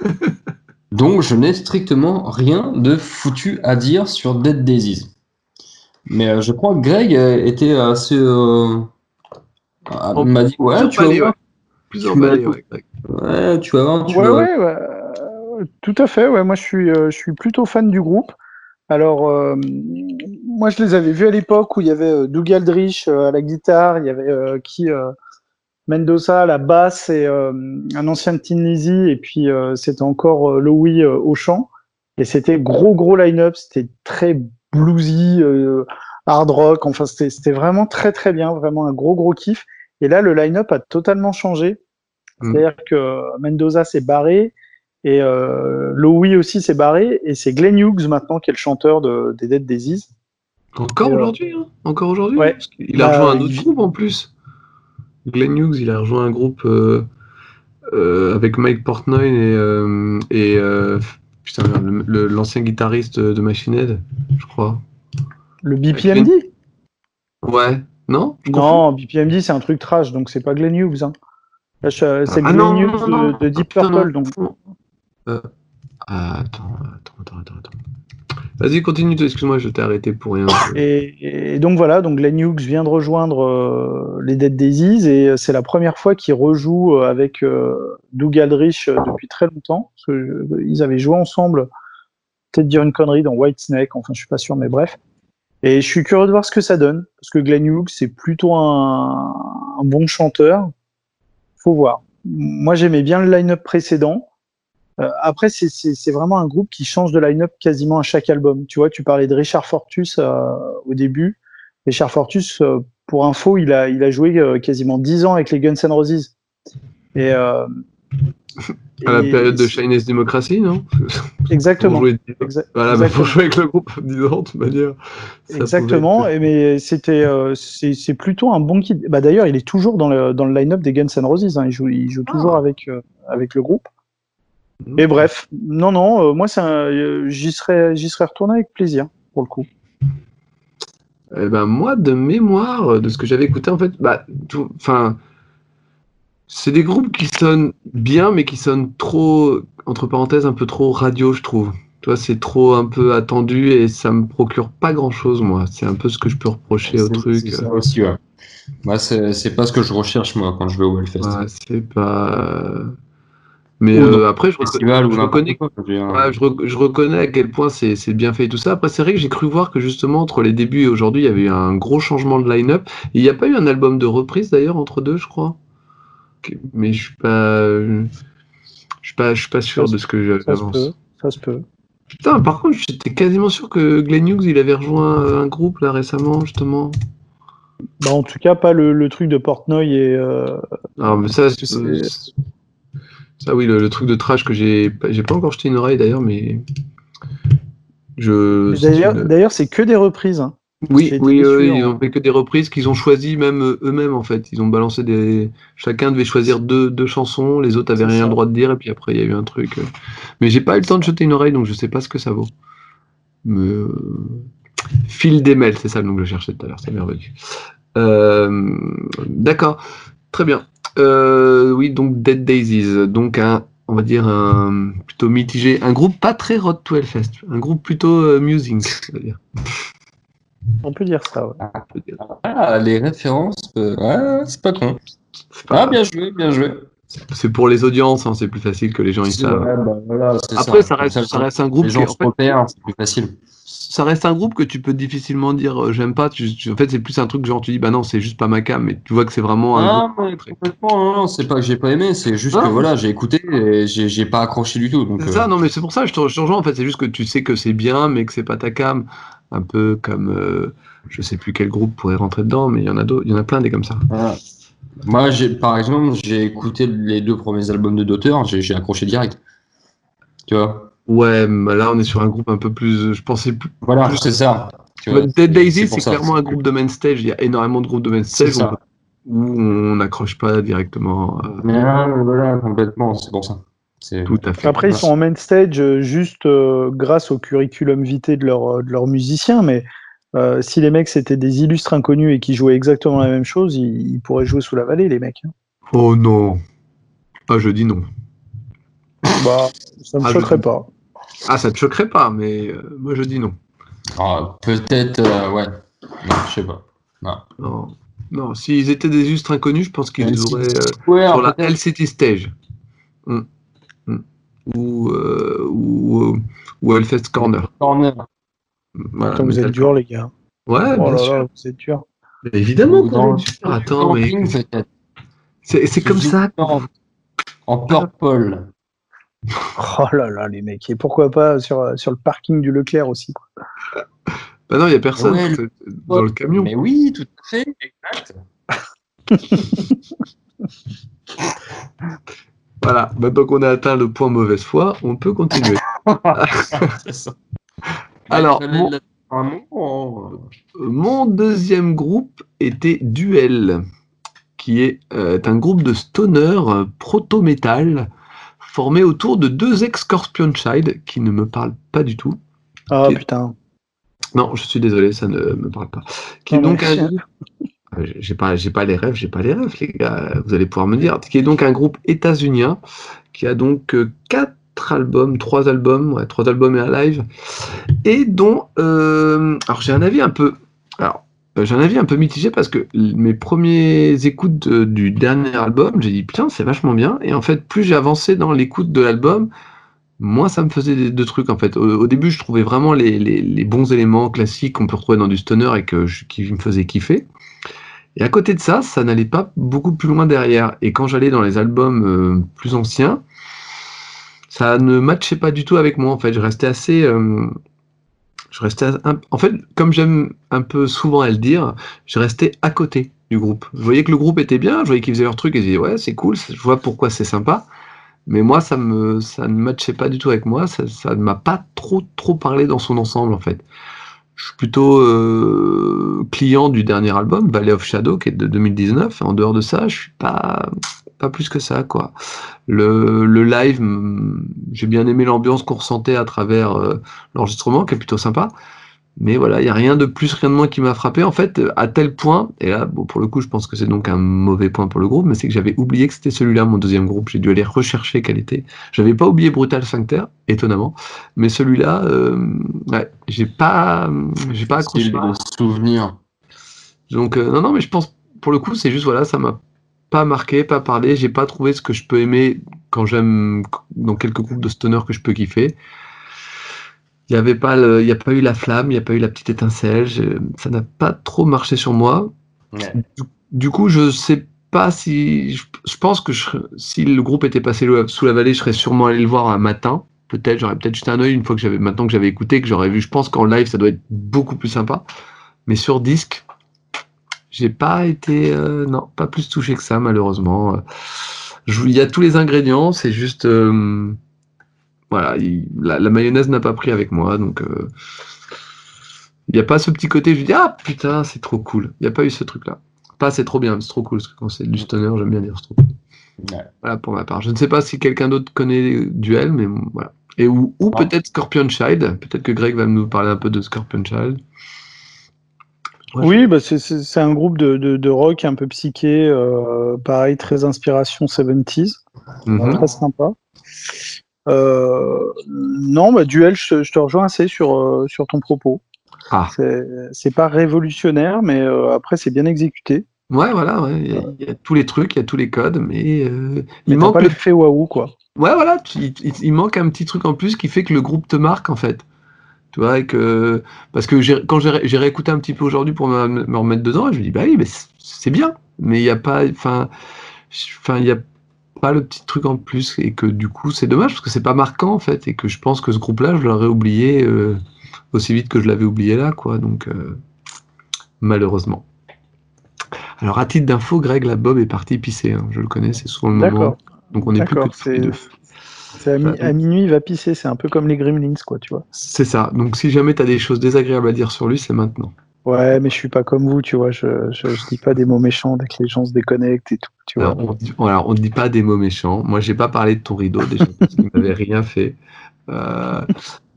Donc je n'ai strictement rien de foutu à dire sur Dead Daisies. Mais euh, je crois que Greg était assez euh, m'a dit ouais tu vas voir, ouais. Plus Tu m'as- ouais, Greg. ouais, tu vas voir, tu Ouais, vas voir. ouais, ouais, euh, tout à fait. Ouais, moi, je suis, euh, je suis plutôt fan du groupe. Alors, euh, moi, je les avais vus à l'époque où il y avait euh, Doug Aldrich euh, à la guitare, il y avait euh, qui euh, Mendoza à la basse et euh, un ancien de Tin Lizzy, et puis euh, c'était encore euh, Louis au chant. Et c'était gros, gros line-up. C'était très bluesy, hard rock. Enfin, c'était vraiment très, très bien. Vraiment un gros, gros kiff. Et là, le line-up a totalement changé. Mm. C'est-à-dire que Mendoza s'est barré et euh, Lowy aussi s'est barré. Et c'est Glenn Hughes maintenant qui est le chanteur de, des Dead Daisies. Encore euh, aujourd'hui hein? Encore aujourd'hui? Ouais. Parce qu'il a Bah, rejoint un autre il- groupe en plus. Glenn Hughes, il a rejoint un groupe euh, euh, avec Mike Portnoy et, euh, et putain, l'ancien guitariste de Machine Head, je crois. Le BPMD Ouais, non? Non, BPMD, c'est un truc trash, donc c'est pas Glenn Hughes. Hein. Là, je- c'est Ah Glenn non, Hughes non, de, non. de Deep Purple. Donc, Euh, ah, attends, attends, attends, attends. Vas-y, continue, excuse-moi, je t'ai arrêté pour rien. et, donc voilà, donc Glenn Hughes vient de rejoindre euh, les Dead Daisies et c'est la première fois qu'il rejoue euh, avec euh, Doug Aldrich euh, depuis très longtemps. Euh, ils avaient joué ensemble, peut-être dire une connerie dans Whitesnake, enfin je suis pas sûr, mais bref. Et je suis curieux de voir ce que ça donne, parce que Glenn Hughes c'est plutôt un, un bon chanteur. Faut voir. Moi j'aimais bien le line-up précédent. Euh, après, c'est- vraiment un groupe qui change de line-up quasiment à chaque album. Tu vois, tu parlais de Richard Fortus euh, au début. Richard Fortus, euh, pour info, il a, il a joué euh, quasiment 10 ans avec les Guns N' Roses. Et, euh, À la et- période de Chinese Democracy, non? Exactement. Pour jouer, Exa- voilà, bah, exactement. pour jouer avec le groupe 10 ans, de toute manière. Exactement, pouvait être- et mais c'était euh, c'est plutôt un bon kit. Bah d'ailleurs, il est toujours dans le dans le line-up des Guns N' Roses. hein. Il joue il joue toujours Ah. avec euh, avec le groupe. Et bref, non non, euh, moi c'est un- euh, j'y serais j'y serais retourné avec plaisir pour le coup. Eh ben, moi, de mémoire, de ce que j'avais écouté, en fait, bah, tout- c'est des groupes qui sonnent bien, mais qui sonnent trop, entre parenthèses, un peu trop radio, je trouve. Toi, c'est trop un peu attendu et ça me procure pas grand chose, moi. C'est un peu ce que je peux reprocher au truc. c'est ça aussi, ouais. Moi, c'est c'est pas ce que je recherche, moi, quand je vais au Hellfest. Ouais, c'est pas. Mais Ou euh, après, je, reconnais- je reconnais quoi. je veux dire. Ouais, je, re- je reconnais à quel point c'est c'est bien fait et tout ça. Après, c'est vrai que j'ai cru voir que justement, entre les débuts et aujourd'hui, il y avait eu un gros changement de line-up. Il n'y a pas eu un album de reprise d'ailleurs entre deux, je crois? Mais je suis pas. Je suis pas, je suis pas sûr Ça de ce que j'avance. ça se peut. Putain, par contre, j'étais quasiment sûr que Glenn Hughes, il avait rejoint euh, un groupe là récemment, justement. Bah, en tout cas, pas le, le truc de Portnoy et euh, Alors, mais ça, c'est- ça oui, le, le truc de trash que j'ai, pas- j'ai pas encore jeté une oreille d'ailleurs, mais je. d'ailleurs une- d'ailleurs c'est que des reprises. hein. Oui, oui, en- ils ont fait que des reprises qu'ils ont choisies même euh, eux-mêmes en fait. Ils ont balancé des. Chacun devait choisir deux, deux chansons, les autres avaient rien ça. le droit de dire, et puis après il y a eu un truc. euh. Mais j'ai pas eu le temps de jeter une oreille, donc je sais pas ce que ça vaut. Mais, euh, Phil Demel, c'est ça le nom que je cherchais tout à l'heure, c'est merveilleux. Euh, D'accord, très bien. Euh, oui, donc Dead Daisies, donc un, on va dire un plutôt mitigé, un groupe pas très Rod to Hellfest, un groupe plutôt euh, musing, on va dire. On peut dire ça. ouais. Ah, les références, euh, ouais, c'est pas con. Pas- Ah, bien joué, bien joué. C'est pour les audiences, hein, c'est plus facile que les gens ils savent. Ouais, bah, voilà, Après, ça, reste, ça reste un groupe Les qui, gens en fait, c'est plus facile. ça reste un groupe que tu peux difficilement dire euh, j'aime pas. Tu- tu- en fait, c'est plus un truc genre tu dis bah non, c'est juste pas ma cam, mais tu vois que c'est vraiment un Ah, mais complètement, non, non, c'est pas que j'ai pas aimé, c'est juste Non. que voilà, j'ai écouté et j'ai j'ai pas accroché du tout. Donc, C'est euh, ça, non, mais c'est pour ça que je te, je te rejoins. En fait, c'est juste que tu sais que c'est bien, mais que c'est pas ta cam. Un peu comme euh, je sais plus quel groupe pourrait rentrer dedans, mais il y en a d'autres, il y en a plein des comme ça. voilà. Moi, j'ai, par exemple, j'ai écouté les deux premiers albums de Daughter, j'ai j'ai accroché direct. Tu vois? Ouais, mais là on est sur un groupe un peu plus. Je pensais plus. Voilà, Plus- c'est ça. Dead Daisy, c'est ça. clairement un groupe de main stage. Il y a énormément de groupes de main stage où, on- où on n'accroche pas directement. euh, Mais là, voilà, complètement, c'est pour ça. C'est tout à fait. Après, ils sont en main stage euh, juste euh, grâce au curriculum vitae de leurs de leurs musiciens, mais euh, si les mecs c'était des illustres inconnus et qui jouaient exactement la même chose, ils, ils pourraient jouer sous la vallée, les mecs. hein. Oh non. Ah, je dis non. Bah, ça me Ah, je- choquerait pas. Ah, ça te choquerait pas, mais euh, moi je dis non. Ah, peut-être, euh, ouais. Non, je sais pas. Non. Non, non. S'ils étaient des illustres inconnus, je pense qu'ils LCD auraient euh, Ouais, sur la. LCT Stage. Hmm. Hmm. Ou, euh, ou, ou Hellfest Corner. Corner. Voilà, Attends, vous êtes durs, les gars. Ouais, Oh bien là sûr. là, vous êtes durs. Mais évidemment qu'on est dur. Attends, mais c'est c'est comme ça. En, en purple. Oh là là, les mecs. Et pourquoi pas sur, sur le parking du Leclerc aussi. Bah non, il n'y a personne Ouais, dans le camion. Mais oui, tout à fait, exact. Voilà, maintenant qu'on a atteint le point mauvaise foi, on peut continuer. Ça. Alors, mon- un mot, euh, Mon deuxième groupe était Duel, qui est euh, un groupe de stoner euh, proto-metal formé autour de deux ex-Scorpion Child qui ne me parlent pas du tout. Ah Ok. putain. Non, je suis désolé, ça ne me parle pas. Qui est donc un groupe. Euh, J'ai pas, j'ai pas les rêves, j'ai pas les rêves, les gars. Vous allez pouvoir me dire. Qui est donc un groupe états-unien qui a donc quatre albums, trois albums, ouais, trois albums et un live, et dont, euh, alors j'ai un avis un peu, alors euh, j'ai un avis un peu mitigé parce que mes premiers écoutes du dernier album, j'ai dit putain c'est vachement bien, et en fait plus j'ai avancé dans l'écoute de l'album, moins ça me faisait des- de trucs en fait. Au, début je trouvais vraiment les, les- les bons éléments classiques qu'on peut retrouver dans du stoner et que je- qui me faisaient kiffer. Et à côté de ça, ça n'allait pas beaucoup plus loin derrière. Et quand j'allais dans les albums euh, plus anciens, ça ne matchait pas du tout avec moi. En fait, je restais assez. Je restais en fait, comme j'aime un peu souvent à le dire, je restais à côté du groupe. Je voyais que le groupe était bien, je voyais qu'ils faisaient leur truc et je disais ouais, c'est cool, je vois pourquoi c'est sympa. Mais moi, ça me, ça ne matchait pas du tout avec moi. Ça, ça ne m'a pas trop, trop parlé dans son ensemble en fait. Je suis plutôt euh, client du dernier album, Valley of Shadow, qui est de 2019. En dehors de ça, je suis pas, pas plus que ça, quoi. Le, le live, j'ai bien aimé l'ambiance qu'on ressentait à travers euh, l'enregistrement, qui est plutôt sympa. Mais voilà, il n'y a rien de plus, rien de moins qui m'a frappé. En fait, à tel point, et là, bon, pour le coup, je pense que c'est donc un mauvais point pour le groupe, mais c'est que j'avais oublié que c'était celui-là, mon deuxième groupe. J'ai dû aller rechercher quel était. J'avais pas oublié Brutal Sphincter, étonnamment. Mais celui-là, euh, ouais, j'ai pas, j'ai pas accroché. de souvenir. Donc euh, non, non, mais je pense pour le coup, c'est juste voilà, ça m'a pas marqué, pas parlé. J'ai pas trouvé ce que je peux aimer quand j'aime dans quelques groupes de stoner que je peux kiffer. Il y avait pas, le- il y a pas eu la flamme, il y a pas eu la petite étincelle. je- ça n'a pas trop marché sur moi. Ouais. Du coup, je sais pas si, je, je pense que je si le groupe était passé sous la vallée, je serais sûrement allé le voir un matin. Peut-être, j'aurais peut-être jeté un œil une fois que j'avais, maintenant que j'avais écouté, que j'aurais vu. Je pense qu'en live, ça doit être beaucoup plus sympa. Mais sur disque, j'ai pas été, euh, non, pas plus touché que ça, malheureusement. Il y a tous les ingrédients, c'est juste, euh, voilà, il- la, la mayonnaise n'a pas pris avec moi, donc euh, il n'y a pas ce petit côté, je me dis, ah putain, c'est trop cool. Il n'y a pas eu ce truc-là. Pas c'est trop bien, c'est trop cool, parce que quand c'est du stoner, j'aime bien dire c'est trop cool. Ouais. Voilà pour ma part. Je ne sais pas si quelqu'un d'autre connaît Duel, mais bon, voilà. Et ou, ou peut-être Scorpion Child. Peut-être que Greg va nous parler un peu de Scorpion Child. Oui, bah c'est- un groupe de, de, de rock un peu psyché, euh, pareil, très inspiration 70s, Mhm. très sympa. Euh, non, bah, Duel, je, te- je te rejoins assez sur, euh, sur ton propos. Ah. C'est- pas révolutionnaire, mais euh, après, c'est bien exécuté. Ouais, voilà, ouais. Il y, a, il y a tous les trucs, il y a tous les codes, mais Mais il manque pas le l'effet waouh, quoi. Ouais, voilà, tu- il, il- il manque un petit truc en plus qui fait que le groupe te marque, en fait. Tu vois, et que... Parce que j'ai- quand j'ai ré- j'ai réécouté un petit peu aujourd'hui pour me, me remettre dedans, je me dis, bah oui, mais c'est- bien, mais il n'y a pas... Enfin, il y a pas le petit truc en plus, et que du coup, c'est dommage, parce que c'est pas marquant, en fait, et que je pense que ce groupe-là, je l'aurais oublié euh, aussi vite que je l'avais oublié là, quoi, donc... euh, malheureusement. Alors, à titre d'info, Greg, la Bob est parti pisser, hein, je le connais, c'est souvent le moment. D'accord. Donc, on n'est plus que D'accord, à, mi- Ouais. à minuit, il va pisser. C'est un peu comme les Gremlins, quoi, tu vois. C'est ça. Donc si jamais tu as des choses désagréables à dire sur lui, c'est maintenant. Ouais, mais je suis pas comme vous, tu vois. Je, je, je dis pas des mots méchants dès que les gens se déconnectent et tout, tu vois. Alors, on dit, alors, on ne dit pas des mots méchants. Moi, j'ai pas parlé de ton rideau déjà parce qu'il m'avait rien fait. Euh,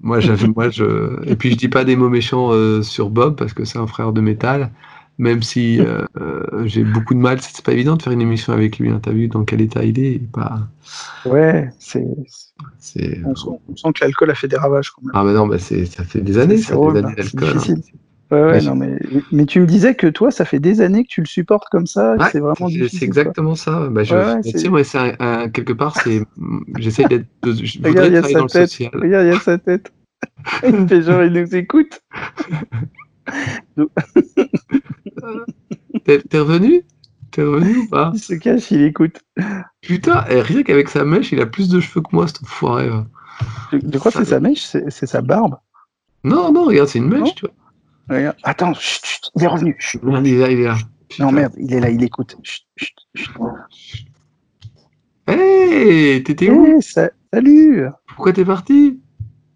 moi, moi, je, et puis je dis pas des mots méchants euh, sur Bob parce que c'est un frère de métal. Même si euh, euh, j'ai beaucoup de mal, c'est pas évident de faire une émission avec lui. Hein. T'as vu dans quel état il est, il est pas. Ouais, c'est. On, sent- on sent que l'alcool a fait des ravages quand même. Ah bah non, bah c'est, ça fait des années, ça fait des années hein, c'est d'alcool. hein. difficile. Ouais, ouais, Mais non, mais, mais tu me disais que toi, ça fait des années que tu le supportes comme ça, Ouais, c'est vraiment c'est- difficile. C'est exactement ça. Bah, je, Ouais, bah, c'est- tu sais, moi, c'est un- un- quelque part, c'est, j'essaie d'être, je voudrais Regarde, il y a travailler dans sa le tête. social. Regarde, il y a sa tête. il fait genre, il nous écoute. T'es, t'es revenu? T'es revenu ou pas? Il se cache, il écoute. Putain, et rien qu'avec sa mèche, il a plus de cheveux que moi, cet enfoiré. De, de quoi c'est sa mèche? C'est sa barbe? Non, non, regarde, c'est une mèche, Non. tu vois. Regarde. Attends, chut, chut, il est revenu. Chut. Merde, il est là, il est là. Putain. Non, merde, il est là, il écoute. Chut. Hey, t'étais où? Eh, sa- salut Pourquoi t'es parti?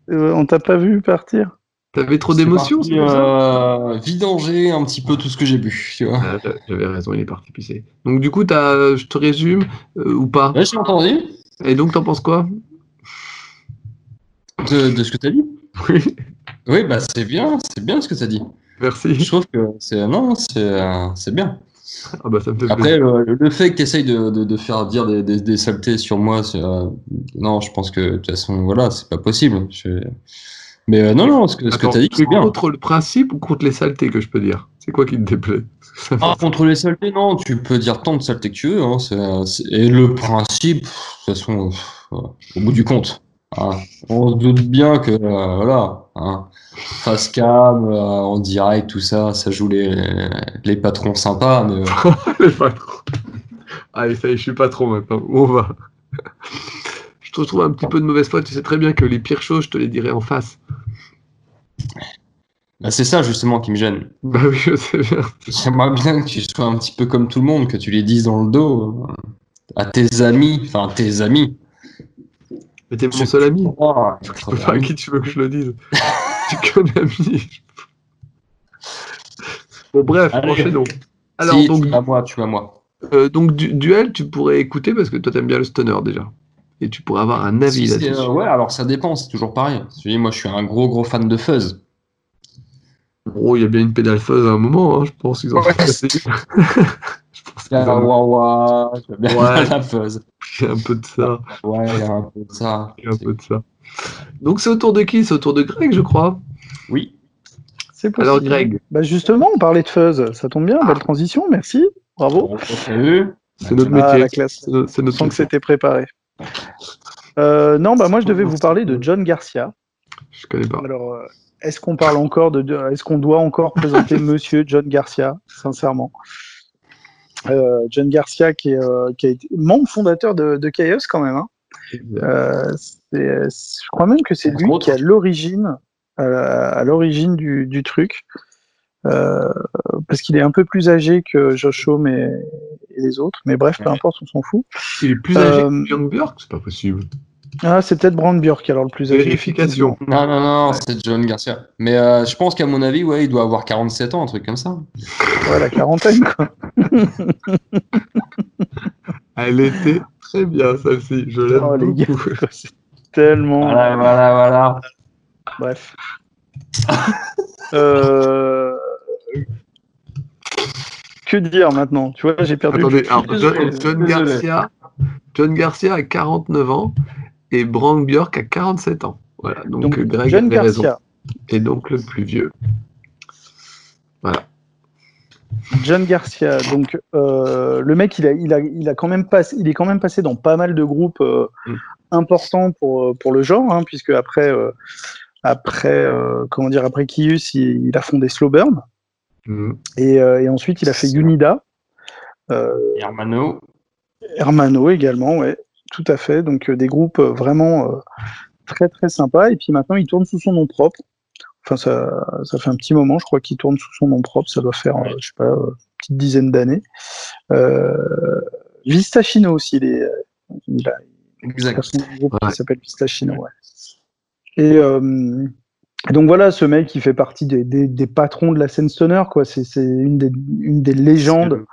Euh, On t'a pas vu partir T'avais trop d'émotions, euh, vidanger un petit peu tout ce que j'ai bu, tu vois. Ah, j'a- J'avais raison, il est parti pisser. Donc du coup, t'as, je te résume, euh, ou pas Ouais, j'ai entendu Et donc, t'en penses quoi? De, de ce que tu as dit. Oui, Oui, bah c'est bien, c'est bien ce que tu as dit. Je merci. trouve que c'est non, c'est euh, bien. Ah bah ça me fait Après, plaisir. le, le fait que tu essayes de, de, de faire dire des, des, des saletés sur moi, euh, non, je pense que de toute façon, voilà, c'est pas possible. Je- Mais euh, non, non, ce que, ce que Attends, tu as dit, c'est bien. contre le principe ou contre les saletés que je peux dire? C'est quoi qui te déplaît? Ah, contre les saletés, non, tu peux dire tant de saletés que tu veux. Hein, c'est- et le principe, de toute façon, au bout du compte, hein, on se doute bien que, euh, voilà, hein, face cam, euh, en direct, tout ça, ça joue les, les patrons sympas, mais euh, Les patrons. Allez, ça y est, je suis patron maintenant. Où on va Je te trouve un petit peu de mauvaise foi. Tu sais très bien que les pires choses, je te les dirai en face. bah, c'est ça justement qui me gêne. Bah oui, je sais bien. J'aimerais bien que tu sois un petit peu comme tout le monde, que tu les dises dans le dos à tes amis, enfin tes amis. Mais t'es mon seul ami. Je peux pas à qui tu veux que je le dise. tu connais ami. Bon, bref, enchaînons. Alors, Si, donc, tu vas moi, tu vas moi. euh, donc du- duel, tu pourrais écouter parce que toi, t'aimes bien le stunner déjà. Et tu pourrais avoir un avis Si, là-dessus. euh, ouais, alors ça dépend, c'est toujours pareil. Je dis, moi, je suis un gros, gros fan de fuzz. Oh, il y a bien une pédale fuzz à un moment, hein, je pense qu'ils en Ouais. sont passés. je pense qu'il y, Il y a a un wah wah, j'aime bien Ouais. la fuzz. il y a un peu de ça. Ouais, il y a un peu de ça. il y a un peu de ça. Donc c'est au tour de qui? C'est au tour de Greg, je crois. Oui. C'est possible. Alors, Greg. Bah justement, on parlait de fuzz. Ça tombe bien, belle transition, merci. Bravo. Bon, C'est notre Ah, métier. la classe. C'est no- c'est notre Sans que c'était préparé. Euh, non, bah moi je devais vous parler de John Garcia. Je connais pas. Alors, euh, est-ce qu'on parle encore de, est-ce qu'on doit encore présenter Monsieur John Garcia, sincèrement? Euh, John Garcia qui, est, euh, qui a été membre fondateur de, de Chaos quand même. hein. Je crois même que c'est lui qui est à l'origine, à, l'origine du, du truc, parce qu'il est un peu plus âgé que Josh Homme et, et les autres. Mais bref, peu importe, on s'en fout. Il est plus âgé Euh, que Young Björk C'est pas possible. Ah, c'est peut-être Brand Björk alors le plus âgé. Vérification. Non, non, non, c'est John Garcia. Mais euh, je pense qu'à mon avis, ouais, il doit avoir 47 ans, un truc comme ça. Ouais, la quarantaine, quoi. Elle était très bien, celle-ci. Je l'aime Oh, gars, beaucoup. c'est tellement. Voilà, voilà, voilà. Bref. Euh, Que dire maintenant? Tu vois, j'ai perdu. le Attendez, alors, John. Garcia, John Garcia a 49 ans et Brank Björk a 47 ans. Voilà, donc, Donc, euh, Greg John avait raison. Garcia. Et donc le plus vieux. John Garcia. Donc, euh, le mec, il a, il a, il a quand même passé, il est quand même passé dans pas mal de groupes euh, Mm. importants pour pour le genre, hein, puisque après, euh, après, euh, comment dire, après Kius, il, il a fondé Slowburn Et, euh, et ensuite il a fait Unida. Euh, Hermano. Hermano également, ouais, tout à fait. Donc euh, des groupes vraiment euh, très très sympas. Et puis maintenant, il tourne sous son nom propre. Enfin, ça, ça fait un petit moment, je crois qu'il tourne sous son nom propre. Ça doit faire, euh, je sais pas, une petite dizaine d'années. Euh, Vistachino aussi, il, est, il a, il a Exact. son groupe Ouais. qui s'appelle Vistachino, ouais. Et euh, donc voilà, ce mec, qui fait partie des, des, des patrons de la scène stoner, quoi. C'est c'est une des, une des légendes.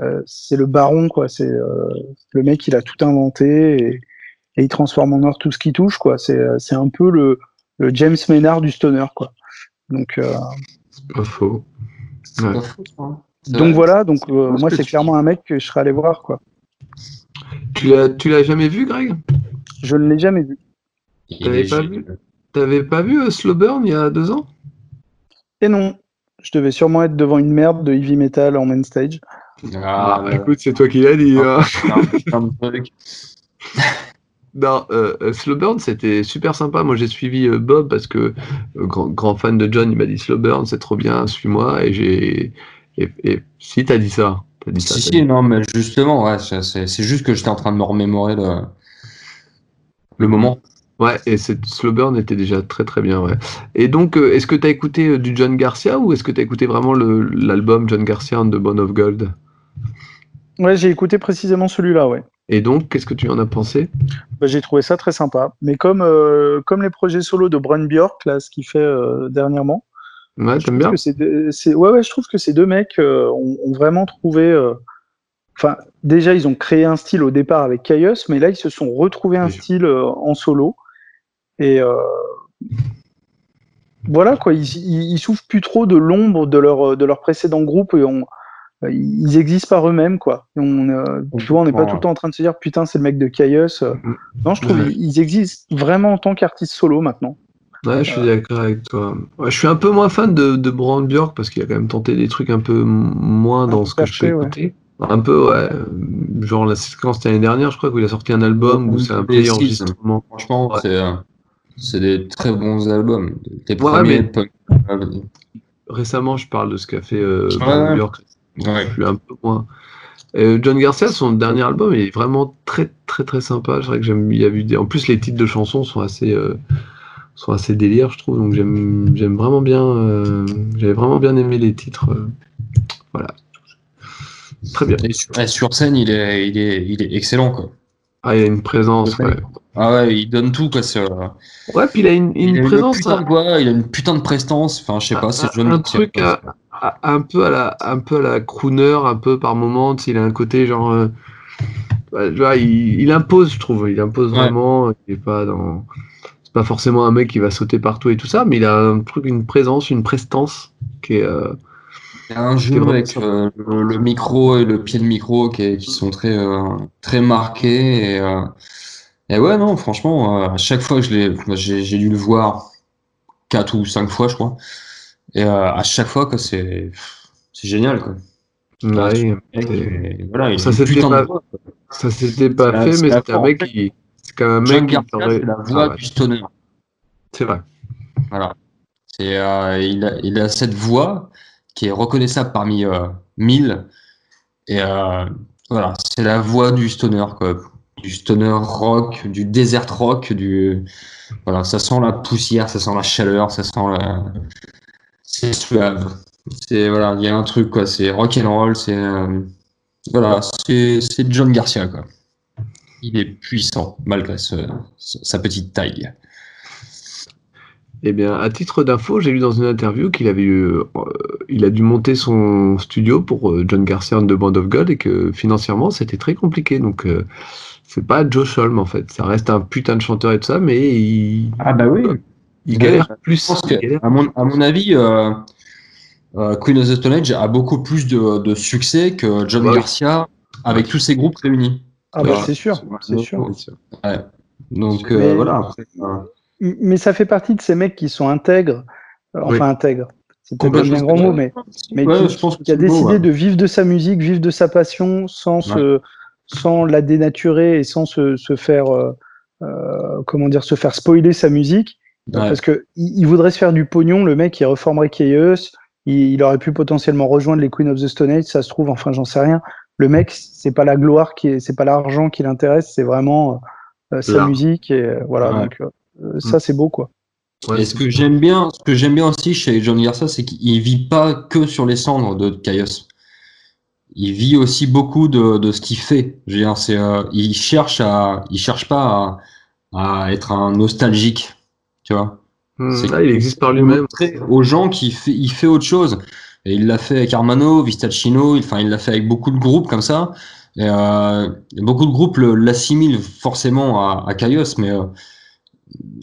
Euh, c'est le baron, quoi. C'est euh, le mec, il a tout inventé et, et il transforme en or tout ce qui touche, quoi. C'est euh, c'est un peu le, le James Maynard du stoner, quoi. Donc, euh, C'est pas faux. C'est Ouais. pas faux, ça, hein. Donc vrai. voilà. Donc euh, moi, c'est tu- clairement un mec que je serais allé voir, quoi. Tu l'as, tu l'as jamais vu, Greg? Je ne l'ai jamais vu. Il T'avais est pas vu? T'avais pas vu euh, Slowburn il y a deux ans? Et non, je devais sûrement être devant une merde de heavy metal en main stage. Ah, bah, écoute, c'est toi qui l'as dit. hein. trucs. Non, euh, Slowburn, c'était super sympa. Moi, j'ai suivi euh, Bob parce que, euh, grand, grand fan de John, il m'a dit Slowburn, c'est trop bien, suis-moi. Et j'ai. Et, et si t'as dit ça, T'as dit ça, Si, t'as si, dit- non, mais justement, ouais, c'est c'est- c'est juste que j'étais en train de me remémorer le, le moment. Ouais, et cette Slow Burn était déjà très très bien, ouais. Et donc, euh, est-ce que tu as écouté euh, du John Garcia ou est-ce que tu as écouté vraiment l'album John Garcia and the Bone of Gold? Ouais, j'ai écouté précisément celui-là, ouais. Et donc, qu'est-ce que tu en as pensé? Bah, j'ai trouvé ça très sympa. Mais comme, euh, comme les projets solo de Brun Bjork, là, ce qu'il fait dernièrement, Ouais, t'aimes bien? que ouais, ouais, je trouve que ces deux mecs ont, ont vraiment trouvé. Enfin, déjà, ils ont créé un style au départ avec Caius, mais là, ils se sont retrouvés un Oui. style en solo. Et euh, voilà, quoi. Ils, ils, ils souffrent plus trop de l'ombre de leur, de leur précédent groupe et on, ils existent par eux-mêmes, quoi. Et on, euh, tu vois, on n'est pas tout le temps en train de se dire putain, c'est le mec de Caius. euh. Mm. Non, je trouve Ouais. ils ils existent vraiment en tant qu'artistes solo maintenant. Ouais, je suis d'accord avec toi. Ouais, je suis un peu moins fan de, de Brand Bjork parce qu'il a quand même tenté des trucs un peu moins dans ce que je peux écouter. Un peu, ouais. Genre la séquence l'année dernière, je crois, où il a sorti un album où c'est un Seeds. enregistrement. Franchement, Ouais. c'est euh, c'est des très bons albums. Les Ouais, premiers mais- Récemment, je parle de ce qu'a fait euh, Ouais, ouais. Bjork. ouais. Je suis un peu moins. Euh, John Garcia, son dernier album est vraiment très très très sympa. C'est vrai que j'aime. Il y a eu des... En plus, les titres de chansons sont assez euh, sont assez délire, je trouve. Donc j'aime j'aime vraiment bien. euh, J'avais vraiment bien aimé les titres. euh, Voilà. Très bien. Et sur, et sur scène, il est, il, est, il est excellent. Quoi. Ah, il a une présence. Ouais. Ah ouais, il donne tout. Quoi. Euh, Ouais, puis il a une, une il a présence. une putain un- de voix, il a une putain de prestance. Enfin, je sais pas, c'est un, John un truc à- à- un peu à la un peu à la crooner un peu par moment il a un côté genre euh, il, il impose je trouve il impose Ouais. vraiment il est pas dans c'est pas forcément un mec qui va sauter partout et tout ça mais il a un truc une présence une prestance qui est euh, Il y a un jeu avec euh, le, le micro et le pied de micro qui, qui sont très, euh, très marqués. Et, euh, et ouais, non, franchement, euh, à chaque fois que je l'ai, j'ai, dû le voir quatre ou cinq fois, je crois. Et euh, à chaque fois, que c'est, c'est génial, quoi. ouais, Mec, c'est- et voilà, il Ça, putain pas- voix, ça s'était pas C'est fait c'est mais c'était un mec qui c'est quand même un mec qui c'est la Ah voix ouais, du stoner. c'est vrai Voilà. C'est, euh, il, a, il a cette voix qui est reconnaissable parmi euh, mille. Et euh, voilà, c'est la voix du stoner, quoi. Du stoner rock, du desert rock, du. Voilà, ça sent la poussière, ça sent la chaleur, ça sent la. C'est suave. C'est, voilà, il y a un truc, quoi. C'est rock and roll, c'est. euh, Voilà, c'est John Garcia, quoi. Il est puissant, malgré sa petite taille. Eh bien, à titre d'info, j'ai lu dans une interview qu'il avait eu, euh, il a dû monter son studio pour euh, John Garcia and the Band of God et que financièrement c'était très compliqué. Donc, euh, c'est pas Joe Sholm en fait. Ça reste un putain de chanteur et tout ça, mais il, Ah bah oui. il Ouais, galère je plus. pense il que, galère. à mon, à mon avis, euh, euh, Queen of the Stone Age a beaucoup plus de, de succès que John Bah. Garcia avec tous ses groupes réunis. Ah bah c'est sûr, c'est sûr. Ouais. Donc euh, voilà. après, euh, Mais ça fait partie de ces mecs qui sont intègres, euh, Oui. enfin intègres. C'est peut-être un grand mot, mais mais Ouais, qui, je pense que qui a décidé ouais. de vivre de sa musique, vivre de sa passion, sans se, sans la dénaturer et sans se, se faire, euh, euh, comment dire, se faire spoiler sa musique, parce que il, il voudrait se faire du pognon. Le mec, il reformerait Chaos, il, il aurait pu potentiellement rejoindre les Queen of the Stone Age, ça se trouve. Enfin, j'en sais rien. Le mec, c'est pas la gloire qui est, c'est pas l'argent qui l'intéresse, c'est vraiment euh, sa musique et euh, voilà. Donc euh, ça, c'est beau quoi. Ouais, Et ce que j'aime bien, ce que j'aime bien aussi chez John Garcia, c'est qu'il vit pas que sur les cendres de Caius. Il vit aussi beaucoup de, de ce qu'il fait. Je veux dire, c'est, euh, il cherche à, il cherche pas à, à être un nostalgique, tu vois. Hmm, C'est- là, il existe par lui-même. aux gens qu'il fait, il fait autre chose. Et il l'a fait avec Armano, Vistacino, il, enfin, il l'a fait avec beaucoup de groupes comme ça. Et, euh, beaucoup de groupes le- l'assimilent forcément à, à mais euh,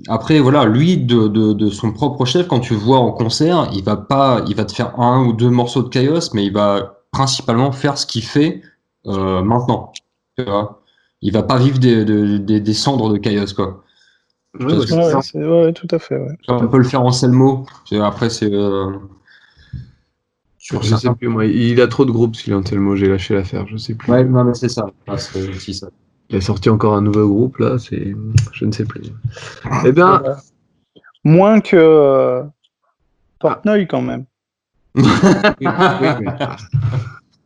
après, voilà, lui, de, de, de son propre chef, quand tu le vois en concert, il va pas, il va te faire un ou deux morceaux de Kaios, mais il va principalement faire ce qu'il fait euh, maintenant. Tu vois? Il va pas vivre des, des, des, des cendres de Kaios, quoi. Ouais, Ouais, ouais, ouais, ouais, tout à fait. Ouais. On peut le faire en Selmo. Après, c'est. euh, sur Je sais plus, moi. Il a trop de groupes, s'il a un tel mot. J'ai lâché l'affaire. Je sais plus. Ouais, non, mais c'est ça. Ah, c'est aussi ça. Il a sorti encore un nouveau groupe, là. C'est, je ne sais plus. Eh bien, Voilà. Moins que euh, Portnoy quand même. oui, oui, mais-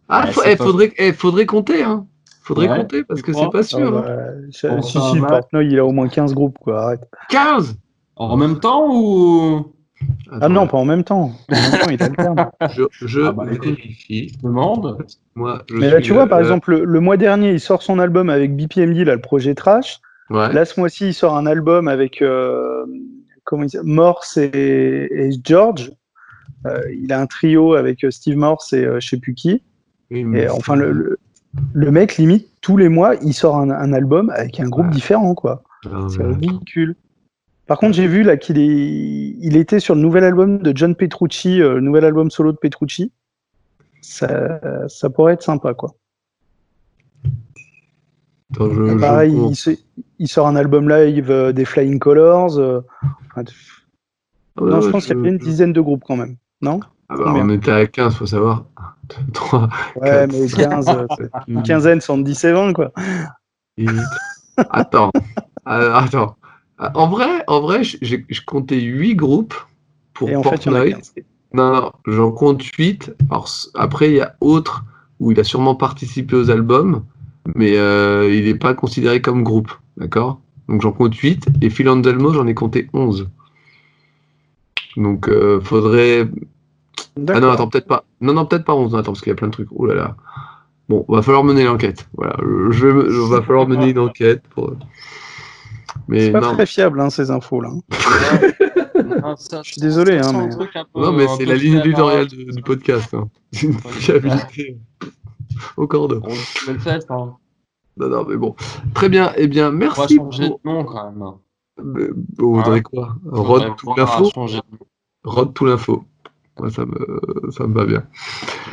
Ah, Ouais, faut- c'est eh, pas- faudrait, eh, faudrait compter, hein. Faudrait Ouais, compter parce que c'est pas sûr. Ah, hein. bah, si, si. Portnoy, il a au moins 15 groupes, quoi. Arrête. 15 En même temps ou Ah non, pas en même temps. En même temps, il alterne. Je, je Ah bah, écoute. vérifie. je demande Moi, je Mais là, tu vois, par exemple, le, le mois dernier, il sort son album avec BPMD, là, le projet Trash. Ouais. Là, ce mois-ci, il sort un album avec euh, comment il s'appelle Morse et, et George. Euh, il a un trio avec euh, Steve Morse et euh, je sais plus qui. Oui, Et enfin, le, le, le mec, limite, tous les mois, il sort un, un album avec un groupe Ouais. différent, quoi. Ah, C'est ridicule. Par contre, j'ai vu là qu'il est, il était sur le nouvel album de John Petrucci, euh, le nouvel album solo de Petrucci. Ça, ça pourrait être sympa, quoi. Attends, je- je Pareil, il, se- il sort un album live euh, des Flying Colors. euh, enfin, Ouais, non, je pense qu'il y a une dizaine de groupes quand même. Non? Ah bah, on était à 15, faut savoir. 3, Ouais, Quatre. mais 15, euh, quinzaine, sont 10 et 20, quoi. Attends. Euh, attends. Euh, En vrai, en vrai, j'ai je comptais 8 groupes pour Portnoy. 15. Non, non, j'en compte 8. Alors, c- après, il y a autre où il a sûrement participé aux albums, mais euh, il n'est pas considéré comme groupe. D'accord? Donc j'en compte 8. Et Phil Anselmo, j'en ai compté 11. Donc, euh, faudrait. Ah non, attends, peut-être pas. Non, non, peut-être pas 11. Attends, parce qu'il y a plein de trucs. Oh là là. Bon, va falloir mener l'enquête. Voilà, je, je- va falloir mener une enquête pour. Mais C'est pas non, très fiable, hein, ces infos-là. Je suis désolé, hein, mais- non, mais c'est la ligne éditoriale du, du podcast. Hein. C'est une fiabilité au cordeau. On le fait, hein. Non, non, mais bon. Très bien. Eh bien, On va merci. changer Pour... de nom quand même. Euh, Vous voudrez quoi? Rod tout l'info? Rod tout l'info. Moi, ça me, ça me va bien.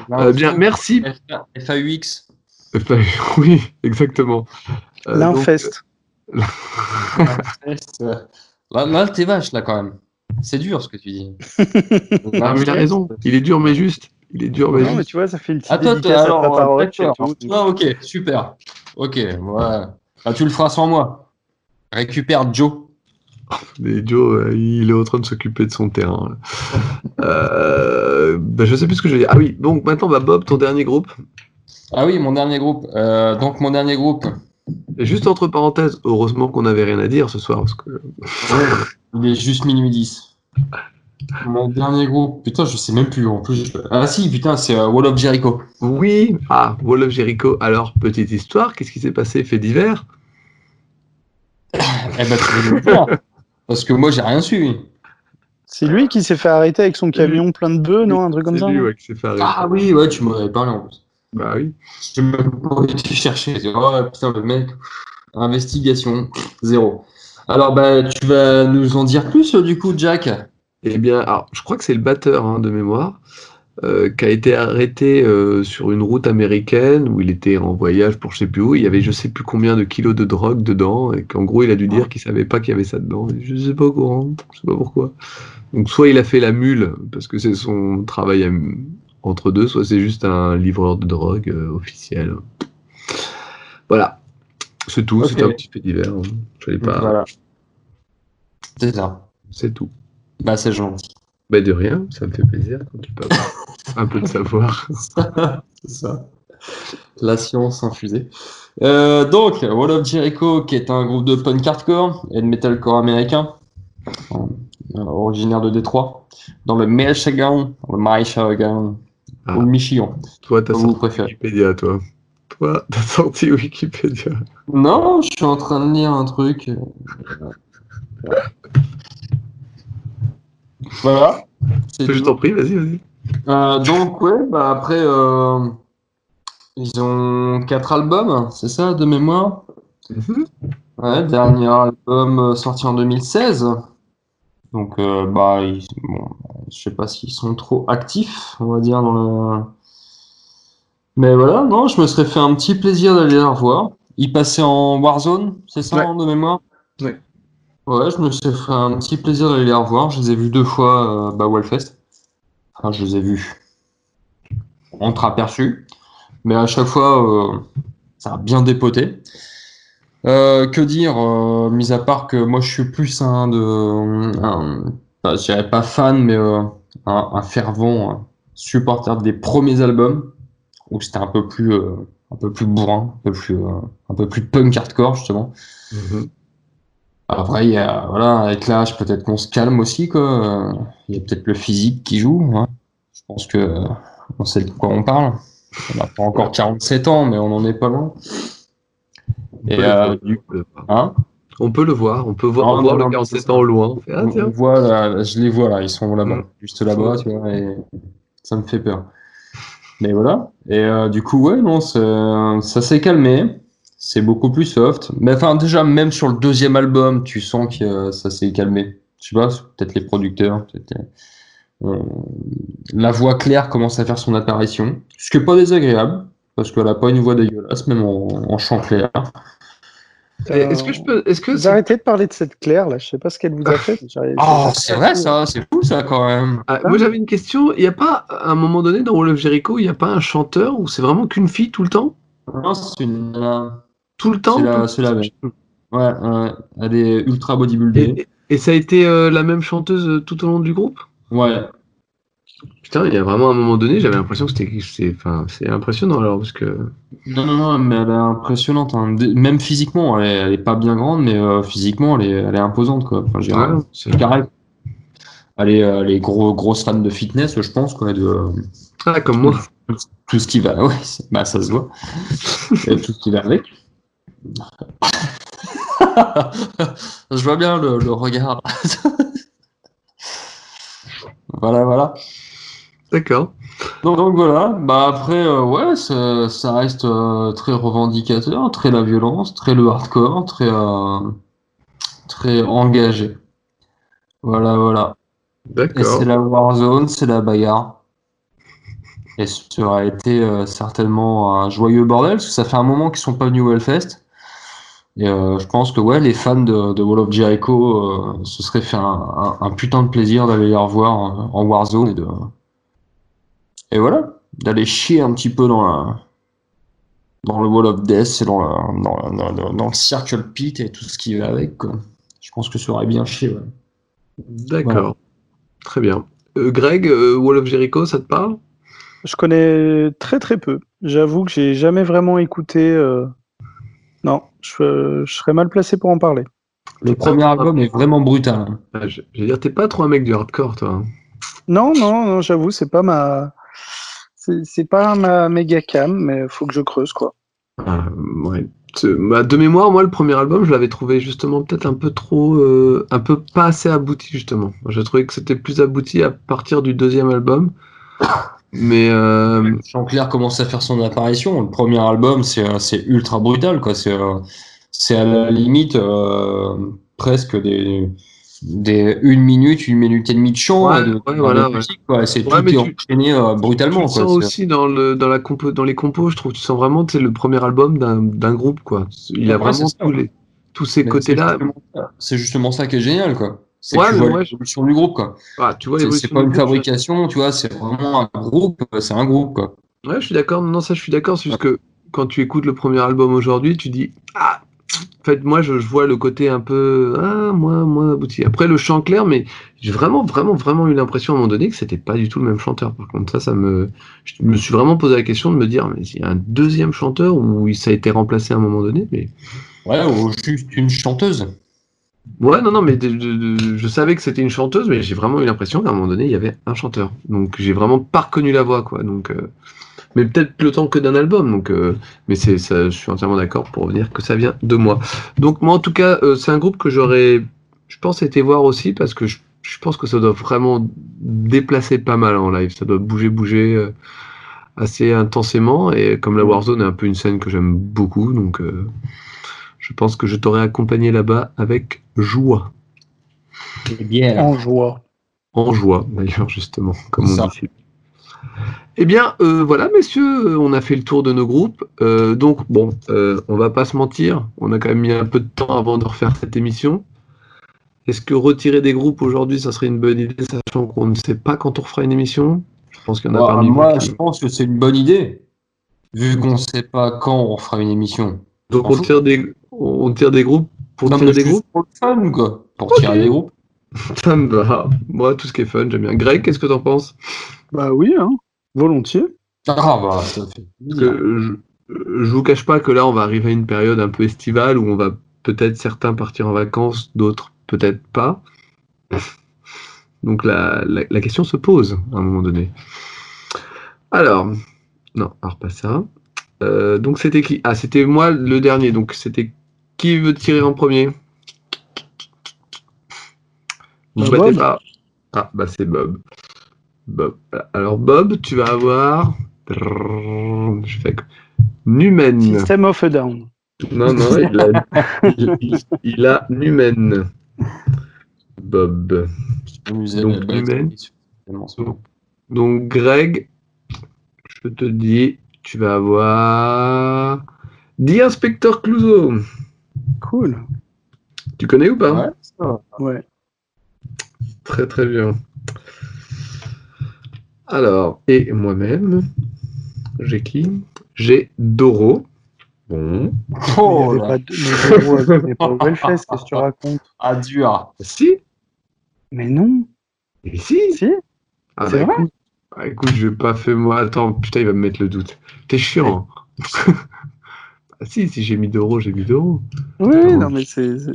Là, Euh, bien, merci. FAUX. Enfin, oui, exactement. Euh, donc, L'infest. Là, là t'es vache, là, quand même. C'est dur ce que tu dis. Ah, mais il a raison. Il est dur, mais juste. Il est dur, mais Non, mais juste. tu vois, ça fait une petite Ah, dédicace à alors. Ah, ok, super. Ok, ouais. Ah, tu le feras sans moi. Récupère Joe. Mais Joe, euh, il est en train de s'occuper de son terrain. Euh, bah, je sais plus ce que je veux dire. Ah oui, donc maintenant, bah, Bob, ton dernier groupe. Ah oui, mon dernier groupe. Euh, donc, mon dernier groupe, Et juste entre parenthèses, heureusement qu'on n'avait rien à dire ce soir. Parce que... il est juste minuit 10. Mon dernier groupe, putain, je sais même plus en plus. je- Ah si, putain, c'est euh, Wall of Jericho. Oui, ah, Wall of Jericho. Alors, petite histoire, qu'est-ce qui s'est passé Fait divers? Eh ben, tu veux le dire. Parce que moi, j'ai rien su. C'est lui qui s'est fait arrêter avec son camion plein de bœufs, non Un truc comme C'est ça lui non? ouais, qui s'est fait arrêter. Ah oui, ouais, tu m'en avais parlé en plus. Bah oui. J'ai même pas été chercher. Oh putain, le mec, investigation, zéro. Alors, bah, tu vas nous en dire plus, euh, du coup, Jack? Eh bien, alors, je crois que c'est le batteur hein, de mémoire euh, qui a été arrêté euh, sur une route américaine où il était en voyage pour je sais plus où. Il y avait je sais plus combien de kilos de drogue dedans et qu'en gros il a dû dire qu'il savait pas qu'il y avait ça dedans. Et je sais pas au courant, je sais pas pourquoi. Donc soit il a fait la mule parce que c'est son travail à- entre deux, soit c'est juste un livreur de drogue euh, officiel. Voilà, c'est tout. Ok. C'était un petit fait divers. hein. Je savais pas. Voilà. C'est ça. C'est tout. Bah, c'est gentil. Bah de rien, ça me fait plaisir quand tu peux avoir un peu de savoir. c'est ça. La science infusée. Euh, donc, Wall of Jericho, qui est un groupe de punk hardcore et de metalcore américain, originaire de Détroit, dans le Michigan, dans le Michigan, Ah. ou Michigan, Toi, t'as sorti préférez. Wikipédia, toi. Toi, t'as sorti Wikipédia. Non, je suis en train de lire un truc. Voilà. C'est Je t'en prie, vas-y, vas-y. Euh, donc ouais, bah après euh, ils ont quatre albums, c'est ça de mémoire? Ouais, dernier album euh, sorti en 2016. Donc euh, bah ils- bon, je sais pas s'ils sont trop actifs, on va dire dans le. Mais voilà, non, je me serais fait un petit plaisir d'aller les revoir. Ils passaient en Warzone, c'est ça Ouais. de mémoire? Ouais. Ouais, je me suis fait un petit plaisir d'aller les revoir. Je les ai vus deux fois euh, bah, au Hellfest. Enfin, je les ai vus entre-aperçus. Mais à chaque fois, euh, ça a bien dépoté. Euh, que dire, euh, mis à part que moi je suis plus un de. Un, je dirais pas fan, mais euh, un, un fervent supporter des premiers albums. où c'était un peu plus, un peu plus bourrin, un peu plus, un peu plus punk hardcore justement. Mhm. Après, il y a, voilà, avec l'âge, peut-être qu'on se calme aussi, quoi. Il y a peut-être le physique qui joue. hein. Je pense que on sait de quoi on parle. On n'a pas encore 47 ans, mais on n'en est pas loin. On Et peut le euh, voir, du on peut le voir. Hein On peut le voir, on peut voir, Non, voir non, le non, 47 ans au loin. On fait, ah, on, tiens. on voit, là, je les vois là, ils sont là-bas, juste là-bas, tu vois, et ça me fait peur. Mais voilà. Et euh, du coup, ouais, non, c'est- ça s'est calmé. C'est beaucoup plus soft. Mais enfin, déjà, même sur le deuxième album, tu sens que euh, ça s'est calmé. Je sais pas, peut-être les producteurs, peut-être. euh, la voix claire commence à faire son apparition. Ce qui est pas désagréable, parce qu'elle a pas une voix dégueulasse, même en, en chant clair. Et Est-ce que je peux. Est-ce que Vous arrêtez de parler de cette Claire là, je sais pas ce qu'elle vous a fait. Oh, c'est vrai ça, c'est fou ça quand même. Ah, moi j'avais une question. Il n'y a pas, à un moment donné, dans Wall of Jericho, il n'y a pas un chanteur où c'est vraiment qu'une fille tout le temps? Non, c'est une nana. Tout le temps C'est la, même. Ouais, ouais, elle est ultra bodybuildée. et, et ça a été euh, la même chanteuse euh, tout au long du groupe? Ouais. Putain, il y a vraiment un moment donné, j'avais l'impression que c'était. c'est- Enfin, c'est impressionnant alors, parce que. Non, non, non, mais elle est impressionnante. hein. Même physiquement, elle est, elle est pas bien grande, mais euh, physiquement, elle est, elle est imposante, quoi. Enfin, c'est- carré. Elle est, elle est gros, grosse fan de fitness, je pense, quoi, de Ah, comme moi. tout ce qui va. Ouais, bah, ça se voit. Et tout ce qui va avec. je vois bien le, le regard. voilà, voilà. D'accord. Donc, donc voilà, bah après, euh, ouais, ça, ça reste euh, très revendicateur, très la violence, très le hardcore, très, euh, très engagé. Voilà, voilà. Et D'accord. c'est la Warzone, c'est la bagarre. Et ça aurait été certainement un joyeux bordel, parce que ça fait un moment qu'ils sont pas venus au Hellfest. Et je pense que ouais, les fans de, de Wall of Jericho se seraient fait un, un- un putain de plaisir d'aller les revoir euh, en Warzone et de et voilà, d'aller chier un petit peu dans la dans le Wall of Death et dans, la, dans, la- dans, le- dans le Circle Pit et tout ce qui va avec. Quoi. Je pense que ça aurait bien. Ouais. D'accord. Voilà. Très bien. Euh, Greg, euh, Wall of Jericho, ça te parle? Je connais très très peu. J'avoue que j'ai jamais vraiment écouté. euh, Non, je, je serais mal placé pour en parler. Le premier album est vraiment brutal. hein. Ah, je, je veux dire, t'es pas trop un mec du hardcore, toi. hein. Non, non, non j'avoue, c'est pas ma. C'est pas ma méga cam, mais faut que je creuse quoi. Ah, ouais. Bah, de mémoire, moi, le premier album, je l'avais trouvé justement peut-être un peu trop, euh, un peu pas assez abouti justement. Je trouvais que c'était plus abouti à partir du deuxième album, mais euh, Jean-Clair commence à faire son apparition. Le premier album, c'est c'est ultra brutal. quoi. C'est euh, c'est à la limite euh, presque des, des une minute, une minute et demie de chant Ouais, et de, ouais, de voilà, musique. C'est Ouais, tout est tu- enchaîné euh, tu brutalement. le quoi. sens aussi dans le dans la compo, dans les compos, je trouve, tu sens vraiment, c'est le premier album d'un d'un groupe quoi. Il a Ouais, vraiment tous ouais. les tous ces côtés-là. c'est justement ça- qui est génial, quoi. C'est Ouais, tu l'évolution du groupe, quoi. Ah, tu vois, C'est- pas une fabrication, tu vois, c'est vraiment un groupe, c'est un groupe, quoi. Ouais, je suis d'accord. Non, ça, je suis d'accord. C'est juste que quand tu écoutes le premier album aujourd'hui, tu dis Ah, en fait, moi, je, je vois le côté un peu Ah, moins, moins abouti. Après, le chant clair, mais j'ai vraiment, vraiment, vraiment eu l'impression à un moment donné que c'était pas du tout le même chanteur. Par contre, ça, ça me. Je me suis vraiment posé la question de me dire Mais il y a un deuxième chanteur ou ça a été remplacé à un moment donné mais... Ouais, ou juste une chanteuse. Ouais, non, non, mais de- de- de- je savais que c'était une chanteuse, mais j'ai vraiment eu l'impression qu'à un moment donné, il y avait un chanteur. Donc, j'ai vraiment pas reconnu la voix, quoi. Donc, euh, mais peut-être le temps que d'un album. Donc, euh, mais c'est, ça, je suis entièrement d'accord pour dire que ça vient de moi. Donc, moi, en tout cas, euh, c'est un groupe que j'aurais, je pense, été voir aussi parce que je, je pense que ça doit vraiment déplacer pas mal en live. Ça doit bouger, bouger euh, assez intensément. Et comme la Warzone est un peu une scène que j'aime beaucoup, donc. euh, je pense que je t'aurais accompagné là-bas avec joie. Et bière. En joie. En joie, d'ailleurs, justement, comme Ça. on dit. Eh bien, euh, voilà, messieurs, on a fait le tour de nos groupes. Euh, donc, bon, euh, on va pas se mentir, on a quand même mis un peu de temps avant de refaire cette émission. Est-ce que retirer des groupes aujourd'hui, ça serait une bonne idée, sachant qu'on ne sait pas quand on refera une émission? Je pense qu'il y en a Moi, parmi moi, vous. je pense que c'est une bonne idée, vu qu'on sait pas quand on fera une émission. Donc, on tire, des... on tire des groupes pour Non, tirer mais des groupes? pour le fun, quoi. Pour Ok. tirer des groupes. Ça me va. Moi, tout ce qui est fun, j'aime bien. Greg, qu'est-ce que t'en penses? Bah oui, hein, volontiers. Ah bah, ça fait que je, je vous cache pas que là, on va arriver à une période un peu estivale où on va peut-être certains partir en vacances, d'autres peut-être pas. Donc la, la- la question se pose à un moment donné. Alors, non, alors pas ça. Euh, donc c'était qui? Ah, c'était moi le dernier. Donc c'était qui veut tirer en premier? Vous battez Bob. pas Ah, bah c'est Bob. Bob. Alors Bob, tu vas avoir. Je fais Numen. System of a Down. Non, non, il a, il, il- il a Numen. Bob. Donc, tellement ça. Donc, Greg, je te dis, tu vas avoir. The Inspector Clouseau. Cool. Tu connais ou pas? Ouais, ça va. Ouais. Très, très bien. Alors, et moi-même, j'ai qui? J'ai Doro. Bon. Oh il n'y là, avait pas mais Doro, au qu'est-ce que tu racontes? Ah dur. Si Mais non. Et si Si Ah C'est bah, vrai écoute, ah, écoute, je vais pas fait moi. Attends, putain, il va me mettre le doute. T'es chiant. hein. ah, si, si j'ai mis d'euros, j'ai mis d'euros. Oui, non, mais c'est. c'est-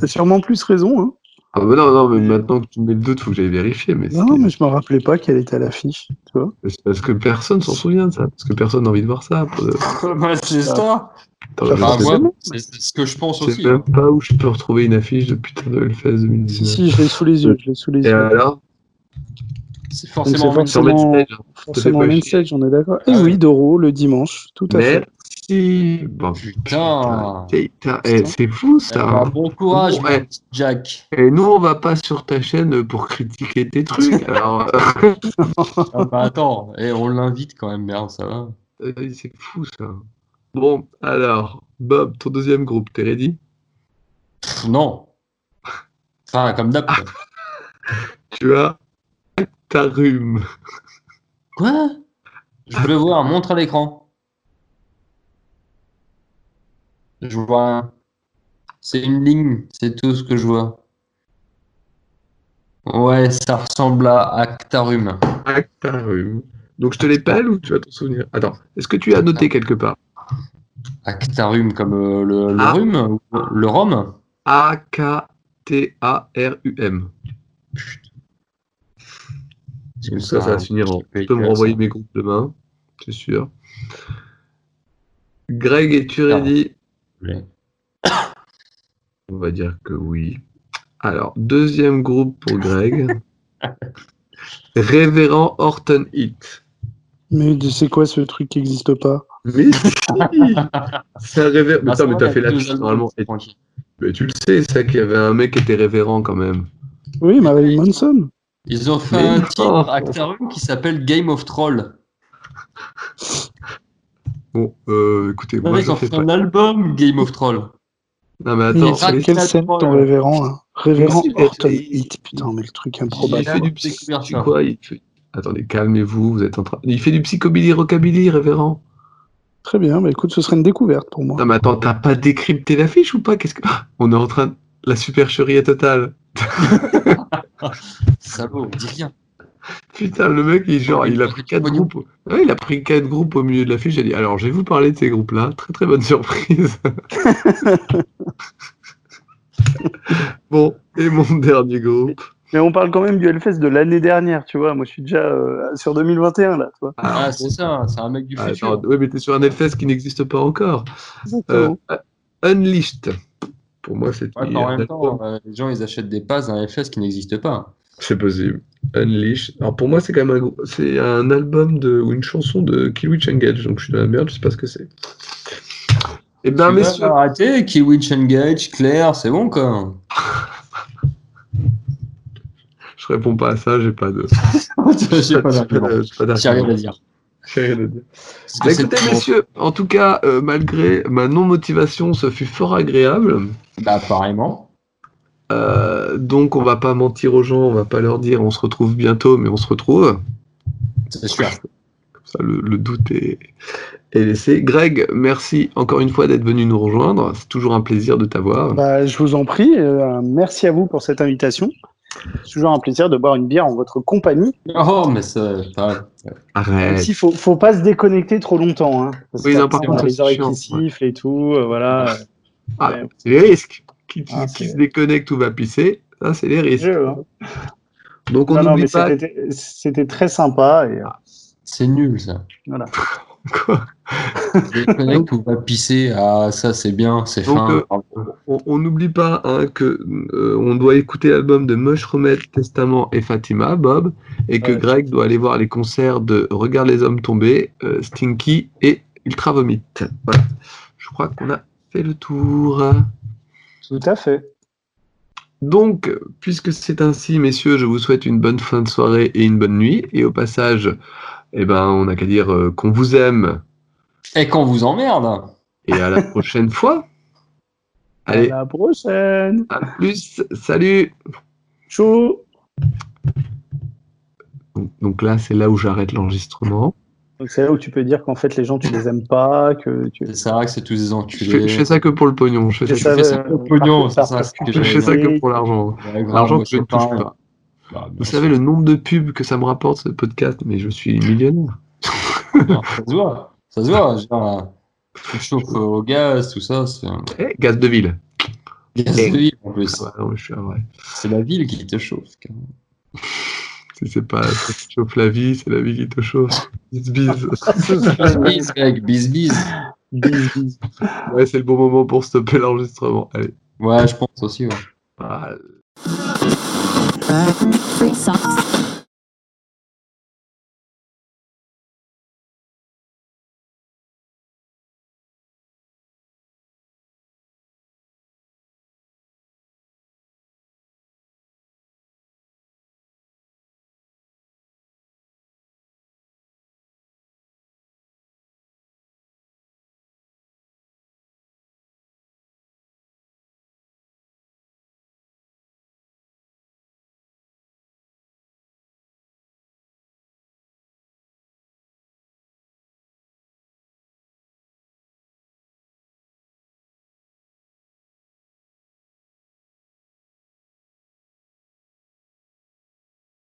T'as sûrement plus raison. Hein. Ah bah non, non, mais maintenant que tu me mets le doute, faut que j'aille vérifier. Mais, Non, mais je me rappelais pas qu'elle était à l'affiche. Tu vois c'est parce que personne s'en souvient de ça. Parce que personne n'a envie de voir ça. Bah, c'est ça. Je c'est ce que je pense je aussi. sais même pas où je peux retrouver une affiche de putain de Hellfest Si, 2019. si, je l'ai sous les yeux. Je l'ai sous les Et yeux. alors C'est forcément forcément-. Forcément, on est d'accord. Et Ah ouais. oui, Doro, le dimanche, tout à fait. Merci. Bon, Putain. putain, eh, c'est fou Eh ça. hein. bon courage, Bon, petit Jack. Et nous, on va pas sur ta chaîne pour critiquer tes trucs. Alors, euh, Ah bah attends, et on l'invite quand même, merde, ça va. euh, c'est fou ça. Bon, alors, Bob, ton deuxième groupe, t'es ready? Pff, non. Enfin, comme d'hab. Tu as Tarum. Quoi? Je veux voir, montre à l'écran. Je vois. C'est une ligne, c'est tout ce que je vois. Ouais, ça ressemble à Actarum. Actarum. Donc je te l'épelle ou tu vas t'en souvenir? Attends, est-ce que tu as noté quelque part? Actarum comme euh, le, le Ah. rhume Le rhum? A-K-T-A-R-U-M. Ça, ça va se finir en. Tu peux me renvoyer mes groupes demain, c'est sûr. Greg, es-tu ready On va dire que oui. Alors, deuxième groupe pour Greg. Révérend Horton Heat. Mais c'est quoi ce truc qui n'existe pas? Mais si C'est un révérend. Mais Ah, attends, mais c'est t'as fait la normalement. Mais tu le sais, ça qu'il y avait un mec qui était révérend quand même. Oui, Marilyn Manson. Ils ont fait Mais un titre Actarum qui s'appelle Game of Troll. Bon, euh, écoutez, Non, moi mais je ils ont fait un album Game of Troll. Non mais Il attends, est mais- quelle scène ton révérend là Révérend Mais Horton mais- Heat. Putain, mais le truc il improbable. fait du Découvert psy... ça. quoi il fait... Attendez, calmez-vous, vous êtes en train. Il fait du psychobilly rockabilly, révérend. Très bien, bah écoute, ce serait une découverte pour moi. Non mais attends, t'as pas décrypté l'affiche ou pas? Qu'est-ce que Ah, on est en train de la supercherie totale. Salaud, dis rien. Putain, le mec, il, genre, Oui, il a pris quatre groupes. Ouais, il a pris quatre groupes au milieu de l'affiche. J'ai dit, alors, je vais vous parler de ces groupes-là. Très très bonne surprise. bon, et mon dernier groupe. Mais on parle quand même du Hellfest de l'année dernière, tu vois. Moi, je suis déjà euh, sur 2021 là, tu vois. Ah, c'est ça, c'est un mec du Ah, futur. attends, ouais, mais t'es sur un Hellfest qui n'existe pas encore. Euh. Unleashed. Pour moi, c'est Ouais, en même temps, euh, les gens ils achètent des passes d'un FS qui n'existe pas. C'est possible. Unleashed. Alors pour moi, c'est quand même un, c'est un album de, ou une chanson de Killwitch Engage. Donc je suis dans la merde, je sais pas ce que c'est. Eh ben, vas messieurs, arrêter, Kiwitch Engage, Claire, c'est bon quoi. je réponds pas à ça, j'ai pas de. J'ai pas j'ai d'argument. rien à dire. J'ai rien à dire. Bah, écoutez, messieurs, en tout cas, euh, malgré ma non-motivation, ce fut fort agréable. Bah, apparemment. Euh, donc, on va pas mentir aux gens, on va pas leur dire on se retrouve bientôt, mais on se retrouve. C'est sûr. Comme ça, le, le doute est, est laissé. Greg, merci encore une fois d'être venu nous rejoindre. C'est toujours un plaisir de t'avoir. Bah, je vous en prie. euh, merci à vous pour cette invitation. C'est toujours un plaisir de boire une bière en votre compagnie. Oh, mais ça. pas- Même Arrête. s'il faut, faut pas se déconnecter trop longtemps. Hein, parce Oui, non, par contre, les c'est oreilles qui sifflent et tout. euh, voilà. Ah, Ouais. c'est les risques. Qui, qui- Ah, qui se déconnecte ou va pisser, ça, c'est les risques. Jeu, hein. Donc, on n'oublie mais pas. c'était- très sympa. Et, euh, C'est nul, ça. voilà. Quoi Déconnecte ou va pisser. Ah, ça, c'est bien, c'est fin. euh, on n'oublie pas hein, que euh, on doit écouter l'album de Mushroom Testament et Fatima, Bob, et que Ouais. Greg doit aller voir les concerts de Regarde les hommes tomber, euh, Stinky et Ultra Vomit. Voilà. Je crois qu'on a fait le tour. Tout à fait. Donc, puisque c'est ainsi, messieurs, je vous souhaite une bonne fin de soirée et une bonne nuit. Et au passage, eh ben, on n'a qu'à dire euh, qu'on vous aime Et qu'on vous emmerde. et à la prochaine fois. Allez, À la prochaine. à plus. Salut. Chou. Donc, donc là, c'est là où j'arrête l'enregistrement. Donc c'est là où tu peux dire qu'en fait les gens tu les aimes pas, que tu. C'est ça, que c'est tous des Je fais, enculés. je fais ça que pour le pognon. Je fais ça, fais ça euh, pour le pognon, ça, que je fais ça que pour l'argent. Ouais, L'argent que je ne touche pas. Bah, Vous sûr. savez le nombre de pubs que ça me rapporte ce podcast, mais je suis millionnaire. Non, ça se voit. Ça se voit. Genre, tu chauffes au gaz, tout ça. Eh, gaz de ville. gaz Eh. de ville en plus. Ah ouais, je vrai. C'est la ville qui te chauffe. carrément. Si c'est pas ça qui te chauffe la vie, c'est la vie qui te chauffe. Bis bis. Bis bis, mec, bis bis. Bis, bis. Ouais, c'est le bon moment pour stopper l'enregistrement. Allez. Ouais, je pense aussi. Ouais. Free socks.